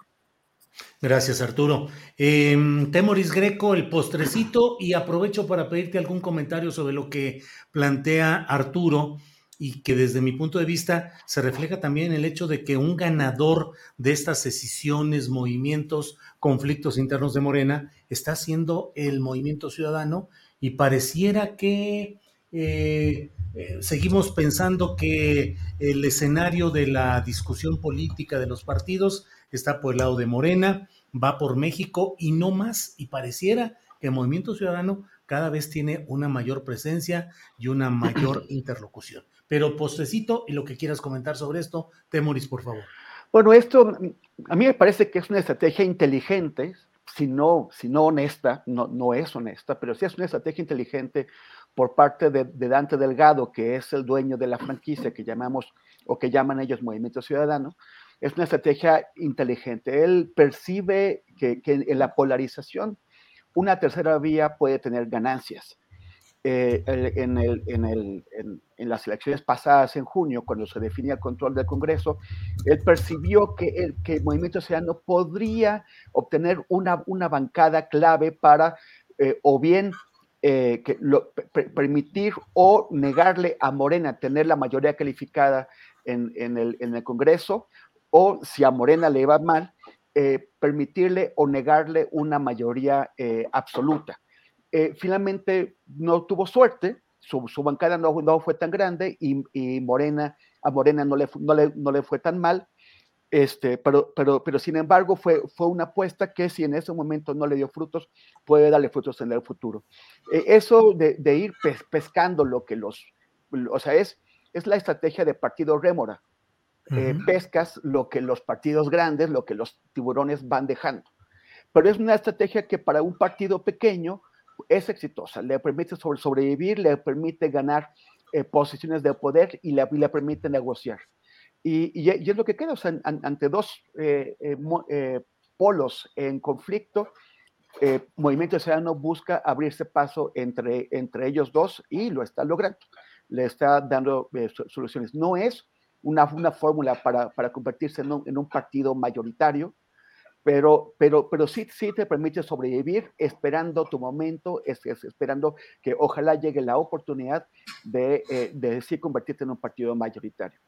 Gracias, Arturo. Em, Temoris Greco, el postrecito, y aprovecho para pedirte algún comentario sobre lo que plantea Arturo y que desde mi punto de vista se refleja también el hecho de que un ganador de estas decisiones, movimientos, conflictos internos de Morena está siendo el movimiento ciudadano y pareciera que eh, eh, seguimos pensando que el escenario de la discusión política de los partidos está por el lado de Morena, va por México y no más, y pareciera que el Movimiento Ciudadano cada vez tiene una mayor presencia y una mayor interlocución. Pero postrecito y lo que quieras comentar sobre esto, Temoris, por favor. Bueno, esto a mí me parece que es una estrategia inteligente, si no, si no honesta, no, no es honesta, pero sí es una estrategia inteligente por parte de, Dante Delgado, que es el dueño de la franquicia que llamamos o que llaman ellos Movimiento Ciudadano, es una estrategia inteligente. Él percibe que, en la polarización una tercera vía puede tener ganancias. eh, en, el, en, el, en, las elecciones pasadas en junio, cuando se definía el control del Congreso, él percibió que el, que Movimiento Ciudadano podría obtener una, una bancada clave para eh, o bien eh, permitir o negarle a Morena tener la mayoría calificada en, el, Congreso, o si a Morena le va mal, permitirle o negarle una mayoría absoluta. Eh, finalmente no tuvo suerte, su, bancada no, fue tan grande y, Morena, a Morena no le, no le, fue tan mal, este, pero, pero, pero sin embargo fue, fue una apuesta que si en ese momento no le dio frutos, puede darle frutos en el futuro. Eh, eso de, ir pescando lo que los, o sea, es, es la estrategia de partido rémora. Eh, pescas lo que los partidos grandes, lo que los tiburones van dejando. Pero es una estrategia que para un partido pequeño es exitosa, le permite sobrevivir, le permite ganar eh, posiciones de poder y le, le permite negociar. Y, es lo que queda, ante dos eh, eh, polos en conflicto, Movimiento Ciudadano busca abrirse paso entre, entre ellos dos y lo está logrando, le está dando soluciones. No es una, una fórmula para, para convertirse en un, en un partido mayoritario, pero, pero, pero sí, sí te permite sobrevivir esperando tu momento, es, esperando que ojalá llegue la oportunidad de, eh, de sí convertirte en un partido mayoritario.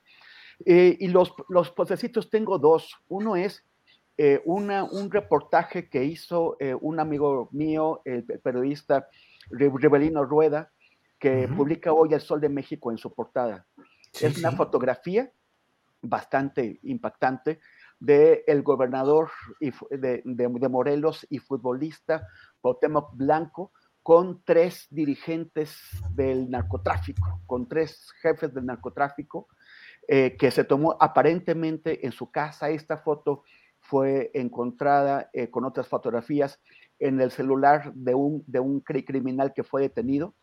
Eh, y los, los tengo dos. Uno es eh, una, un reportaje que hizo un amigo mío, el periodista Rebelino Rueda, que publica hoy El Sol de México en su portada. es una fotografía bastante impactante del el gobernador de, de, Morelos y futbolista Cuauhtémoc Blanco con tres dirigentes del narcotráfico, con tres jefes del narcotráfico, eh, que se tomó aparentemente en su casa. Esta foto fue encontrada eh, con otras fotografías en el celular de un, de un criminal que fue detenido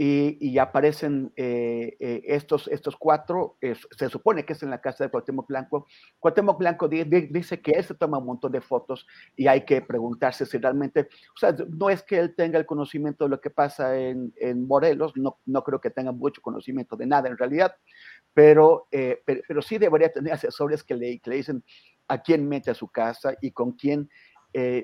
y, aparecen eh, eh, estos, estos cuatro, se supone que es en la casa de Cuauhtémoc Blanco. Cuauhtémoc Blanco dice que él se toma un montón de fotos y hay que preguntarse si realmente, o sea, no es que él tenga el conocimiento de lo que pasa en, en Morelos, no, no creo que tenga mucho conocimiento de nada en realidad, pero, eh, pero, sí debería tener asesores que le, que le dicen a quién mete a su casa y con quién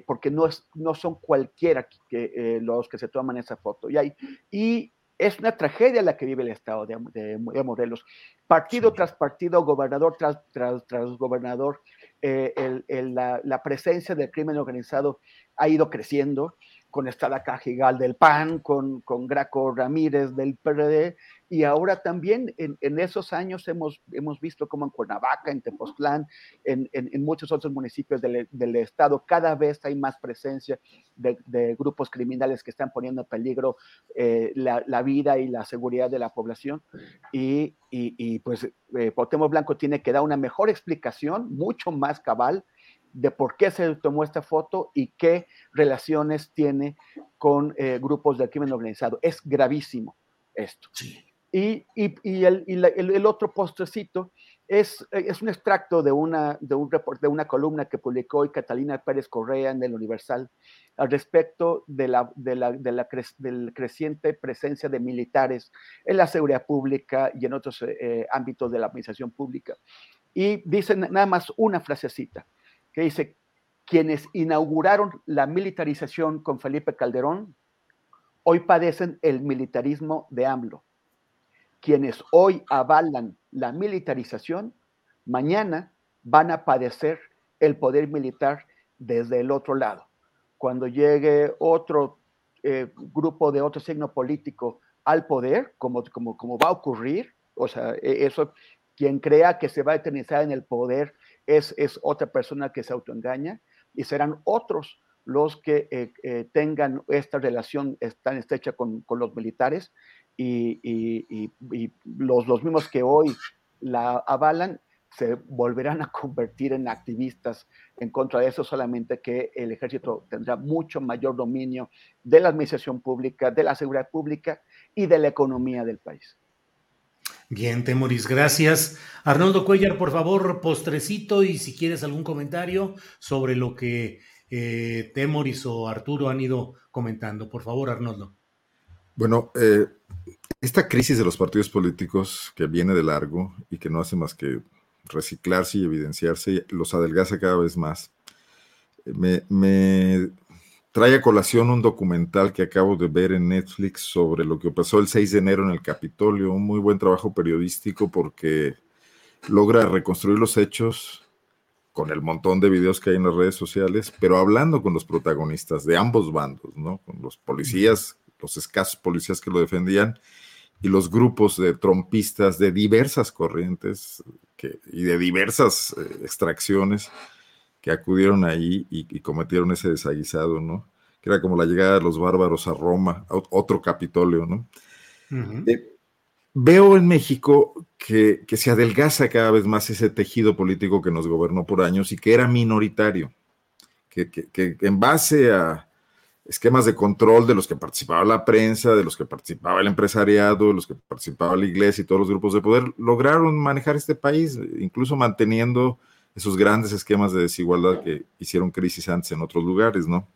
porque no, es, no son cualquiera que, los que se toman esa foto. Y, hay, y es una tragedia la que vive el estado de, Morelos. Partido tras partido, gobernador tras, tras, tras gobernador, eh, la, presencia del crimen organizado ha ido creciendo con Estela Cajigal del PAN, con, con Graco Ramírez del PRD, y ahora también en, en, esos años hemos, hemos visto como en Cuernavaca, en Tepoztlán, en, en, muchos otros municipios del, del, estado, cada vez hay más presencia de, grupos criminales que están poniendo en peligro eh, la, la, vida y la seguridad de la población. Y, y, y pues eh, Blanco tiene que dar una mejor explicación, mucho más cabal, de por qué se tomó esta foto y qué relaciones tiene con eh, grupos del crimen organizado. Es gravísimo esto. Y, y, y, el, el, otro postrecito es, es un extracto de una, de, un report, de una columna que publicó hoy Catalina Pérez Correa en el Universal al respecto de la, de la, de la del creciente presencia de militares en la seguridad pública y en otros eh, ámbitos de la administración pública. Y dicen nada más una frasecita que dice, quienes inauguraron la militarización con Felipe Calderón, hoy padecen el militarismo de AMLO. Quienes hoy avalan la militarización, mañana van a padecer el poder militar desde el otro lado. Cuando llegue otro eh, grupo de otro signo político al poder, como, como, como va a ocurrir, o sea, e, eso, quien crea que se va a eternizar en el poder es, otra persona que se autoengaña y serán otros los que eh, eh, tengan esta relación tan estrecha con, los militares y, los, mismos que hoy la avalan se volverán a convertir en activistas en contra de eso, solamente que el ejército tendrá mucho mayor dominio de la administración pública, de la seguridad pública y de la economía del país. Bien, Temoris, gracias. Arnoldo Cuellar, por favor, postrecito y si quieres algún comentario sobre lo que eh, Temoris o Arturo han ido comentando. Por favor, Arnoldo. Bueno, eh, esta crisis de los partidos políticos que viene de largo y que no hace más que reciclarse y evidenciarse, los adelgaza cada vez más. Me, me, trae a colación un documental que acabo de ver en Netflix sobre lo que pasó el 6 de enero en el Capitolio, un muy buen trabajo periodístico porque logra reconstruir los hechos con el montón de videos que hay en las redes sociales, pero hablando con los protagonistas de ambos bandos, ¿no? Con los policías, los escasos policías que lo defendían y los grupos de trompistas de diversas corrientes que, y de diversas eh, extracciones que acudieron ahí y, cometieron ese desaguisado, ¿no? Que era como la llegada de los bárbaros a Roma, a otro Capitolio, ¿no? Eh, veo en México que, que, se adelgaza cada vez más ese tejido político que nos gobernó por años y que era minoritario, que, que en base a, esquemas de control de los que participaba la prensa, de los que participaba el empresariado, de los que participaba la iglesia y todos los grupos de poder, lograron manejar este país, incluso manteniendo esos grandes esquemas de desigualdad que hicieron crisis antes en otros lugares, ¿no?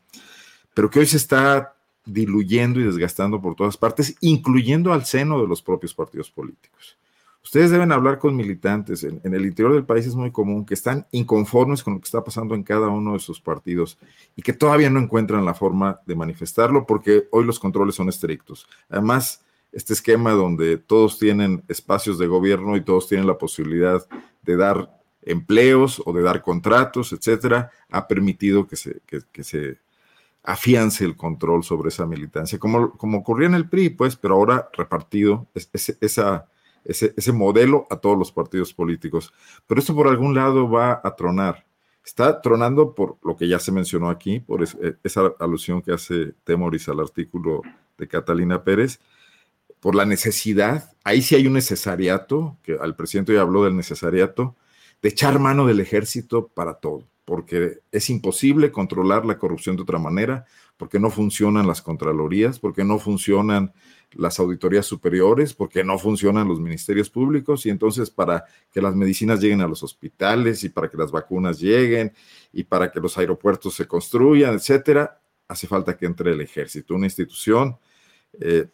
Pero que hoy se está diluyendo y desgastando por todas partes, incluyendo al seno de los propios partidos políticos. Ustedes deben hablar con militantes. En, el interior del país es muy común que están inconformes con lo que está pasando en cada uno de sus partidos y que todavía no encuentran la forma de manifestarlo porque hoy los controles son estrictos. Además, este esquema donde todos tienen espacios de gobierno y todos tienen la posibilidad de dar empleos o de dar contratos, etcétera, ha permitido que se, se afiance el control sobre esa militancia, como, como ocurría en el PRI, pues, pero ahora repartido esa ese, modelo a todos los partidos políticos. Pero esto por algún lado va a tronar. Está tronando por lo que ya se mencionó aquí, por eh, esa alusión que hace Temoris al artículo de Catalina Pérez, por la necesidad, ahí sí hay un necesariato, que al presidente ya habló del necesariato, de echar mano del ejército para todo, porque es imposible controlar la corrupción de otra manera, porque no funcionan las contralorías, porque no funcionan las auditorías superiores, porque no funcionan los ministerios públicos y entonces para que las medicinas lleguen a los hospitales y para que las vacunas lleguen y para que los aeropuertos se construyan, etcétera, hace falta que entre el ejército, una institución eh,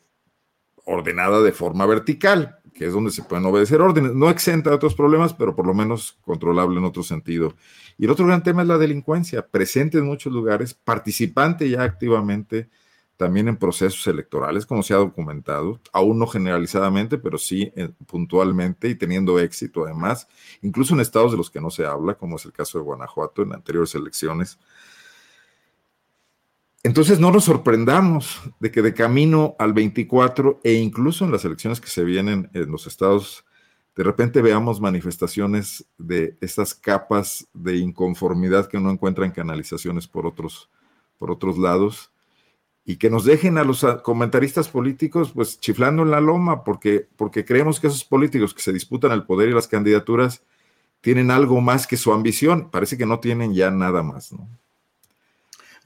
ordenada de forma vertical, que es donde se pueden obedecer órdenes, no exenta de otros problemas, pero por lo menos controlable en otro sentido. Y el otro gran tema es la delincuencia, presente en muchos lugares, participante ya activamente también en procesos electorales, como se ha documentado, aún no generalizadamente, pero sí eh, puntualmente y teniendo éxito además, incluso en estados de los que no se habla, como es el caso de Guanajuato en anteriores elecciones. Entonces no nos sorprendamos de que de camino al 24 e incluso en las elecciones que se vienen en los estados, de repente veamos manifestaciones de estas capas de inconformidad que no encuentran canalizaciones por otros, por otros lados y que nos dejen a los comentaristas políticos pues chiflando en la loma porque, porque creemos que esos políticos que se disputan el poder y las candidaturas tienen algo más que su ambición. Parece que no tienen ya nada más, ¿no?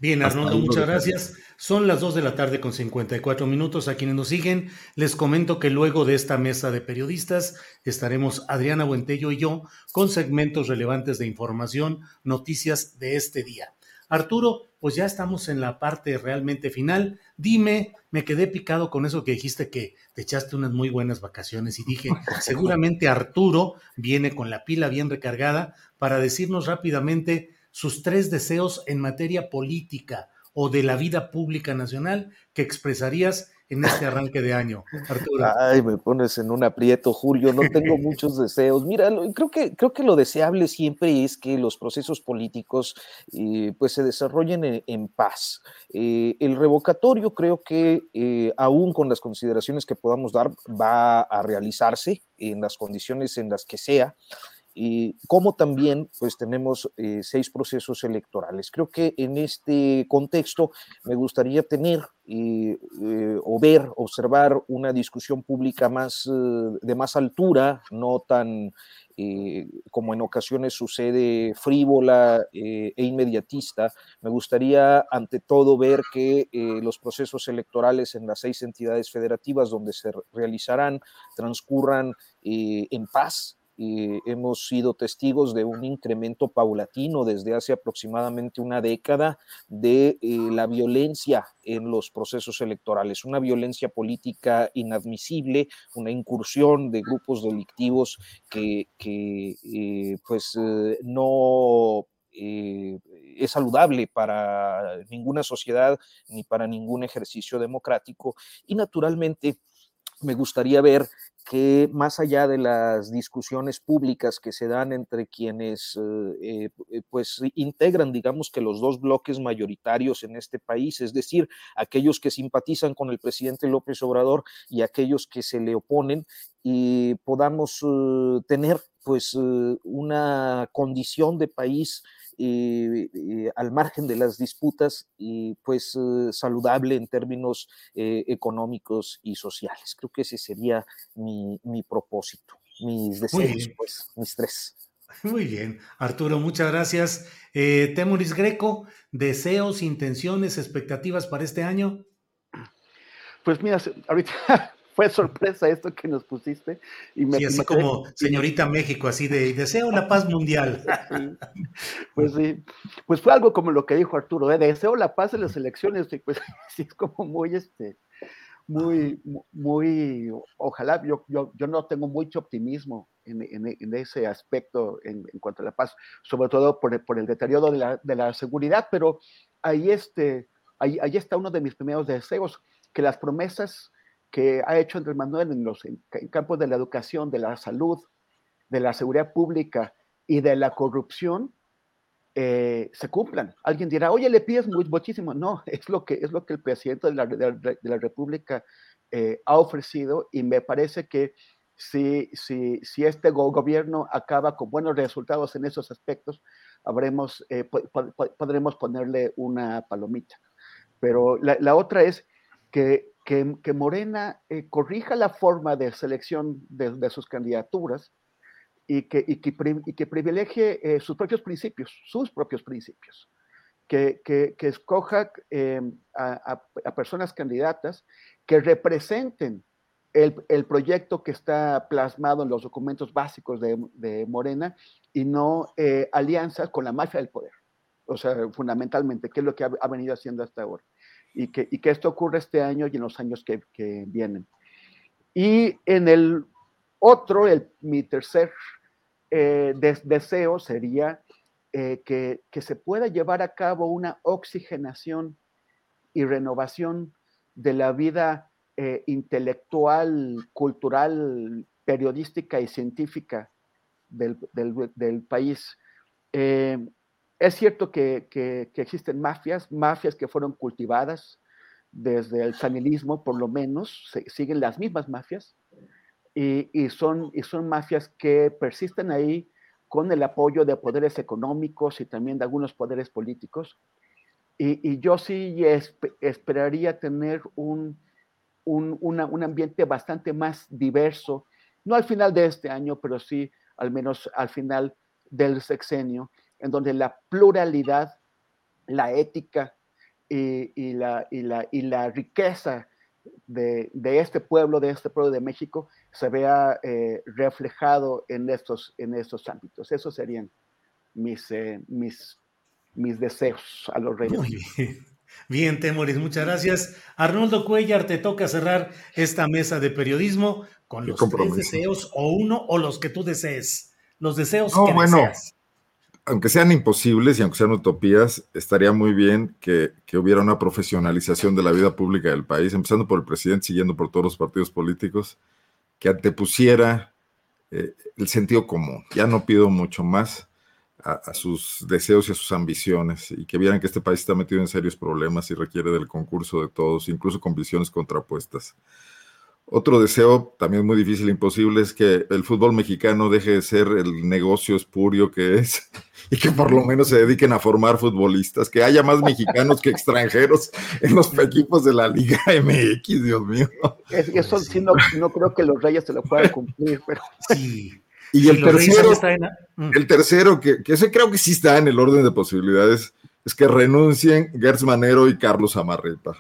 Bien, Arnoldo, muchas gracias. Son las 2 de la tarde con 54 minutos. A quienes nos siguen, les comento que luego de esta mesa de periodistas estaremos Adriana Buentello y yo con segmentos relevantes de información, noticias de este día. Arturo, pues ya estamos en la parte realmente final. Dime, me quedé picado con eso que dijiste que te echaste unas muy buenas vacaciones y dije, seguramente Arturo viene con la pila bien recargada para decirnos rápidamente sus tres deseos en materia política o de la vida pública nacional que expresarías en este arranque de año, Arturo? Ay, me pones en un aprieto, Julio, no tengo muchos deseos. Mira, creo que, creo que lo deseable siempre es que los procesos políticos eh, pues se desarrollen en, paz. Eh, el revocatorio creo que eh, aún con las consideraciones que podamos dar va a realizarse en las condiciones en las que sea y como también pues tenemos eh, seis procesos electorales. Creo que en este contexto me gustaría tener eh, eh, o ver, observar una discusión pública más de más altura, no tan como en ocasiones sucede frívola e inmediatista. Me gustaría ante todo ver que los procesos electorales en las seis entidades federativas donde se realizarán transcurran en paz, eh, hemos sido testigos de un incremento paulatino desde hace aproximadamente una década de eh, la violencia en los procesos electorales, una violencia política inadmisible, una incursión de grupos delictivos que, pues no es saludable para ninguna sociedad ni para ningún ejercicio democrático. Y naturalmente me gustaría ver que más allá de las discusiones públicas que se dan entre quienes eh, eh, pues integran, digamos que los dos bloques mayoritarios en este país, es decir, aquellos que simpatizan con el presidente López Obrador y aquellos que se le oponen, y podamos eh, tener pues una condición de país al margen de las disputas y pues eh, saludable en términos eh, económicos y sociales. Creo que ese sería mi, propósito, mis deseos, pues, mis tres. Muy bien, Arturo, muchas gracias. Eh, Temuris Greco, deseos, intenciones, expectativas para este año. Pues mira, ahorita fue sorpresa esto que nos pusiste. Y me, sí, así como señorita México, así de deseo la paz mundial. Pues sí, pues fue algo como lo que dijo Arturo, ¿eh? deseo la paz en las elecciones, y pues sí, es como muy, este, muy, muy, ojalá, yo, yo, yo no tengo mucho optimismo en, en, ese aspecto en, en, cuanto a la paz, sobre todo por, por el deterioro de la, de la, seguridad, pero ahí, este, ahí, ahí está uno de mis primeros deseos, que las promesas que ha hecho Andrés Manuel en los campos de la educación, de la salud, de la seguridad pública y de la corrupción, eh, se cumplan. Alguien dirá, oye, le pides muchísimo. No, es lo que, es lo que el presidente de la, de la República eh, ha ofrecido y me parece que si, si, si este gobierno acaba con buenos resultados en esos aspectos, habremos, eh, podremos ponerle una palomita. Pero la, la otra es que que, Morena eh, corrija la forma de selección de, sus candidaturas y que, y que, privilegie eh, sus propios principios, sus propios principios. Que, escoja eh, a, personas candidatas que representen el, proyecto que está plasmado en los documentos básicos de, Morena y no alianzas con la mafia del poder. O sea, fundamentalmente, que es lo que ha venido haciendo hasta ahora y que, esto ocurre este año y en los años que, vienen. Y en el otro, el, mi tercer eh, deseo sería eh, que, se pueda llevar a cabo una oxigenación y renovación de la vida eh, intelectual, cultural, periodística y científica del país. Es cierto que, existen mafias, mafias que fueron cultivadas desde el sanilismo, por lo menos, siguen las mismas mafias, y, son, y son mafias que persisten ahí con el apoyo de poderes económicos y también de algunos poderes políticos. Y, yo sí esperaría tener un, un ambiente bastante más diverso, no al final de este año, pero sí al menos al final del sexenio, en donde la pluralidad, la ética y, la, y la, riqueza de, este pueblo, de este pueblo de México, se vea eh, reflejado en estos, en estos ámbitos. Esos serían mis, eh, mis, mis deseos a los reyes. Muy bien. Bien, Temoris, muchas gracias. Arnoldo Cuellar, te toca cerrar esta mesa de periodismo con los tres deseos o uno o los que tú desees. Los deseos que bueno, deseas aunque sean imposibles y aunque sean utopías, estaría muy bien que, hubiera una profesionalización de la vida pública del país, empezando por el presidente, siguiendo por todos los partidos políticos, que antepusiera eh, el sentido común. Ya no pido mucho más a, a, sus deseos y a sus ambiciones, y que vieran que este país está metido en serios problemas y requiere del concurso de todos, incluso con visiones contrapuestas. Otro deseo también muy difícil, e imposible, es que el fútbol mexicano deje de ser el negocio espurio que es y que por lo menos se dediquen a formar futbolistas, que haya más mexicanos que extranjeros en los equipos de la Liga MX, Dios mío. eso sí, no, creo que los Reyes se lo puedan cumplir, pero... Sí. Y el tercero, mm. el tercero, que, que ese creo que sí está en el orden de posibilidades, es que renuncien Gertz Manero y Carlos Amarreta.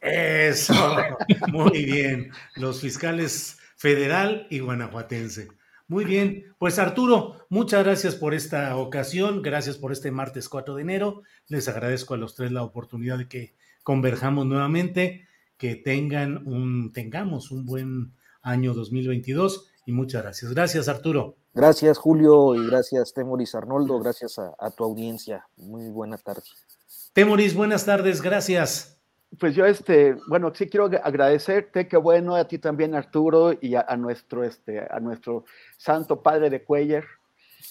Eso, muy bien. Los fiscales federal y guanajuatense. Muy bien, pues Arturo, muchas gracias por esta ocasión, gracias por este martes 4 de enero. Les agradezco a los tres la oportunidad de que converjamos nuevamente, que tengan un, tengamos un buen año 2022 y muchas gracias. Gracias, Arturo. Gracias, Julio, y gracias, Temoris Arnoldo, gracias a, a tu audiencia. Muy buena tarde. Temoris, buenas tardes, gracias. Pues yo, este, bueno, sí quiero agradecerte, qué bueno, a ti también, Arturo, y a, nuestro, este, a nuestro santo padre de Cuellar.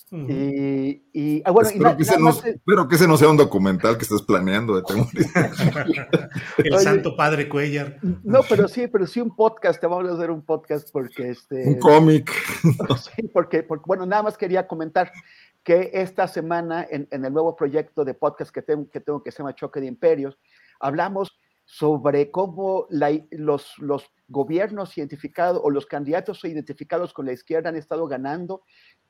Y, y ah, bueno, espero, que se nos, espero, que ese no sea un documental que estés planeando de El santo padre Cuellar. No, pero sí, pero sí un podcast, te vamos a hacer un podcast porque este. Un cómic. Sí, porque, porque, bueno, nada más quería comentar que esta semana en, en el nuevo proyecto de podcast que tengo, que tengo que se llama Choque de Imperios, hablamos sobre cómo los, gobiernos identificados o los candidatos identificados con la izquierda han estado ganando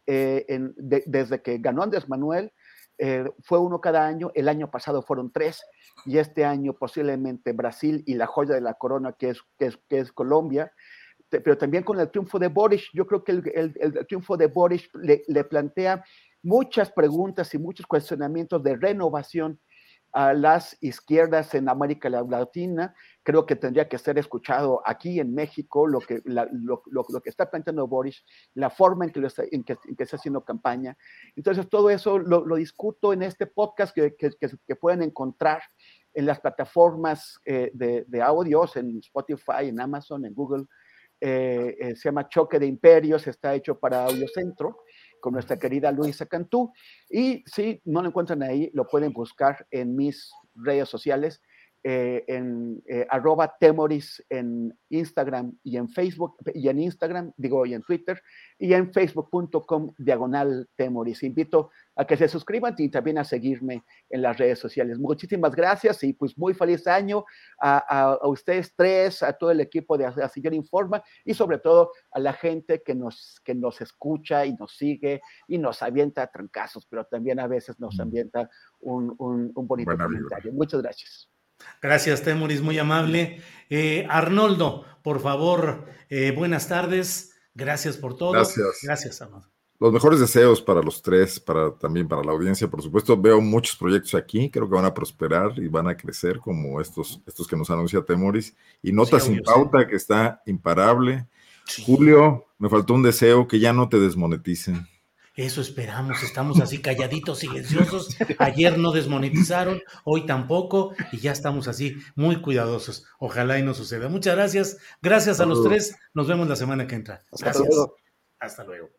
eh, desde que ganó Andrés Manuel. Eh, fue uno cada año, el año pasado fueron tres y este año posiblemente Brasil y la joya de la corona que es, que es, Colombia, pero también con el triunfo de Boris, yo creo que el, triunfo de Boris le, le plantea muchas preguntas y muchos cuestionamientos de renovación a las izquierdas en América Latina. Creo que tendría que ser escuchado aquí en México lo que, lo, que está planteando Boris, la forma en que, está, en que, está haciendo campaña. Entonces, todo eso lo, discuto en este podcast que, que, pueden encontrar en las plataformas eh, de, de, audios, en Spotify, en Amazon, en Google. Eh, eh, se llama Choque de Imperios, está hecho para Audiocentro con nuestra querida Luisa Cantú. Y si no lo encuentran ahí, lo pueden buscar en mis redes sociales, eh, en eh, arroba temoris en Instagram y en Facebook, y en Instagram, digo, y en Twitter, y en facebook.com diagonal temoris. Invito a que se suscriban y también a seguirme en las redes sociales. Muchísimas gracias y pues muy feliz año a, ustedes tres, a todo el equipo de Astillero Informa y sobre todo a la gente que nos, que nos escucha y nos sigue y nos avienta trancazos, pero también a veces nos ambienta un, un, bonito comentario. Muchas gracias. Gracias, Temoris, muy amable. Eh, Arnoldo, por favor, eh, buenas tardes. Gracias por todo. Gracias. Gracias, Arnoldo. Los mejores deseos para los tres, para también para la audiencia, por supuesto. Veo muchos proyectos aquí, creo que van a prosperar y van a crecer como estos, estos que nos anuncia Temoris. Y Notas sin pauta, que está imparable. Julio, me faltó un deseo que ya no te desmoneticen. Eso esperamos, estamos así calladitos, silenciosos. Ayer no desmonetizaron, hoy tampoco, y ya estamos así muy cuidadosos. Ojalá y no suceda. Muchas gracias. Gracias a los tres. Nos vemos la semana que entra. Gracias. Hasta luego.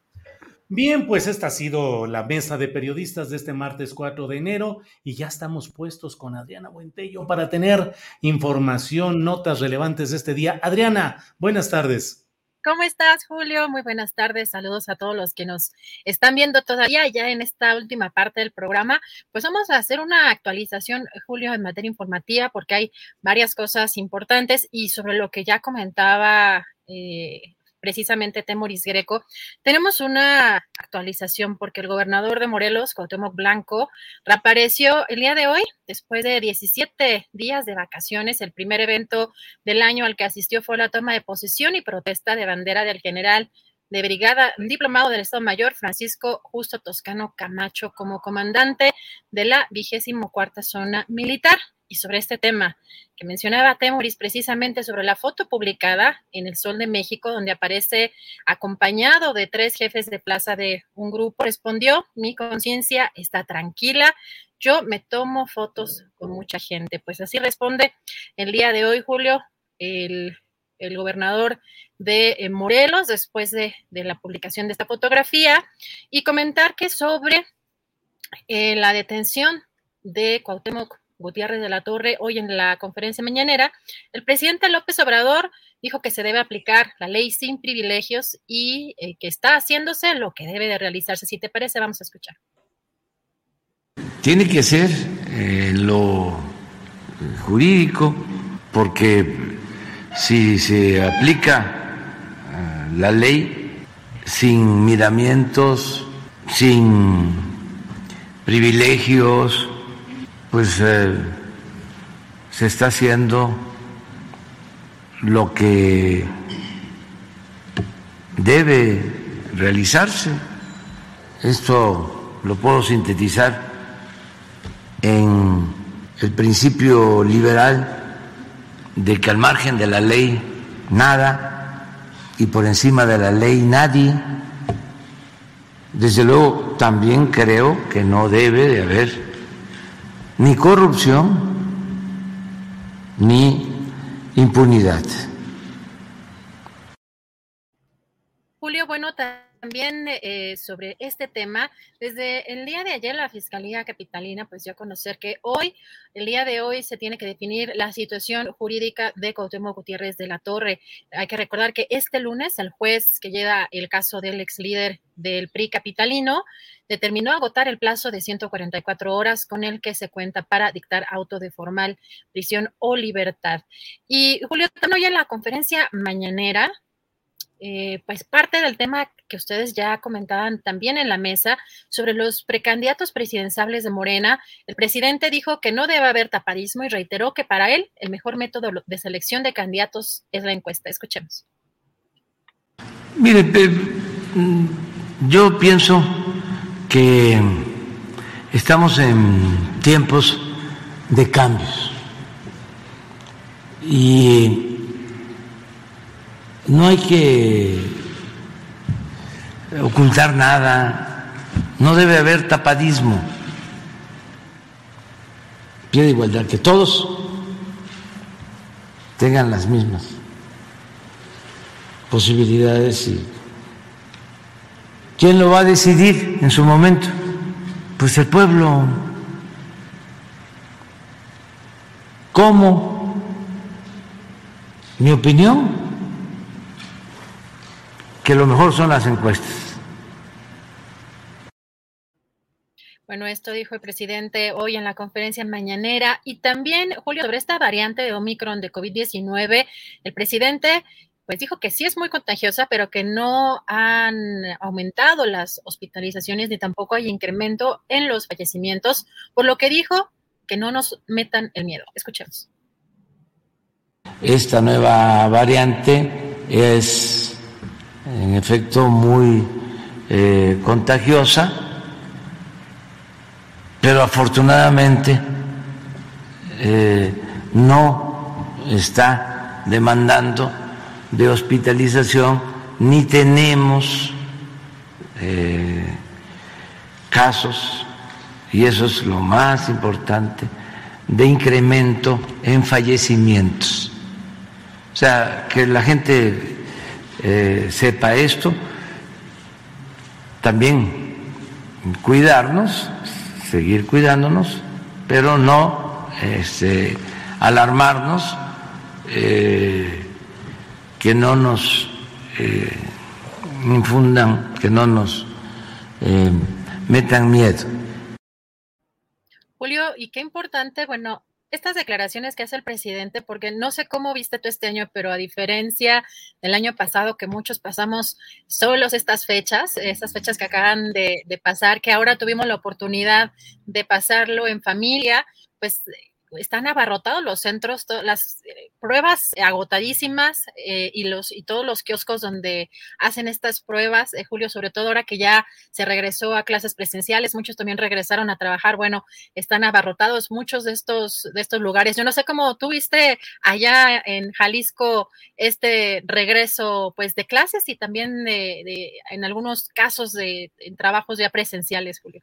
Bien, pues esta ha sido la mesa de periodistas de este martes 4 de enero y ya estamos puestos con Adriana Buentello para tener información, notas relevantes de este día. Adriana, buenas tardes. ¿Cómo estás, Julio? Muy buenas tardes. Saludos a todos los que nos están viendo todavía ya en esta última parte del programa. Pues vamos a hacer una actualización, Julio, en materia informativa, porque hay varias cosas importantes y sobre lo que ya comentaba eh, precisamente Temoris Greco, tenemos una actualización porque el gobernador de Morelos, Cuauhtémoc Blanco, reapareció el día de hoy, después de 17 días de vacaciones. El primer evento del año al que asistió fue la toma de posesión y protesta de bandera del general de brigada diplomado del Estado Mayor, Francisco Justo Toscano Camacho, como comandante de la vigésimo cuarta zona militar. Y sobre este tema que mencionaba Temoris, precisamente sobre la foto publicada en El Sol de México, donde aparece acompañado de tres jefes de plaza de un grupo, respondió, mi conciencia está tranquila, yo me tomo fotos con mucha gente. Pues así responde el día de hoy, Julio, el, gobernador de eh, Morelos, después de, la publicación de esta fotografía, y comentar que sobre eh, la detención de Cuauhtémoc Gutiérrez de la Torre hoy en la conferencia mañanera, el presidente López Obrador dijo que se debe aplicar la ley sin privilegios y eh, que está haciéndose lo que debe de realizarse. Si te parece, vamos a escuchar. Tiene que ser eh, lo jurídico, porque si se aplica eh, la ley sin miramientos, sin privilegios, pues eh, se está haciendo lo que debe realizarse. Esto lo puedo sintetizar en el principio liberal de que al margen de la ley nada y por encima de la ley nadie. Desde luego también creo que no debe de haber ni corrupción ni impunidad. Julio, bueno, también eh, sobre este tema, desde el día de ayer la Fiscalía Capitalina pues dio a conocer que hoy, el día de hoy, se tiene que definir la situación jurídica de Cuauhtémoc Gutiérrez de la Torre. Hay que recordar que este lunes el juez que lleva el caso del ex líder del PRI capitalino determinó agotar el plazo de 144 horas con el que se cuenta para dictar auto de formal prisión o libertad. Y Julio, hoy en la conferencia mañanera eh, pues parte del tema que ustedes ya comentaban también en la mesa sobre los precandidatos presidenciales de Morena, el presidente dijo que no debe haber tapadismo y reiteró que para él el mejor método de selección de candidatos es la encuesta. Escuchemos. Mire, mm, yo pienso que estamos en tiempos de cambios y no hay que ocultar nada, no debe haber tapadismo. Pide igualdad, que todos tengan las mismas posibilidades y ¿quién lo va a decidir en su momento? Pues el pueblo. ¿Cómo? Mi opinión que lo mejor son las encuestas. Bueno, esto dijo el presidente hoy en la conferencia mañanera y también, Julio, sobre esta variante de Omicron de COVID-19, el presidente pues dijo que sí es muy contagiosa, pero que no han aumentado las hospitalizaciones ni tampoco hay incremento en los fallecimientos, por lo que dijo que no nos metan el miedo. Escuchemos. Esta nueva variante es en efecto muy eh, contagiosa, pero afortunadamente eh, no está demandando de hospitalización ni tenemos eh, casos, y eso es lo más importante, de incremento en fallecimientos. O sea, que la gente eh, sepa esto, también cuidarnos, seguir cuidándonos, pero no este, alarmarnos, eh, que no nos eh, infundan, que no nos metan miedo. Julio, y qué importante, bueno, estas declaraciones que hace el presidente, porque no sé cómo viste tú este año, pero a diferencia del año pasado que muchos pasamos solos estas fechas, estas fechas que acaban de, de pasar, que ahora tuvimos la oportunidad de pasarlo en familia, pues están abarrotados los centros, las eh, pruebas agotadísimas eh, y, los, y todos los kioscos donde hacen estas pruebas, eh, Julio, sobre todo ahora que ya se regresó a clases presenciales, muchos también regresaron a trabajar, bueno, están abarrotados muchos de estos, de estos lugares. Yo no sé cómo tuviste allá en Jalisco este regreso pues de clases y también de, en algunos casos de trabajos ya presenciales, Julio.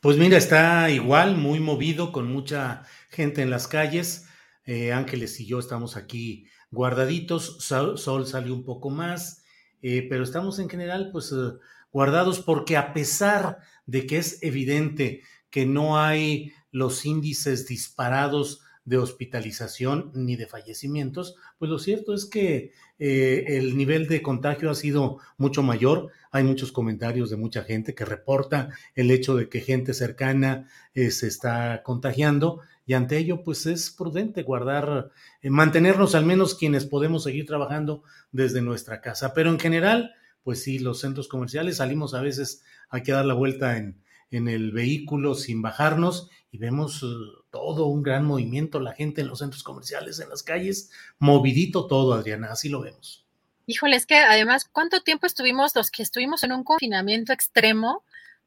Pues mira, está igual, muy movido, con mucha gente en las calles. Eh, Ángeles y yo estamos aquí guardaditos. Sol, salió un poco más, eh, pero estamos en general, pues, eh, guardados porque a pesar de que es evidente que no hay los índices disparados de hospitalización ni de fallecimientos, pues lo cierto es que el nivel de contagio ha sido mucho mayor. Hay muchos comentarios de mucha gente que reporta el hecho de que gente cercana se está contagiando y ante ello pues es prudente guardar, eh, mantenernos al menos quienes podemos seguir trabajando desde nuestra casa. Pero en general, pues sí, los centros comerciales salimos a veces a que dar la vuelta en, en el vehículo sin bajarnos y vemos eh, todo un gran movimiento, la gente en los centros comerciales, en las calles, movidito todo, Adriana, así lo vemos. Híjole, es que además, ¿cuánto tiempo estuvimos los que estuvimos en un confinamiento extremo?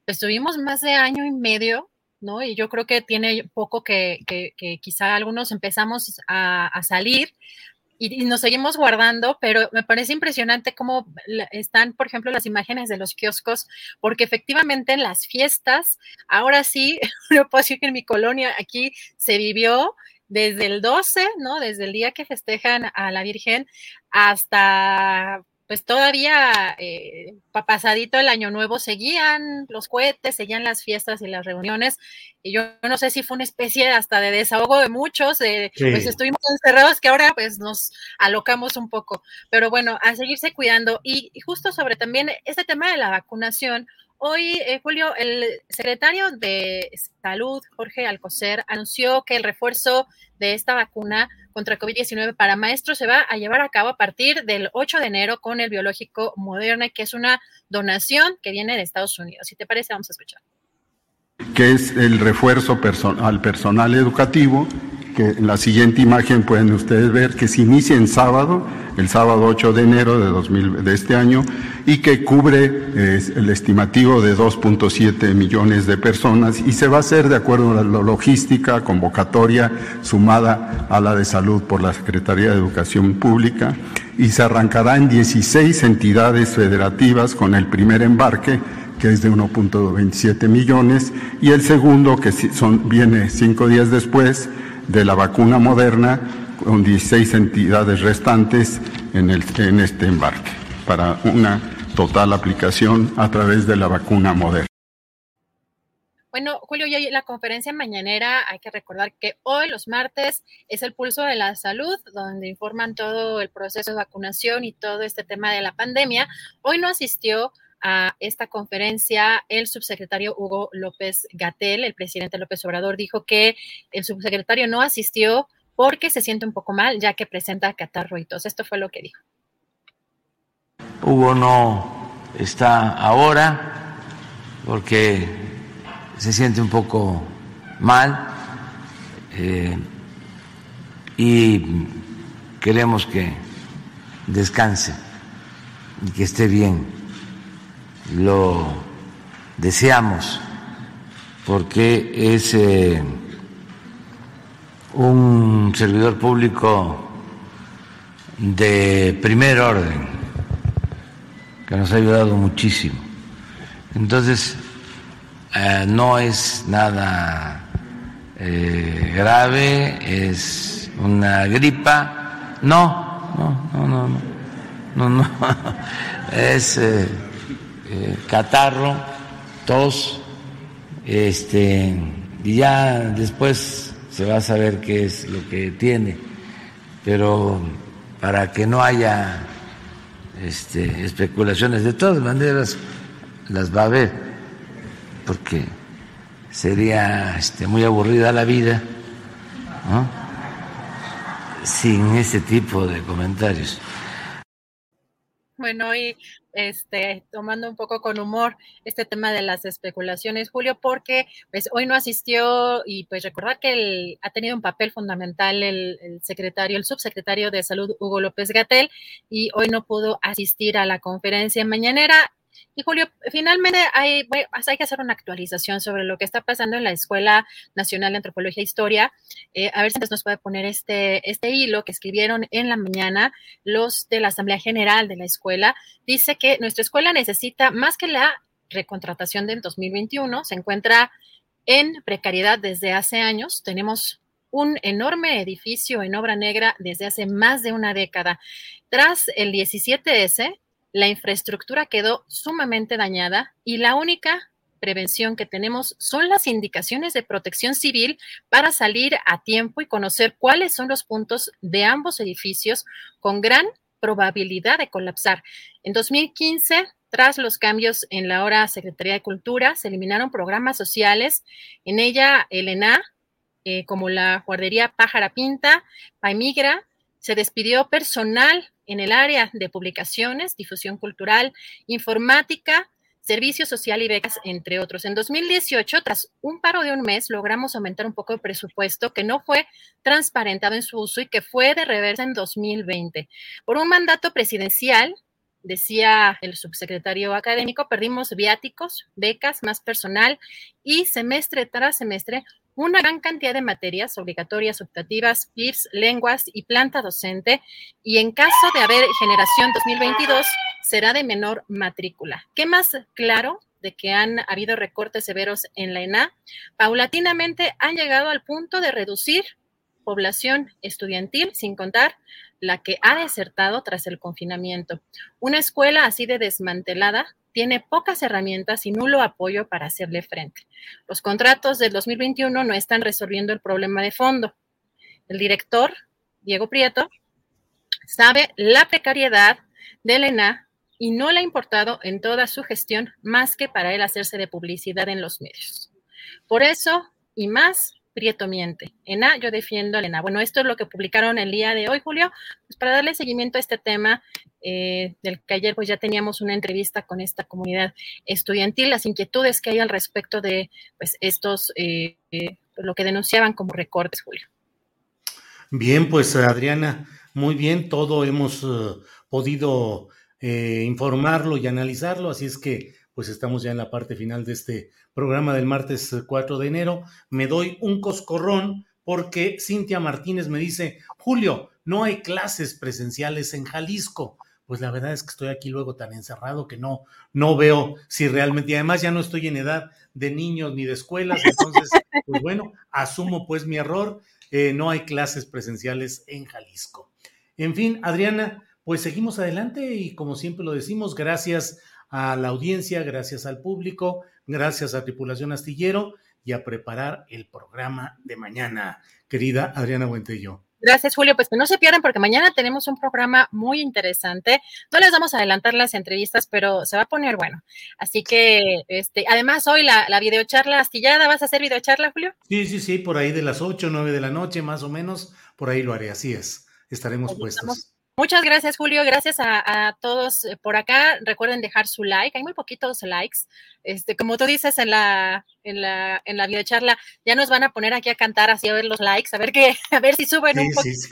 Estuvimos más de año y medio, ¿no? Y yo creo que tiene poco que, que, quizá algunos empezamos a, a salir, y, nos seguimos guardando, pero me parece impresionante cómo están, por ejemplo, las imágenes de los kioscos, porque efectivamente en las fiestas, ahora sí, no puedo decir que en mi colonia aquí se vivió desde el 12, ¿no? Desde el día que festejan a la Virgen hasta pues todavía eh, pasadito el año nuevo seguían los cohetes, seguían las fiestas y las reuniones, y yo no sé si fue una especie hasta de desahogo de muchos, pues estuvimos encerrados que ahora pues nos alocamos un poco, pero bueno, a seguirse cuidando y, y justo sobre también este tema de la vacunación, Hoy, eh, Julio, el secretario de Salud, Jorge Alcocer, anunció que el refuerzo de esta vacuna contra COVID-19 para maestros se va a llevar a cabo a partir del 8 de enero con el biológico Moderna, que es una donación que viene de Estados Unidos. Si te parece, vamos a escuchar. Que es el refuerzo al personal educativo que en la siguiente imagen pueden ustedes ver que se inicia en sábado, el sábado 8 de enero de, 2000, de este año, y que cubre el estimativo de 2.7 millones de personas y se va a hacer de acuerdo a la logística convocatoria sumada a la de salud por la Secretaría de Educación Pública y se arrancará en 16 entidades federativas con el primer embarque que es de 1.27 millones, y el segundo, que son, viene cinco días después, de la vacuna moderna con 16 entidades restantes en, el, en este embarque para una total aplicación a través de la vacuna moderna. Bueno, Julio, ya la conferencia mañanera, hay que recordar que hoy, los martes, es el pulso de la salud, donde informan todo el proceso de vacunación y todo este tema de la pandemia. Hoy no asistió a esta conferencia el subsecretario Hugo López Gatel, el presidente López Obrador, dijo que el subsecretario no asistió porque se siente un poco mal, ya que presenta catarro y tos. Esto fue lo que dijo. Hugo no está ahora porque se siente un poco mal eh, y queremos que descanse y que esté bien lo deseamos porque es eh, un servidor público de primer orden que nos ha ayudado muchísimo. Entonces, eh, no es nada eh, grave, es una gripa. No, no, no, no, no, no, no. es eh, catarro, tos, este, y ya después se va a saber qué es lo que tiene, pero para que no haya este, especulaciones, de todas maneras las va a haber, porque sería este, muy aburrida la vida sin ese tipo de comentarios. Bueno, y este, tomando un poco con humor este tema de las especulaciones, Julio, porque pues hoy no asistió y pues recordar que ha tenido un papel fundamental el, el, secretario, el subsecretario de Salud, Hugo López Gatel, y hoy no pudo asistir a la conferencia mañanera. Y Julio, finalmente hay, hay que hacer una actualización sobre lo que está pasando en la Escuela Nacional de Antropología e Historia. Eh, a ver si nos puede poner este, este hilo que escribieron en la mañana los de la Asamblea General de la escuela. Dice que nuestra escuela necesita más que la recontratación del 2021, se encuentra en precariedad desde hace años. Tenemos un enorme edificio en obra negra desde hace más de una década. Tras el 17S, la infraestructura quedó sumamente dañada y la única prevención que tenemos son las indicaciones de protección civil para salir a tiempo y conocer cuáles son los puntos de ambos edificios con gran probabilidad de colapsar. En 2015, tras los cambios en la hora Secretaría de Cultura, se eliminaron programas sociales. En ella, el ENA, eh, como la guardería Pájara Pinta, Paimigra, se despidió personal en el área de publicaciones, difusión cultural, informática, servicio social y becas, entre otros. En 2018, tras un paro de un mes, logramos aumentar un poco el presupuesto que no fue transparentado en su uso y que fue de reversa en 2020. Por un mandato presidencial, decía el subsecretario académico, perdimos viáticos, becas, más personal y semestre tras semestre una gran cantidad de materias obligatorias, optativas, PIRS, lenguas y planta docente, y en caso de haber generación 2022, será de menor matrícula. ¿Qué más claro de que han habido recortes severos en la ENA? Paulatinamente han llegado al punto de reducir población estudiantil, sin contar la que ha desertado tras el confinamiento. Una escuela así de desmantelada tiene pocas herramientas y nulo apoyo para hacerle frente. Los contratos del 2021 no están resolviendo el problema de fondo. El director, Diego Prieto, sabe la precariedad de ENA y no le ha importado en toda su gestión más que para él hacerse de publicidad en los medios. Por eso y más, Prieto miente. ENA, yo defiendo a ENA. Bueno, esto es lo que publicaron el día de hoy, Julio, pues para darle seguimiento a este tema eh, del que ayer pues ya teníamos una entrevista con esta comunidad estudiantil, las inquietudes que hay al respecto de pues estos, eh, eh, lo que denunciaban como recortes, Julio. Bien, pues Adriana, muy bien, todo hemos podido informarlo y analizarlo, así es que pues estamos ya en la parte final de este programa del martes 4 de enero. Me doy un coscorrón porque Cintia Martínez me dice, Julio, no hay clases presenciales en Jalisco. Pues la verdad es que estoy aquí luego tan encerrado que no, no veo si realmente, y además ya no estoy en edad de niños ni de escuelas, entonces, pues bueno, asumo pues mi error, eh, no hay clases presenciales en Jalisco. En fin, Adriana, pues seguimos adelante y como siempre lo decimos, gracias a la audiencia, gracias al público, gracias a Tripulación Astillero y a preparar el programa de mañana, querida Adriana Buentello. Gracias, Julio. Pues que no se pierdan porque mañana tenemos un programa muy interesante. No les vamos a adelantar las entrevistas, pero se va a poner bueno. Así que, este, además, hoy la, la videocharla astillada, ¿vas a hacer videocharla, Julio? Sí, sí, sí, por ahí de las 8, 9 de la noche, más o menos, por ahí lo haré, así es. Estaremos puestos. Muchas gracias, Julio. Gracias a, todos eh, por acá. Recuerden dejar su like. Hay muy poquitos likes. Este, como tú dices en la, en la, en la videocharla, ya nos van a poner aquí a cantar así a ver los likes, a ver qué, a ver si suben un poquito.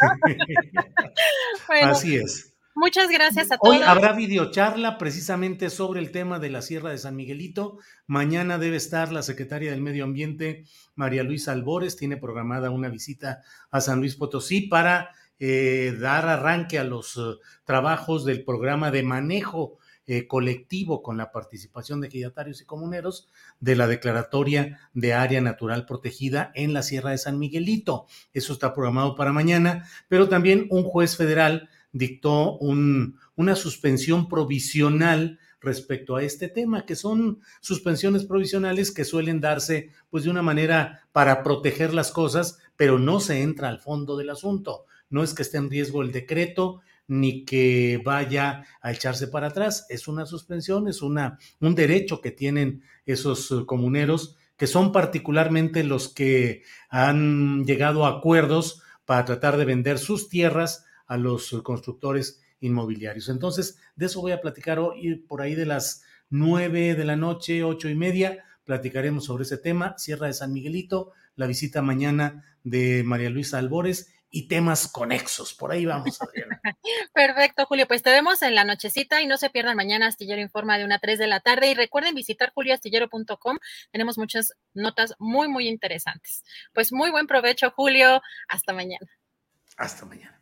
así es. Muchas gracias a todos. Hoy habrá videocharla precisamente sobre el tema de la Sierra de San Miguelito. Mañana debe estar la secretaria del Medio Ambiente, María Luisa Albores, tiene programada una visita a San Luis Potosí para eh, dar arranque a los eh, trabajos del programa de manejo eh, colectivo con la participación de ejidatarios y comuneros de la declaratoria de área natural protegida en la Sierra de San Miguelito. Eso está programado para mañana, pero también un juez federal dictó una suspensión provisional respecto a este tema, que son suspensiones provisionales que suelen darse pues de una manera para proteger las cosas, pero no se entra al fondo del asunto no es que esté en riesgo el decreto ni que vaya a echarse para atrás, es una suspensión, es una, un derecho que tienen esos eh, comuneros, que son particularmente los que han llegado a acuerdos para tratar de vender sus tierras a los constructores inmobiliarios. Entonces, de eso voy a platicar hoy por ahí de las nueve de la noche, ocho y media, platicaremos sobre ese tema, Sierra de San Miguelito, la visita mañana de María Luisa Albores y temas conexos. Por ahí vamos, Adriana. Perfecto, Julio. Pues te vemos en la nochecita y no se pierdan mañana Astillero Informa de una a 3 de la tarde. Y recuerden visitar julioastillero.com. Tenemos muchas notas muy, muy interesantes. Pues muy buen provecho, Julio. Hasta mañana. Hasta mañana.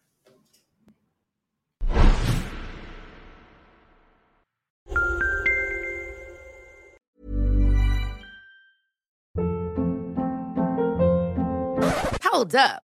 Hold up.